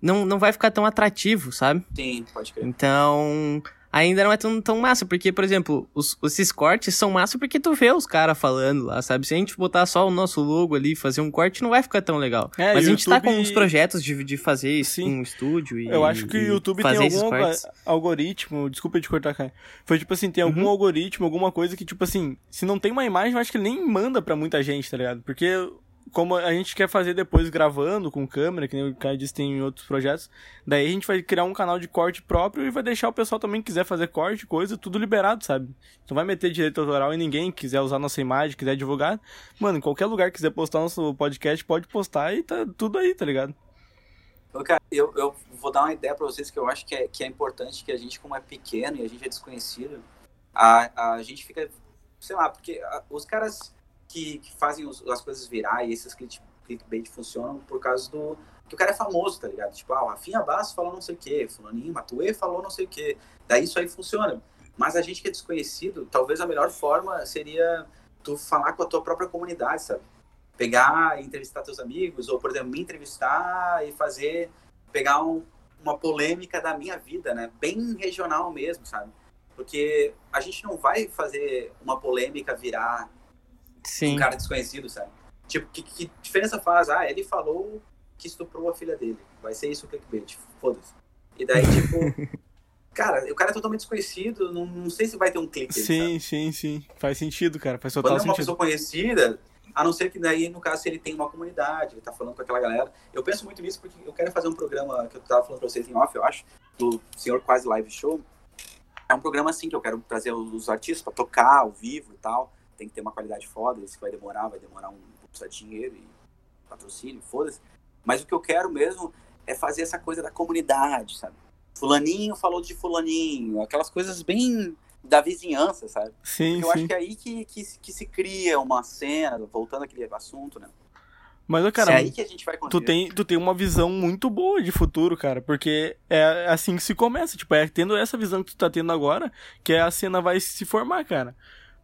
não, não vai ficar tão atrativo, sabe? Sim, pode crer. Então, ainda não é tão, tão massa, porque, por exemplo, os, esses cortes são massa porque tu vê os caras falando lá, sabe? Se a gente botar só o nosso logo ali fazer um corte, não vai ficar tão legal. É, Mas a gente tá com uns projetos de, de fazer isso em um estúdio e Eu acho que o YouTube tem algum algoritmo, desculpa te cortar, cara. Foi tipo assim, tem algum uhum. algoritmo, alguma coisa que, tipo assim, se não tem uma imagem, eu acho que ele nem manda pra muita gente, tá ligado? Porque como a gente quer fazer depois gravando com câmera, que nem o Caio disse tem em outros projetos, daí a gente vai criar um canal de corte próprio e vai deixar o pessoal também que quiser fazer corte, coisa, tudo liberado, sabe? Não vai meter direito autoral em ninguém, quiser usar nossa imagem, quiser divulgar. Mano, em qualquer lugar que quiser postar nosso podcast, pode postar e tá tudo aí, tá ligado? Cara, eu, eu vou dar uma ideia pra vocês que eu acho que é, que é importante, que a gente, como é pequeno e a gente é desconhecido, a, a gente fica, sei lá, porque a, os caras que, que fazem os, as coisas virar e esses clickbait funcionam por causa do que o cara é famoso, tá ligado? Tipo, ah, o Rafinha Basso falou não sei o quê, fulaninho Matuê falou não sei o quê. Daí isso aí funciona. Mas a gente que é desconhecido, talvez a melhor forma seria tu falar com a tua própria comunidade, sabe? Pegar e entrevistar teus amigos, ou, por exemplo, me entrevistar e fazer, pegar um, uma polêmica da minha vida, né? Bem regional mesmo, sabe? Porque a gente não vai fazer uma polêmica virar Sim. um cara desconhecido, sabe? Tipo, que, que diferença faz? Ah, ele falou que estuprou a filha dele. Vai ser isso o clickbait. Foda-se. E daí, tipo. cara, o cara é totalmente desconhecido, não, não sei se vai ter um clique. Sim, sim, sim. Faz sentido, cara. Faz total Quando sentido. é uma pessoa conhecida, A não ser que daí, no caso, se ele tem uma comunidade, ele tá falando com aquela galera. Eu penso muito nisso porque eu quero fazer um programa que eu tava falando pra vocês em off, eu acho, do Senhor Quase Live Show. É um programa assim que eu quero trazer os artistas para tocar ao vivo e tal. Tem que ter uma qualidade foda, isso vai demorar, vai demorar um de dinheiro e patrocínio, foda-se. Mas o que eu quero mesmo é fazer essa coisa da comunidade, sabe? Fulaninho falou de fulaninho, aquelas coisas bem da vizinhança, sabe? Sim, eu sim. acho que é aí que, que, que, se cria uma cena, voltando àquele assunto, né? Mas, cara, é aí que a gente vai tu tem, tu tem uma visão muito boa de futuro, cara, porque é assim que se começa, tipo, é tendo essa visão que tu tá tendo agora, que a cena vai se formar, cara.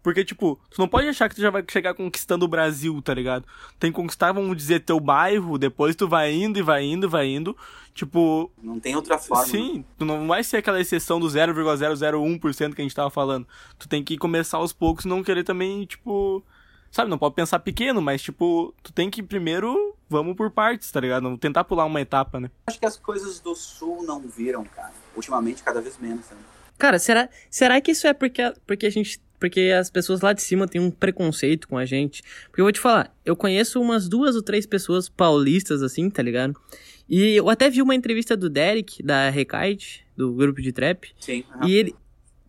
Porque, tipo, tu não pode achar que tu já vai chegar conquistando o Brasil, tá ligado? Tem que conquistar, vamos dizer, teu bairro, depois tu vai indo e vai indo e vai indo. Tipo. Não tem outra forma. Sim, tu não vai ser aquela exceção do 0,001% que a gente tava falando. Tu tem que começar aos poucos e não querer também, tipo. Sabe, não pode pensar pequeno, mas, tipo, tu tem que primeiro. Vamos por partes, tá ligado? Não tentar pular uma etapa, né? Acho que as coisas do sul não viram, cara. Ultimamente, cada vez menos, né? Cara, será, será que isso é porque porque a gente porque as pessoas lá de cima têm um preconceito com a gente. Porque eu vou te falar, eu conheço umas duas ou três pessoas paulistas, assim, tá ligado? E eu até vi uma entrevista do Derek, da Rekite, do grupo de trap. Sim. Uhum. E ele.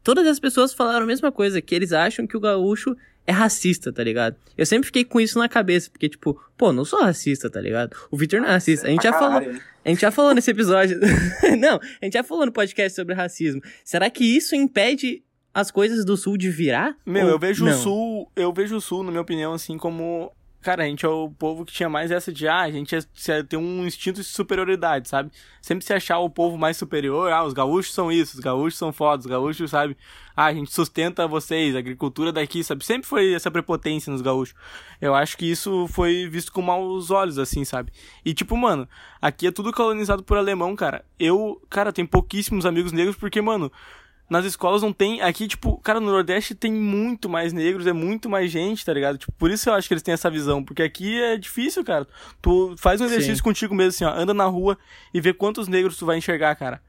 Todas as pessoas falaram a mesma coisa, que eles acham que o gaúcho é racista, tá ligado? Eu sempre fiquei com isso na cabeça, porque, tipo, pô, não sou racista, tá ligado? O Victor não é racista. A gente já falou. A gente já falou nesse episódio. não, a gente já falou no podcast sobre racismo. Será que isso impede as coisas do sul de virar? Meu, eu vejo não? o sul, eu vejo o sul, na minha opinião, assim, como. Cara, a gente é o povo que tinha mais essa de, ah, a gente é, tem um instinto de superioridade, sabe? Sempre se achar o povo mais superior, ah, os gaúchos são isso, os gaúchos são fodas, os gaúchos, sabe? Ah, a gente sustenta vocês, a agricultura daqui, sabe? Sempre foi essa prepotência nos gaúchos. Eu acho que isso foi visto com maus olhos, assim, sabe? E tipo, mano, aqui é tudo colonizado por alemão, cara. Eu, cara, tenho pouquíssimos amigos negros porque, mano, nas escolas não tem. Aqui, tipo, cara, no Nordeste tem muito mais negros, é muito mais gente, tá ligado? Tipo, por isso eu acho que eles têm essa visão. Porque aqui é difícil, cara. Tu faz um exercício Sim. contigo mesmo, assim, ó. Anda na rua e vê quantos negros tu vai enxergar, cara.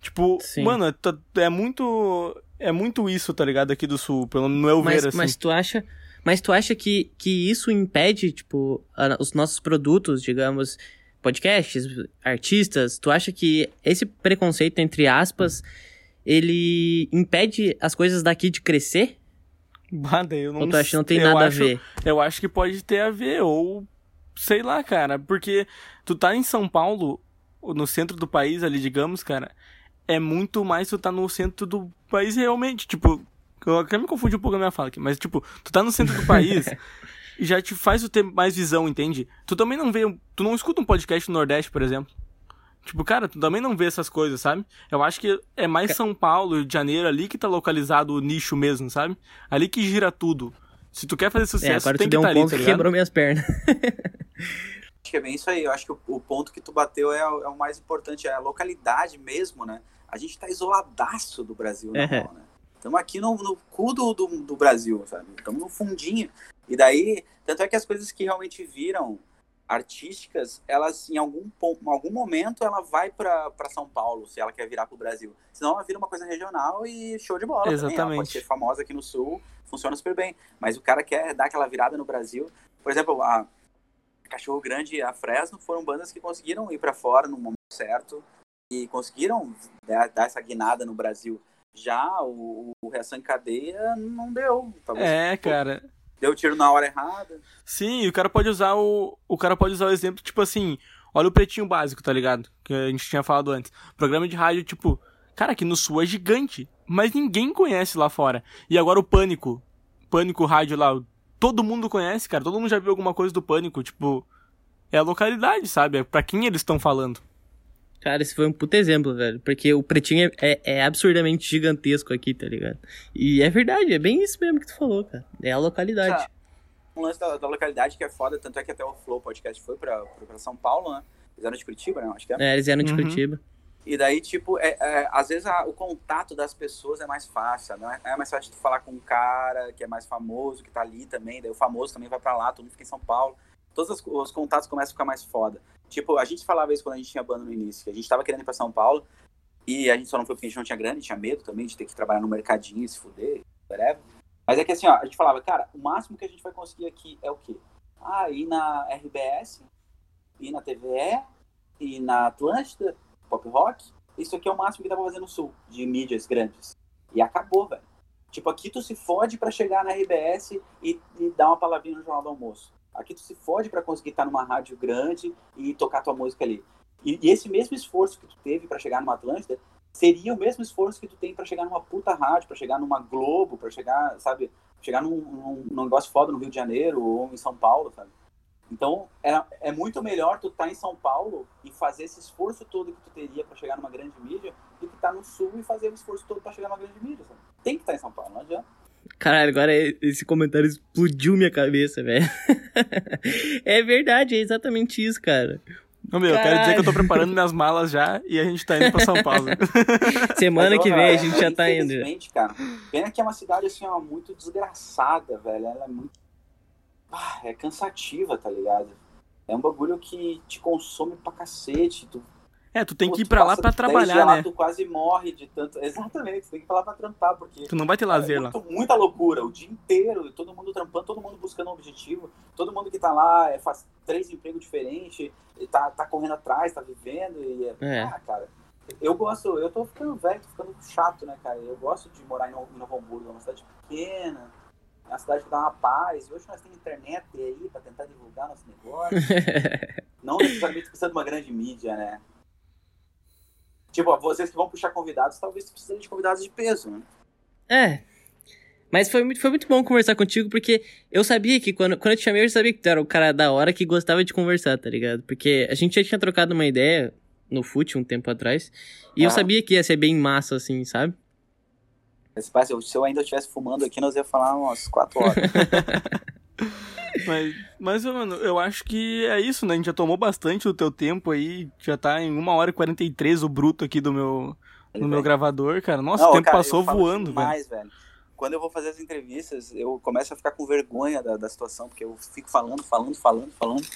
Tipo, Sim. mano, é, é muito. É muito isso, tá ligado? Aqui do sul, pelo meu mas, ver, assim. Mas tu acha. Mas tu acha que, que isso impede, tipo, a, os nossos produtos, digamos, podcasts, artistas, tu acha que esse preconceito, entre aspas, ele impede as coisas daqui de crescer? Bada, eu não Ou tu acha que não tem nada acho, a ver? Eu acho que pode ter a ver, ou sei lá, cara, porque tu tá em São Paulo, no centro do país ali, digamos, cara, é muito mais tu tá no centro do país realmente, tipo, eu até me confundi um pouco a minha fala aqui, mas tipo, tu tá no centro do país e já te faz tu ter mais visão, entende? Tu também não vê, tu não escuta um podcast no Nordeste, por exemplo. Tipo, cara, tu também não vê essas coisas, sabe? Eu acho que é mais São Paulo, Rio de Janeiro, ali que tá localizado o nicho mesmo, sabe? Ali que gira tudo. Se tu quer fazer sucesso, é, tu tem que estar um ali, tá ligado? quebrou minhas pernas. acho que é bem isso aí. Eu acho que o, o ponto que tu bateu é, o, é, o mais importante, é a localidade mesmo, né? A gente tá isoladaço do Brasil, né? É. Estamos aqui no, no cu do, do, do Brasil, sabe? Estamos no fundinho. E daí, tanto é que as coisas que realmente viram artísticas, elas em algum, em algum momento ela vai para São Paulo, se ela quer virar para o Brasil. Senão ela vira uma coisa regional e show de bola Exatamente. também. Ela pode ser famosa aqui no Sul, funciona super bem. Mas o cara quer dar aquela virada no Brasil. Por exemplo, a Cachorro Grande e a Fresno foram bandas que conseguiram ir para fora no momento certo e conseguiram dar, dar essa guinada no Brasil. Já o, o Reação em Cadeia não deu. Talvez, é, cara deu tiro na hora errada. Sim, o cara pode usar o. O cara pode usar o exemplo, tipo assim, olha o pretinho básico, tá ligado? Que a gente tinha falado antes. Programa de rádio, tipo, cara, aqui no sul é gigante. Mas ninguém conhece lá fora. E agora o pânico. Pânico rádio lá. Todo mundo conhece, cara. Todo mundo já viu alguma coisa do pânico. Tipo, é a localidade, sabe? É pra quem eles estão falando. Cara, esse foi um puto exemplo, velho. Porque o pretinho é, é, é, absurdamente gigantesco aqui, tá ligado? E é verdade, é bem isso mesmo que tu falou, cara. É a localidade. Um lance da, da, localidade que é foda, tanto é que até o Flow Podcast foi pra, pra São Paulo, né? Eles eram de Curitiba, né? Acho que é. É, eles eram de uhum. Curitiba. E daí, tipo, é, é, às vezes a, o contato das pessoas é mais fácil, não é, é mais fácil de falar com um cara que é mais famoso, que tá ali também, daí o famoso também vai para lá, todo mundo fica em São Paulo. Todos os, os contatos começam a ficar mais foda. Tipo, a gente falava isso quando a gente tinha banda no início, que a gente tava querendo ir pra São Paulo e a gente só não foi porque a gente não tinha grana, tinha medo também de ter que trabalhar no mercadinho, se fuder, whatever. Mas é que assim, ó, a gente falava, cara, o máximo que a gente vai conseguir aqui é o quê? Ah, ir na RBS, ir na TVE, ir na Atlântida, Pop Rock. Isso aqui é o máximo que dá pra fazer no Sul, de mídias grandes. E acabou, velho. Tipo, aqui tu se fode para chegar na RBS e, e, dar uma palavrinha no Jornal do Almoço. Aqui tu se fode para conseguir estar numa rádio grande e tocar tua música ali. E, e esse mesmo esforço que tu teve para chegar numa Atlântida seria o mesmo esforço que tu tem para chegar numa puta rádio, para chegar numa Globo, para chegar, sabe, chegar num, num, num, negócio foda no Rio de Janeiro ou em São Paulo, sabe? Então, é, é muito melhor tu estar tá em São Paulo e fazer esse esforço todo que tu teria para chegar numa grande mídia do que estar tá no Sul e fazer o esforço todo para chegar numa grande mídia, sabe? Tem que estar tá em São Paulo, não adianta. Caralho, agora esse comentário explodiu minha cabeça, velho. é verdade, é exatamente isso, cara. Não, meu, eu quero dizer que eu tô preparando minhas malas já e a gente tá indo pra São Paulo. Semana que vem a gente já tá indo. cara. Pena que é uma cidade, assim, ó, muito desgraçada, velho. Ela é muito. Ah, é cansativa, tá ligado? É um bagulho que te consome pra cacete. Tu é, tu tem Pô, que ir pra lá pra trabalhar, né? tu quase morre de tanto. Exatamente, tu tem que ir pra lá pra trampar, porque. Tu não vai ter lazer é muito, lá. Muita loucura, o dia inteiro, todo mundo trampando, todo mundo buscando um objetivo, todo mundo que tá lá é, faz três empregos diferentes, tá, tá correndo atrás, tá vivendo, e é. é. Ah, cara. Eu gosto, eu tô ficando velho, tô ficando chato, né, cara? Eu gosto de morar em Novo Hamburgo, é uma cidade pequena, é uma cidade que dá uma paz. Hoje nós temos internet aí pra tentar divulgar nosso negócio. não necessariamente precisa de uma grande mídia, né? Tipo, vocês que vão puxar convidados, talvez precisem de convidados de peso, né? É. Mas foi muito, foi muito bom conversar contigo, porque eu sabia que quando, quando eu te chamei, eu sabia que tu era o cara da hora que gostava de conversar, tá ligado? Porque a gente já tinha trocado uma ideia no FUT um tempo atrás, e ah. eu sabia que ia ser bem massa, assim, sabe? Se eu ainda estivesse fumando aqui, nós ia falar umas quatro horas. Mas, mas mano, eu acho que é isso, né? A gente já tomou bastante do teu tempo aí. Já tá em 1 hora e 43 o bruto aqui do meu, no meu gravador, cara. Nossa, Não, o tempo cara, passou voando, demais, velho. velho. Quando eu vou fazer as entrevistas, eu começo a ficar com vergonha da, da situação, porque eu fico falando, falando, falando, falando.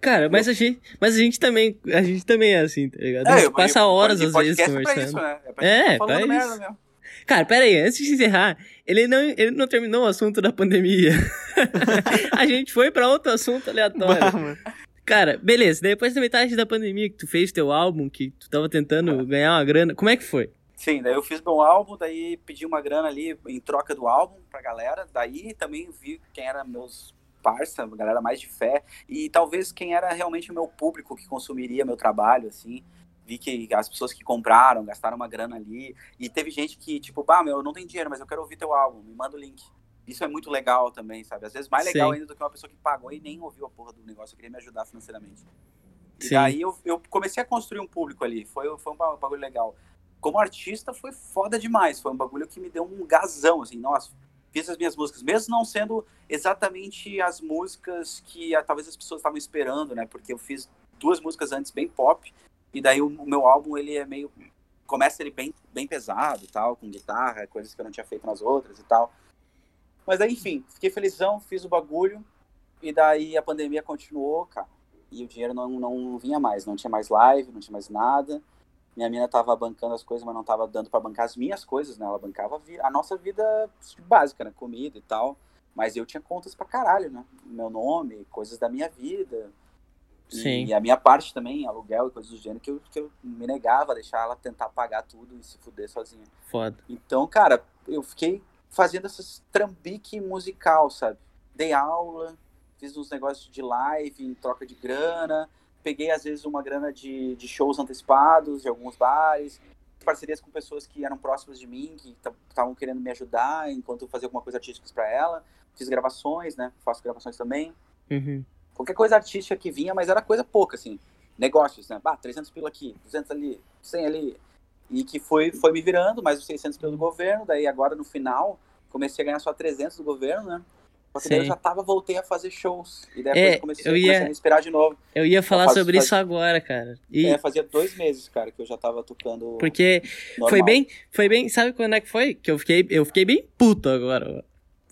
Cara, mas a gente, mas a gente também, a gente também é assim, tá ligado? A gente é, passa horas às vezes conversando. É, pra isso, né? É, pra é, falando pra merda isso. mesmo. Cara, pera aí, antes de encerrar, ele não, ele não terminou o assunto da pandemia. a gente foi pra outro assunto aleatório. Cara, beleza, depois da metade da pandemia que tu fez teu álbum, que tu tava tentando ganhar uma grana, como é que foi? Sim, daí eu fiz meu álbum, daí pedi uma grana ali em troca do álbum pra galera, daí também vi quem era meus parça, galera mais de fé, e talvez quem era realmente o meu público que consumiria meu trabalho, assim vi que as pessoas que compraram gastaram uma grana ali. E teve gente que, tipo, bah, meu, eu não tenho dinheiro, mas eu quero ouvir teu álbum, me manda o link. Isso é muito legal também, sabe? Às vezes mais legal Sim. ainda do que uma pessoa que pagou e nem ouviu a porra do negócio, eu queria me ajudar financeiramente. Sim. E aí eu, eu comecei a construir um público ali, foi, foi um bagulho legal. Como artista foi foda demais, foi um bagulho que me deu um gazão, assim, nossa, fiz as minhas músicas, mesmo não sendo exatamente as músicas que ah, talvez as pessoas estavam esperando, né? Porque eu fiz duas músicas antes bem pop, e daí o, o, meu álbum, ele é meio... Começa ele bem, bem pesado tal, com guitarra, coisas que eu não tinha feito nas outras e tal. Mas aí, enfim, fiquei felizão, fiz o bagulho. E daí a pandemia continuou, cara. E o dinheiro não, não vinha mais. Não tinha mais live, não tinha mais nada. Minha mina tava bancando as coisas, mas não tava dando para bancar as minhas coisas, né? Ela bancava a nossa vida básica, né? Comida e tal. Mas eu tinha contas pra caralho, né? Meu nome, coisas da minha vida. Sim. E, a minha parte também, aluguel e coisas do gênero, que eu, que eu me negava a deixar ela tentar pagar tudo e se fuder sozinha. Foda. Então, cara, eu fiquei fazendo essas trambique musical, sabe? Dei aula, fiz uns negócios de live em troca de grana, peguei às vezes uma grana de, de shows antecipados de alguns bares, parcerias com pessoas que eram próximas de mim, que estavam querendo me ajudar enquanto eu fazia alguma coisa artística para ela. Fiz gravações, né? Faço gravações também. Uhum qualquer coisa artística que vinha, mas era coisa pouca, assim. Negócios, né? Ah, 300 pila aqui, 200 ali, 100 ali. E que foi, foi me virando, mais os 600 pelo governo. Daí agora no final, comecei a ganhar só 300 do governo, né? Porque daí eu já tava, voltei a fazer shows. E daí é, comecei, eu ia, comecei a me inspirar de novo. Eu ia falar sobre isso agora, cara. E... É, fazia dois meses, cara, que eu já tava tocando. Porque normal. foi bem. Foi bem. Sabe quando é que foi? Que eu fiquei, eu fiquei bem puto agora.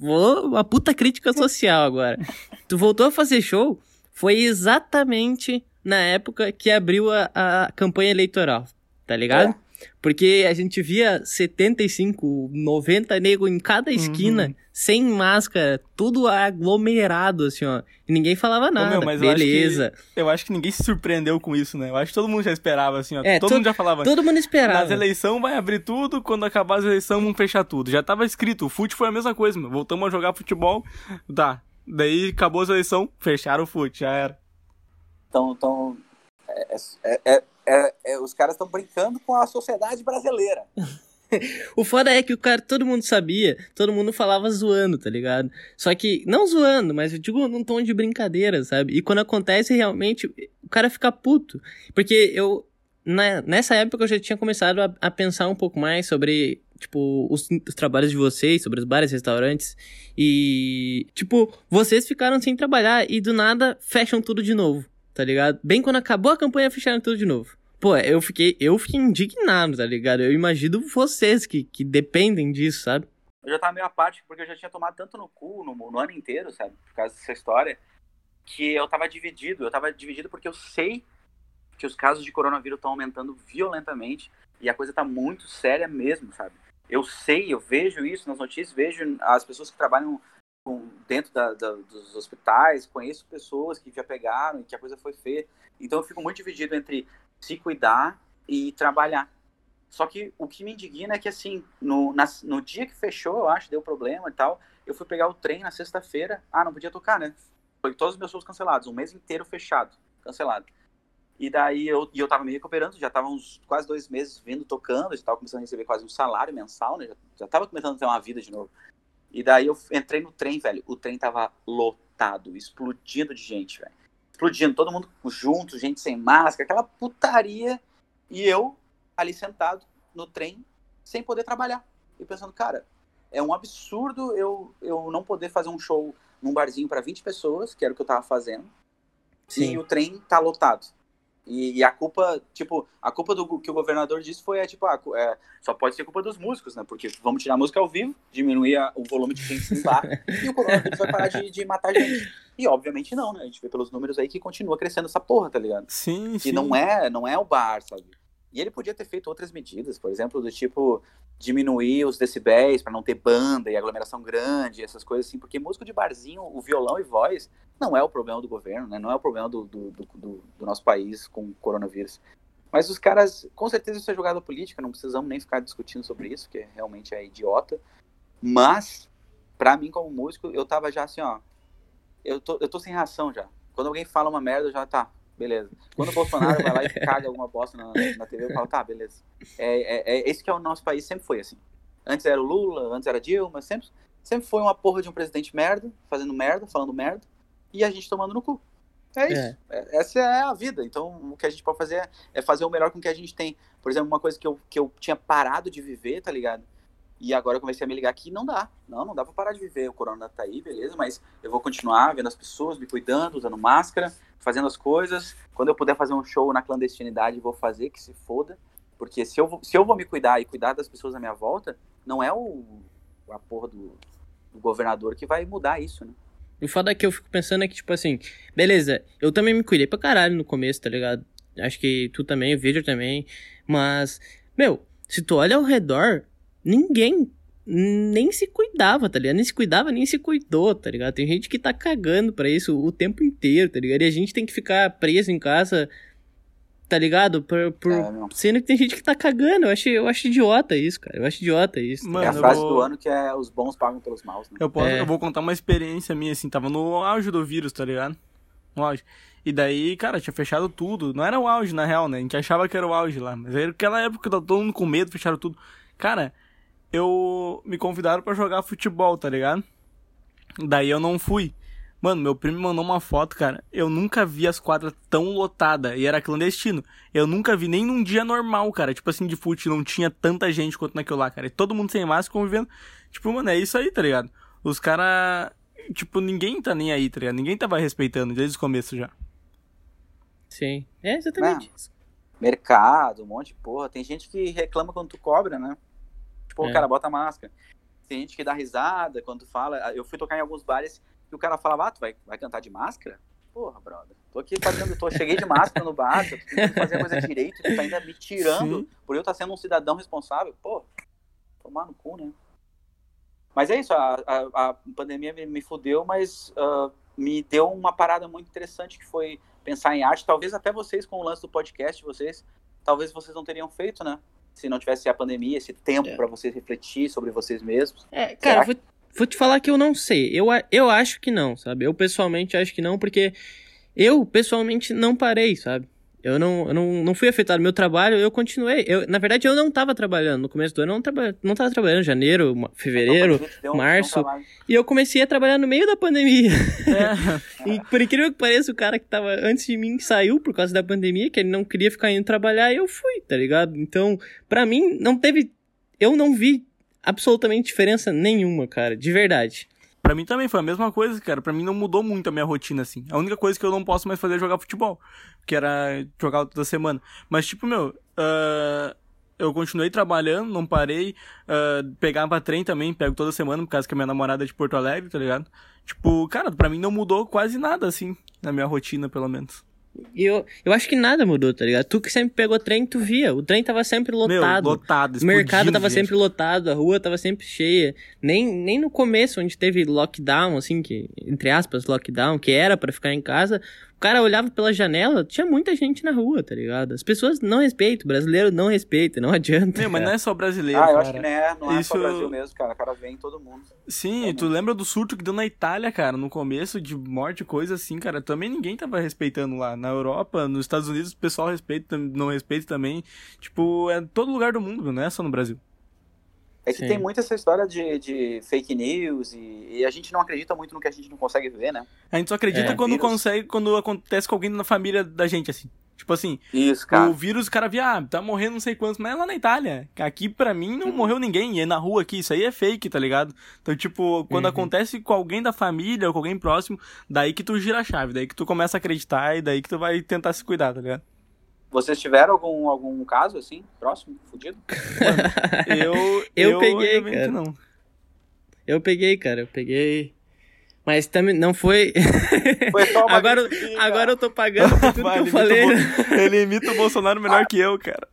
Vou. Uma puta crítica social agora. tu voltou a fazer show foi exatamente na época que abriu a, a campanha eleitoral, tá ligado? É. Porque a gente via 75, 90 nego em cada esquina, uhum. sem máscara, tudo aglomerado, assim, ó. E ninguém falava nada. Ô, meu, Beleza. Eu acho, que, eu acho, que, ninguém se surpreendeu com isso, né? Eu acho que todo mundo já esperava, assim, ó. É, todo, mundo já falava. Todo mundo esperava. Nas eleições vai abrir tudo, quando acabar as eleições vão fechar tudo. Já tava escrito, o fute foi a mesma coisa, meu. Voltamos a jogar futebol, tá. Daí acabou a eleição, fecharam o fute, já era. Então, então é, é, é, é, é os caras estão brincando com a sociedade brasileira. o foda é que o cara, todo mundo sabia, todo mundo falava zoando, tá ligado? Só que, não zoando, mas eu digo num tom de brincadeira, sabe? E quando acontece realmente, o cara fica puto. Porque eu, na, nessa época eu já tinha começado a, a pensar um pouco mais sobre tipo, os, os, trabalhos de vocês, sobre os bares restaurantes. E, tipo, vocês ficaram sem trabalhar e do nada fecham tudo de novo, tá ligado? Bem quando acabou a campanha, fecharam tudo de novo. Pô, eu fiquei, eu fiquei indignado, tá ligado? Eu imagino vocês que, que dependem disso, sabe? Eu já tava meio apático, porque eu já tinha tomado tanto no cu no, no ano inteiro, sabe? Por causa dessa história, que eu tava dividido. Eu tava dividido porque eu sei que os casos de coronavírus estão aumentando violentamente e a coisa tá muito séria mesmo, sabe? Eu sei, eu vejo isso nas notícias, vejo as pessoas que trabalham com, dentro da, da, dos hospitais, conheço pessoas que já pegaram e que a coisa foi feia. Então eu fico muito dividido entre se cuidar e trabalhar. Só que o que me indigna é que, assim, no, na, no dia que fechou, eu acho, deu problema e tal, eu fui pegar o trem na sexta-feira. Ah, não podia tocar, né? Foi todos os meus shows cancelados, um mês inteiro fechado, cancelado. E daí eu, e eu tava me recuperando, já tava uns quase dois meses vindo tocando, já tava começando a receber quase um salário mensal, né? Já, já tava começando a ter uma vida de novo. E daí eu entrei no trem, velho. O trem tava lotado, explodindo de gente, velho explodindo, todo mundo junto, gente sem máscara, aquela putaria. E eu ali sentado no trem, sem poder trabalhar. E pensando, cara, é um absurdo eu, eu não poder fazer um show num barzinho para 20 pessoas, que era o que eu tava fazendo, Sim. e o trem tá lotado. E, e, a culpa, tipo, a culpa do que o governador disse foi, é, tipo, ah, é, só pode ser culpa dos músicos, né? Porque vamos tirar a música ao vivo, diminuir a, o volume de gente no bar, e o coronavírus vai parar de, de, matar gente. E obviamente não, né? A gente vê pelos números aí que continua crescendo essa porra, tá ligado? Sim, sim. E não é, não é o bar, sabe? E ele podia ter feito outras medidas, por exemplo, do tipo diminuir os decibéis para não ter banda e aglomeração grande, essas coisas assim, porque músico de barzinho, o violão e voz, não é o problema do governo, né? Não é o problema do, do, do, do nosso país com o coronavírus. Mas os caras, com certeza isso é jogada política, não precisamos nem ficar discutindo sobre isso, que realmente é idiota. Mas, para mim como músico, eu tava já assim, ó, eu tô, eu tô sem reação já. Quando alguém fala uma merda, eu já tá, beleza. Quando o Bolsonaro vai lá e caga alguma bosta na, na TV, eu falo, tá, beleza. É, é, é, esse que é o nosso país, sempre foi assim. Antes era o Lula, antes era Dilma, sempre, sempre foi uma porra de um presidente merda, fazendo merda, falando merda, e a gente tomando no cu. É isso. É. é essa é a vida. Então, o que a gente pode fazer é fazer o melhor com o que a gente tem. Por exemplo, uma coisa que eu, que eu tinha parado de viver, tá ligado? E agora eu comecei a me ligar que não dá. Não, não dá pra parar de viver. O corona tá aí, beleza, mas eu vou continuar vendo as pessoas, me cuidando, usando máscara, fazendo as coisas. Quando eu puder fazer um show na clandestinidade, vou fazer, que se foda. Porque se eu, se eu vou me cuidar e cuidar das pessoas à minha volta, não é o, a porra do, do governador que vai mudar isso, né? O foda é que eu fico pensando é que, tipo assim, beleza, eu também me cuidei pra caralho no começo, tá ligado? Acho que tu também, o vídeo também. Mas, meu, se tu olha ao redor, ninguém nem se cuidava, tá ligado? Nem se cuidava, nem se cuidou, tá ligado? Tem gente que tá cagando pra isso o tempo inteiro, tá ligado? E a gente tem que ficar preso em casa, tá ligado? Por, por... É, sendo que tem gente que tá cagando. Eu acho, eu acho idiota isso, cara. Eu acho idiota isso. Tá Mano, é a frase vou... do ano que é os bons pagam pelos maus, né? Eu, posso, é. eu vou contar uma experiência minha, assim, tava no auge do vírus, tá ligado? No auge. E daí, cara, tinha fechado tudo. Não era o auge, na real, né? A gente achava que era o auge lá. Mas era aquela época, tava todo mundo com medo, fecharam tudo. Cara, eu me convidaram para jogar futebol, tá ligado? Daí eu não fui. Mano, meu primo mandou uma foto, cara. Eu nunca vi as quadras tão lotadas. E era clandestino. Eu nunca vi nem num dia normal, cara. Tipo assim, de fute, não tinha tanta gente quanto naquilo lá, cara. E todo mundo sem máscara convivendo. Tipo, mano, é isso aí, tá ligado? Os caras. Tipo, ninguém tá nem aí, tá ligado? Ninguém tava respeitando desde o começo já. Sim. É exatamente isso. Mercado, um monte de porra. Tem gente que reclama quando tu cobra, né? Tipo, é. cara, bota máscara. Tem gente que dá risada quando fala. Eu fui tocar em alguns bares e o cara falava, ah, tu vai, vai cantar de máscara? porra, brother. Tô aqui fazendo, tô, cheguei de máscara no bar, tô tentando fazer a coisa direito, tu tá ainda me tirando Sim. por eu estar tá sendo um cidadão responsável. Pô, tomar no cu, né? Mas é isso, a, a, a pandemia me, me fudeu, mas uh, me deu uma parada muito interessante que foi pensar em arte. Talvez até vocês, com o lance do podcast, vocês, talvez vocês não teriam feito, né? Se não tivesse a pandemia, esse tempo é. para vocês refletir sobre vocês mesmos. É, cara, vou, vou, te falar que eu não sei. Eu, eu acho que não, sabe? Eu pessoalmente acho que não, porque eu pessoalmente não parei, sabe? Eu não, eu não, não fui afetado. Meu trabalho, eu continuei. Eu, na verdade, eu não estava trabalhando. No começo do ano, eu não, traba, não tava trabalhando. Janeiro, fevereiro, um, março. Um e eu comecei a trabalhar no meio da pandemia. É. e por incrível que pareça, o cara que estava antes de mim saiu por causa da pandemia, que ele não queria ficar indo trabalhar, e eu fui, tá ligado? Então, para mim, não teve. Eu não vi absolutamente diferença nenhuma, cara. De verdade. Pra mim também foi a mesma coisa, cara. Pra mim não mudou muito a minha rotina, assim. A única coisa que eu não posso mais fazer é jogar futebol. Que era jogar toda semana. Mas, tipo, meu, uh, eu continuei trabalhando, não parei. Uh, pegava trem também, pego toda semana, por causa que a minha namorada é de Porto Alegre, tá ligado? Tipo, cara, pra mim não mudou quase nada, assim, na minha rotina, pelo menos. E eu, eu acho que nada mudou, tá ligado? Tu que sempre pegou trem, tu via. O trem tava sempre lotado. Meu, lotado, O mercado tava gente. sempre lotado, a rua tava sempre cheia. Nem, nem no começo, onde teve lockdown, assim, que, entre aspas, lockdown, que era para ficar em casa, cara olhava pela janela, tinha muita gente na rua, tá ligado? As pessoas não respeitam, o brasileiro não respeita, não adianta. Meu, mas não é só brasileiro, Ah, eu cara. acho que não é, não é Isso... só Brasil mesmo, cara. O cara vem em todo mundo. Sim, todo tu mundo. lembra do surto que deu na Itália, cara, no começo de morte, coisa assim, cara. Também ninguém tava respeitando lá. Na Europa, nos Estados Unidos, o pessoal respeita, não respeita também. Tipo, é todo lugar do mundo, não é só no Brasil. É que Sim. tem muito essa história de, de fake news e, e, a gente não acredita muito no que a gente não consegue ver, né? A gente só acredita é. quando vírus. consegue, quando acontece com alguém na família da gente, assim. Tipo assim, Isso, cara. o vírus, o cara via, ah, tá morrendo não sei quantos, mas é lá na Itália. Aqui, pra mim, não uhum. morreu ninguém. E é na rua aqui, isso aí é fake, tá ligado? Então, tipo, quando uhum. acontece com alguém da família ou com alguém próximo, daí que tu gira a chave, daí que tu começa a acreditar e daí que tu vai tentar se cuidar, tá ligado? Vocês tiveram algum, algum caso assim, próximo, fudido? eu, eu, eu peguei, cara. Não. Eu peguei, cara, eu peguei. Mas também não foi. Foi só uma agora, agora eu tô pagando por tudo que eu falei. Ele imita o Bolsonaro melhor que eu, cara.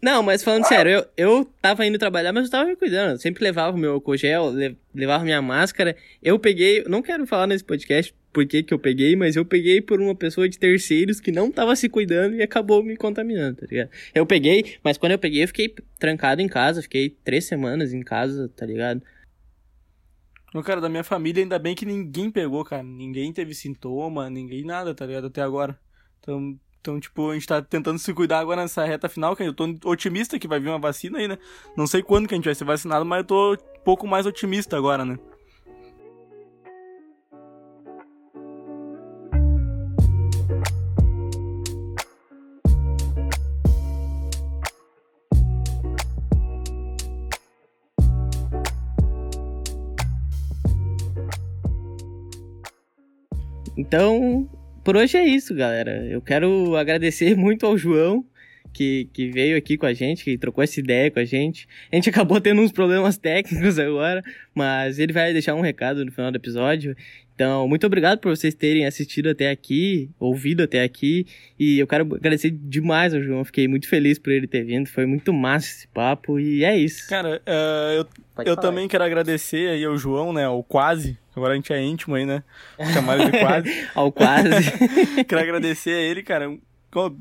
Não, mas falando sério, eu, eu tava indo trabalhar, mas eu tava me cuidando. Eu sempre levava o meu álcool gel, levava minha máscara. Eu peguei, não quero falar nesse podcast por que, que eu peguei, mas eu peguei por uma pessoa de terceiros que não tava se cuidando e acabou me contaminando, tá ligado? Eu peguei, mas quando eu peguei, eu fiquei trancado em casa, fiquei três semanas em casa, tá ligado? No cara, da minha família, ainda bem que ninguém pegou, cara. Ninguém teve sintoma, ninguém nada, tá ligado? Até agora. Então, então, tipo, a gente tá tentando se cuidar agora nessa reta final, que eu tô otimista que vai vir uma vacina aí, né? Não sei quando que a gente vai ser vacinado, mas eu tô um pouco mais otimista agora, né? Então, por hoje é isso, galera. Eu quero agradecer muito ao João, que, que veio aqui com a gente, que trocou essa ideia com a gente. A gente acabou tendo uns problemas técnicos agora, mas ele vai deixar um recado no final do episódio. Então, muito obrigado por vocês terem assistido até aqui, ouvido até aqui. E eu quero agradecer demais ao João. Fiquei muito feliz por ele ter vindo. Foi muito massa esse papo. E é isso. Cara, uh, eu, eu também quero agradecer aí ao João, né? O quase. Agora a gente é íntimo aí, né? Chamar ele de quase. ao quase. quero agradecer a ele, cara.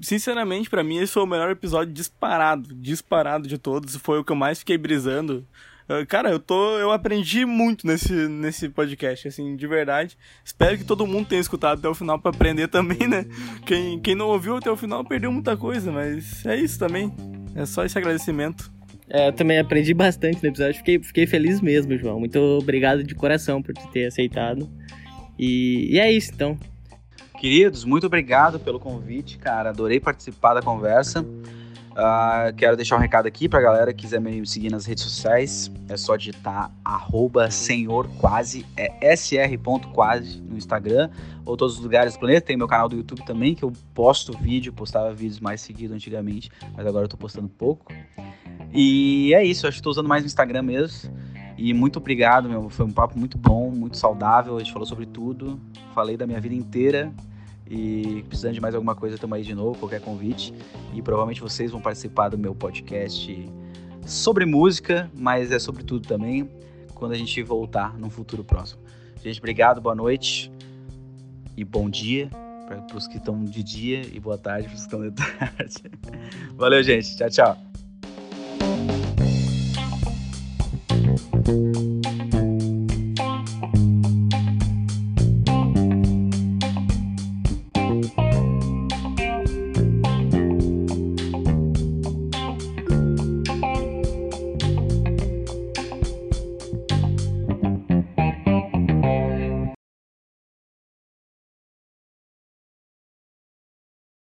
Sinceramente, para mim, esse foi o melhor episódio disparado. Disparado de todos. Foi o que eu mais fiquei brisando. Ah, cara, eu tô. Eu aprendi muito nesse, nesse podcast, assim, de verdade. Espero que todo mundo tenha escutado até o final para aprender também, né? Quem, quem não ouviu até o final perdeu muita coisa, mas é isso também. É só esse agradecimento. É, eu também aprendi bastante no episódio. Fiquei, fiquei feliz mesmo, João. Muito obrigado de coração por ter aceitado. E, e é isso, então. Queridos, muito obrigado pelo convite, cara. Adorei participar da conversa. Uh, quero deixar um recado aqui pra galera que quiser me seguir nas redes sociais. É só digitar arroba senhorquase, é sr.quase no Instagram ou todos os lugares do planeta. Tem meu canal do YouTube também, que eu posto vídeo, postava vídeos mais seguido antigamente, mas agora eu tô postando pouco. E é isso, acho que tô usando mais o Instagram mesmo. E muito obrigado, meu. Foi um papo muito bom, muito saudável. A gente falou sobre tudo. Falei da minha vida inteira. E precisando de mais alguma coisa, estamos aí de novo, qualquer convite. E provavelmente vocês vão participar do meu podcast sobre música, mas é sobre tudo também, quando a gente voltar num futuro próximo. Gente, obrigado, boa noite e bom dia para os que estão de dia e boa tarde para os que estão de tarde. Valeu, gente. Tchau, tchau.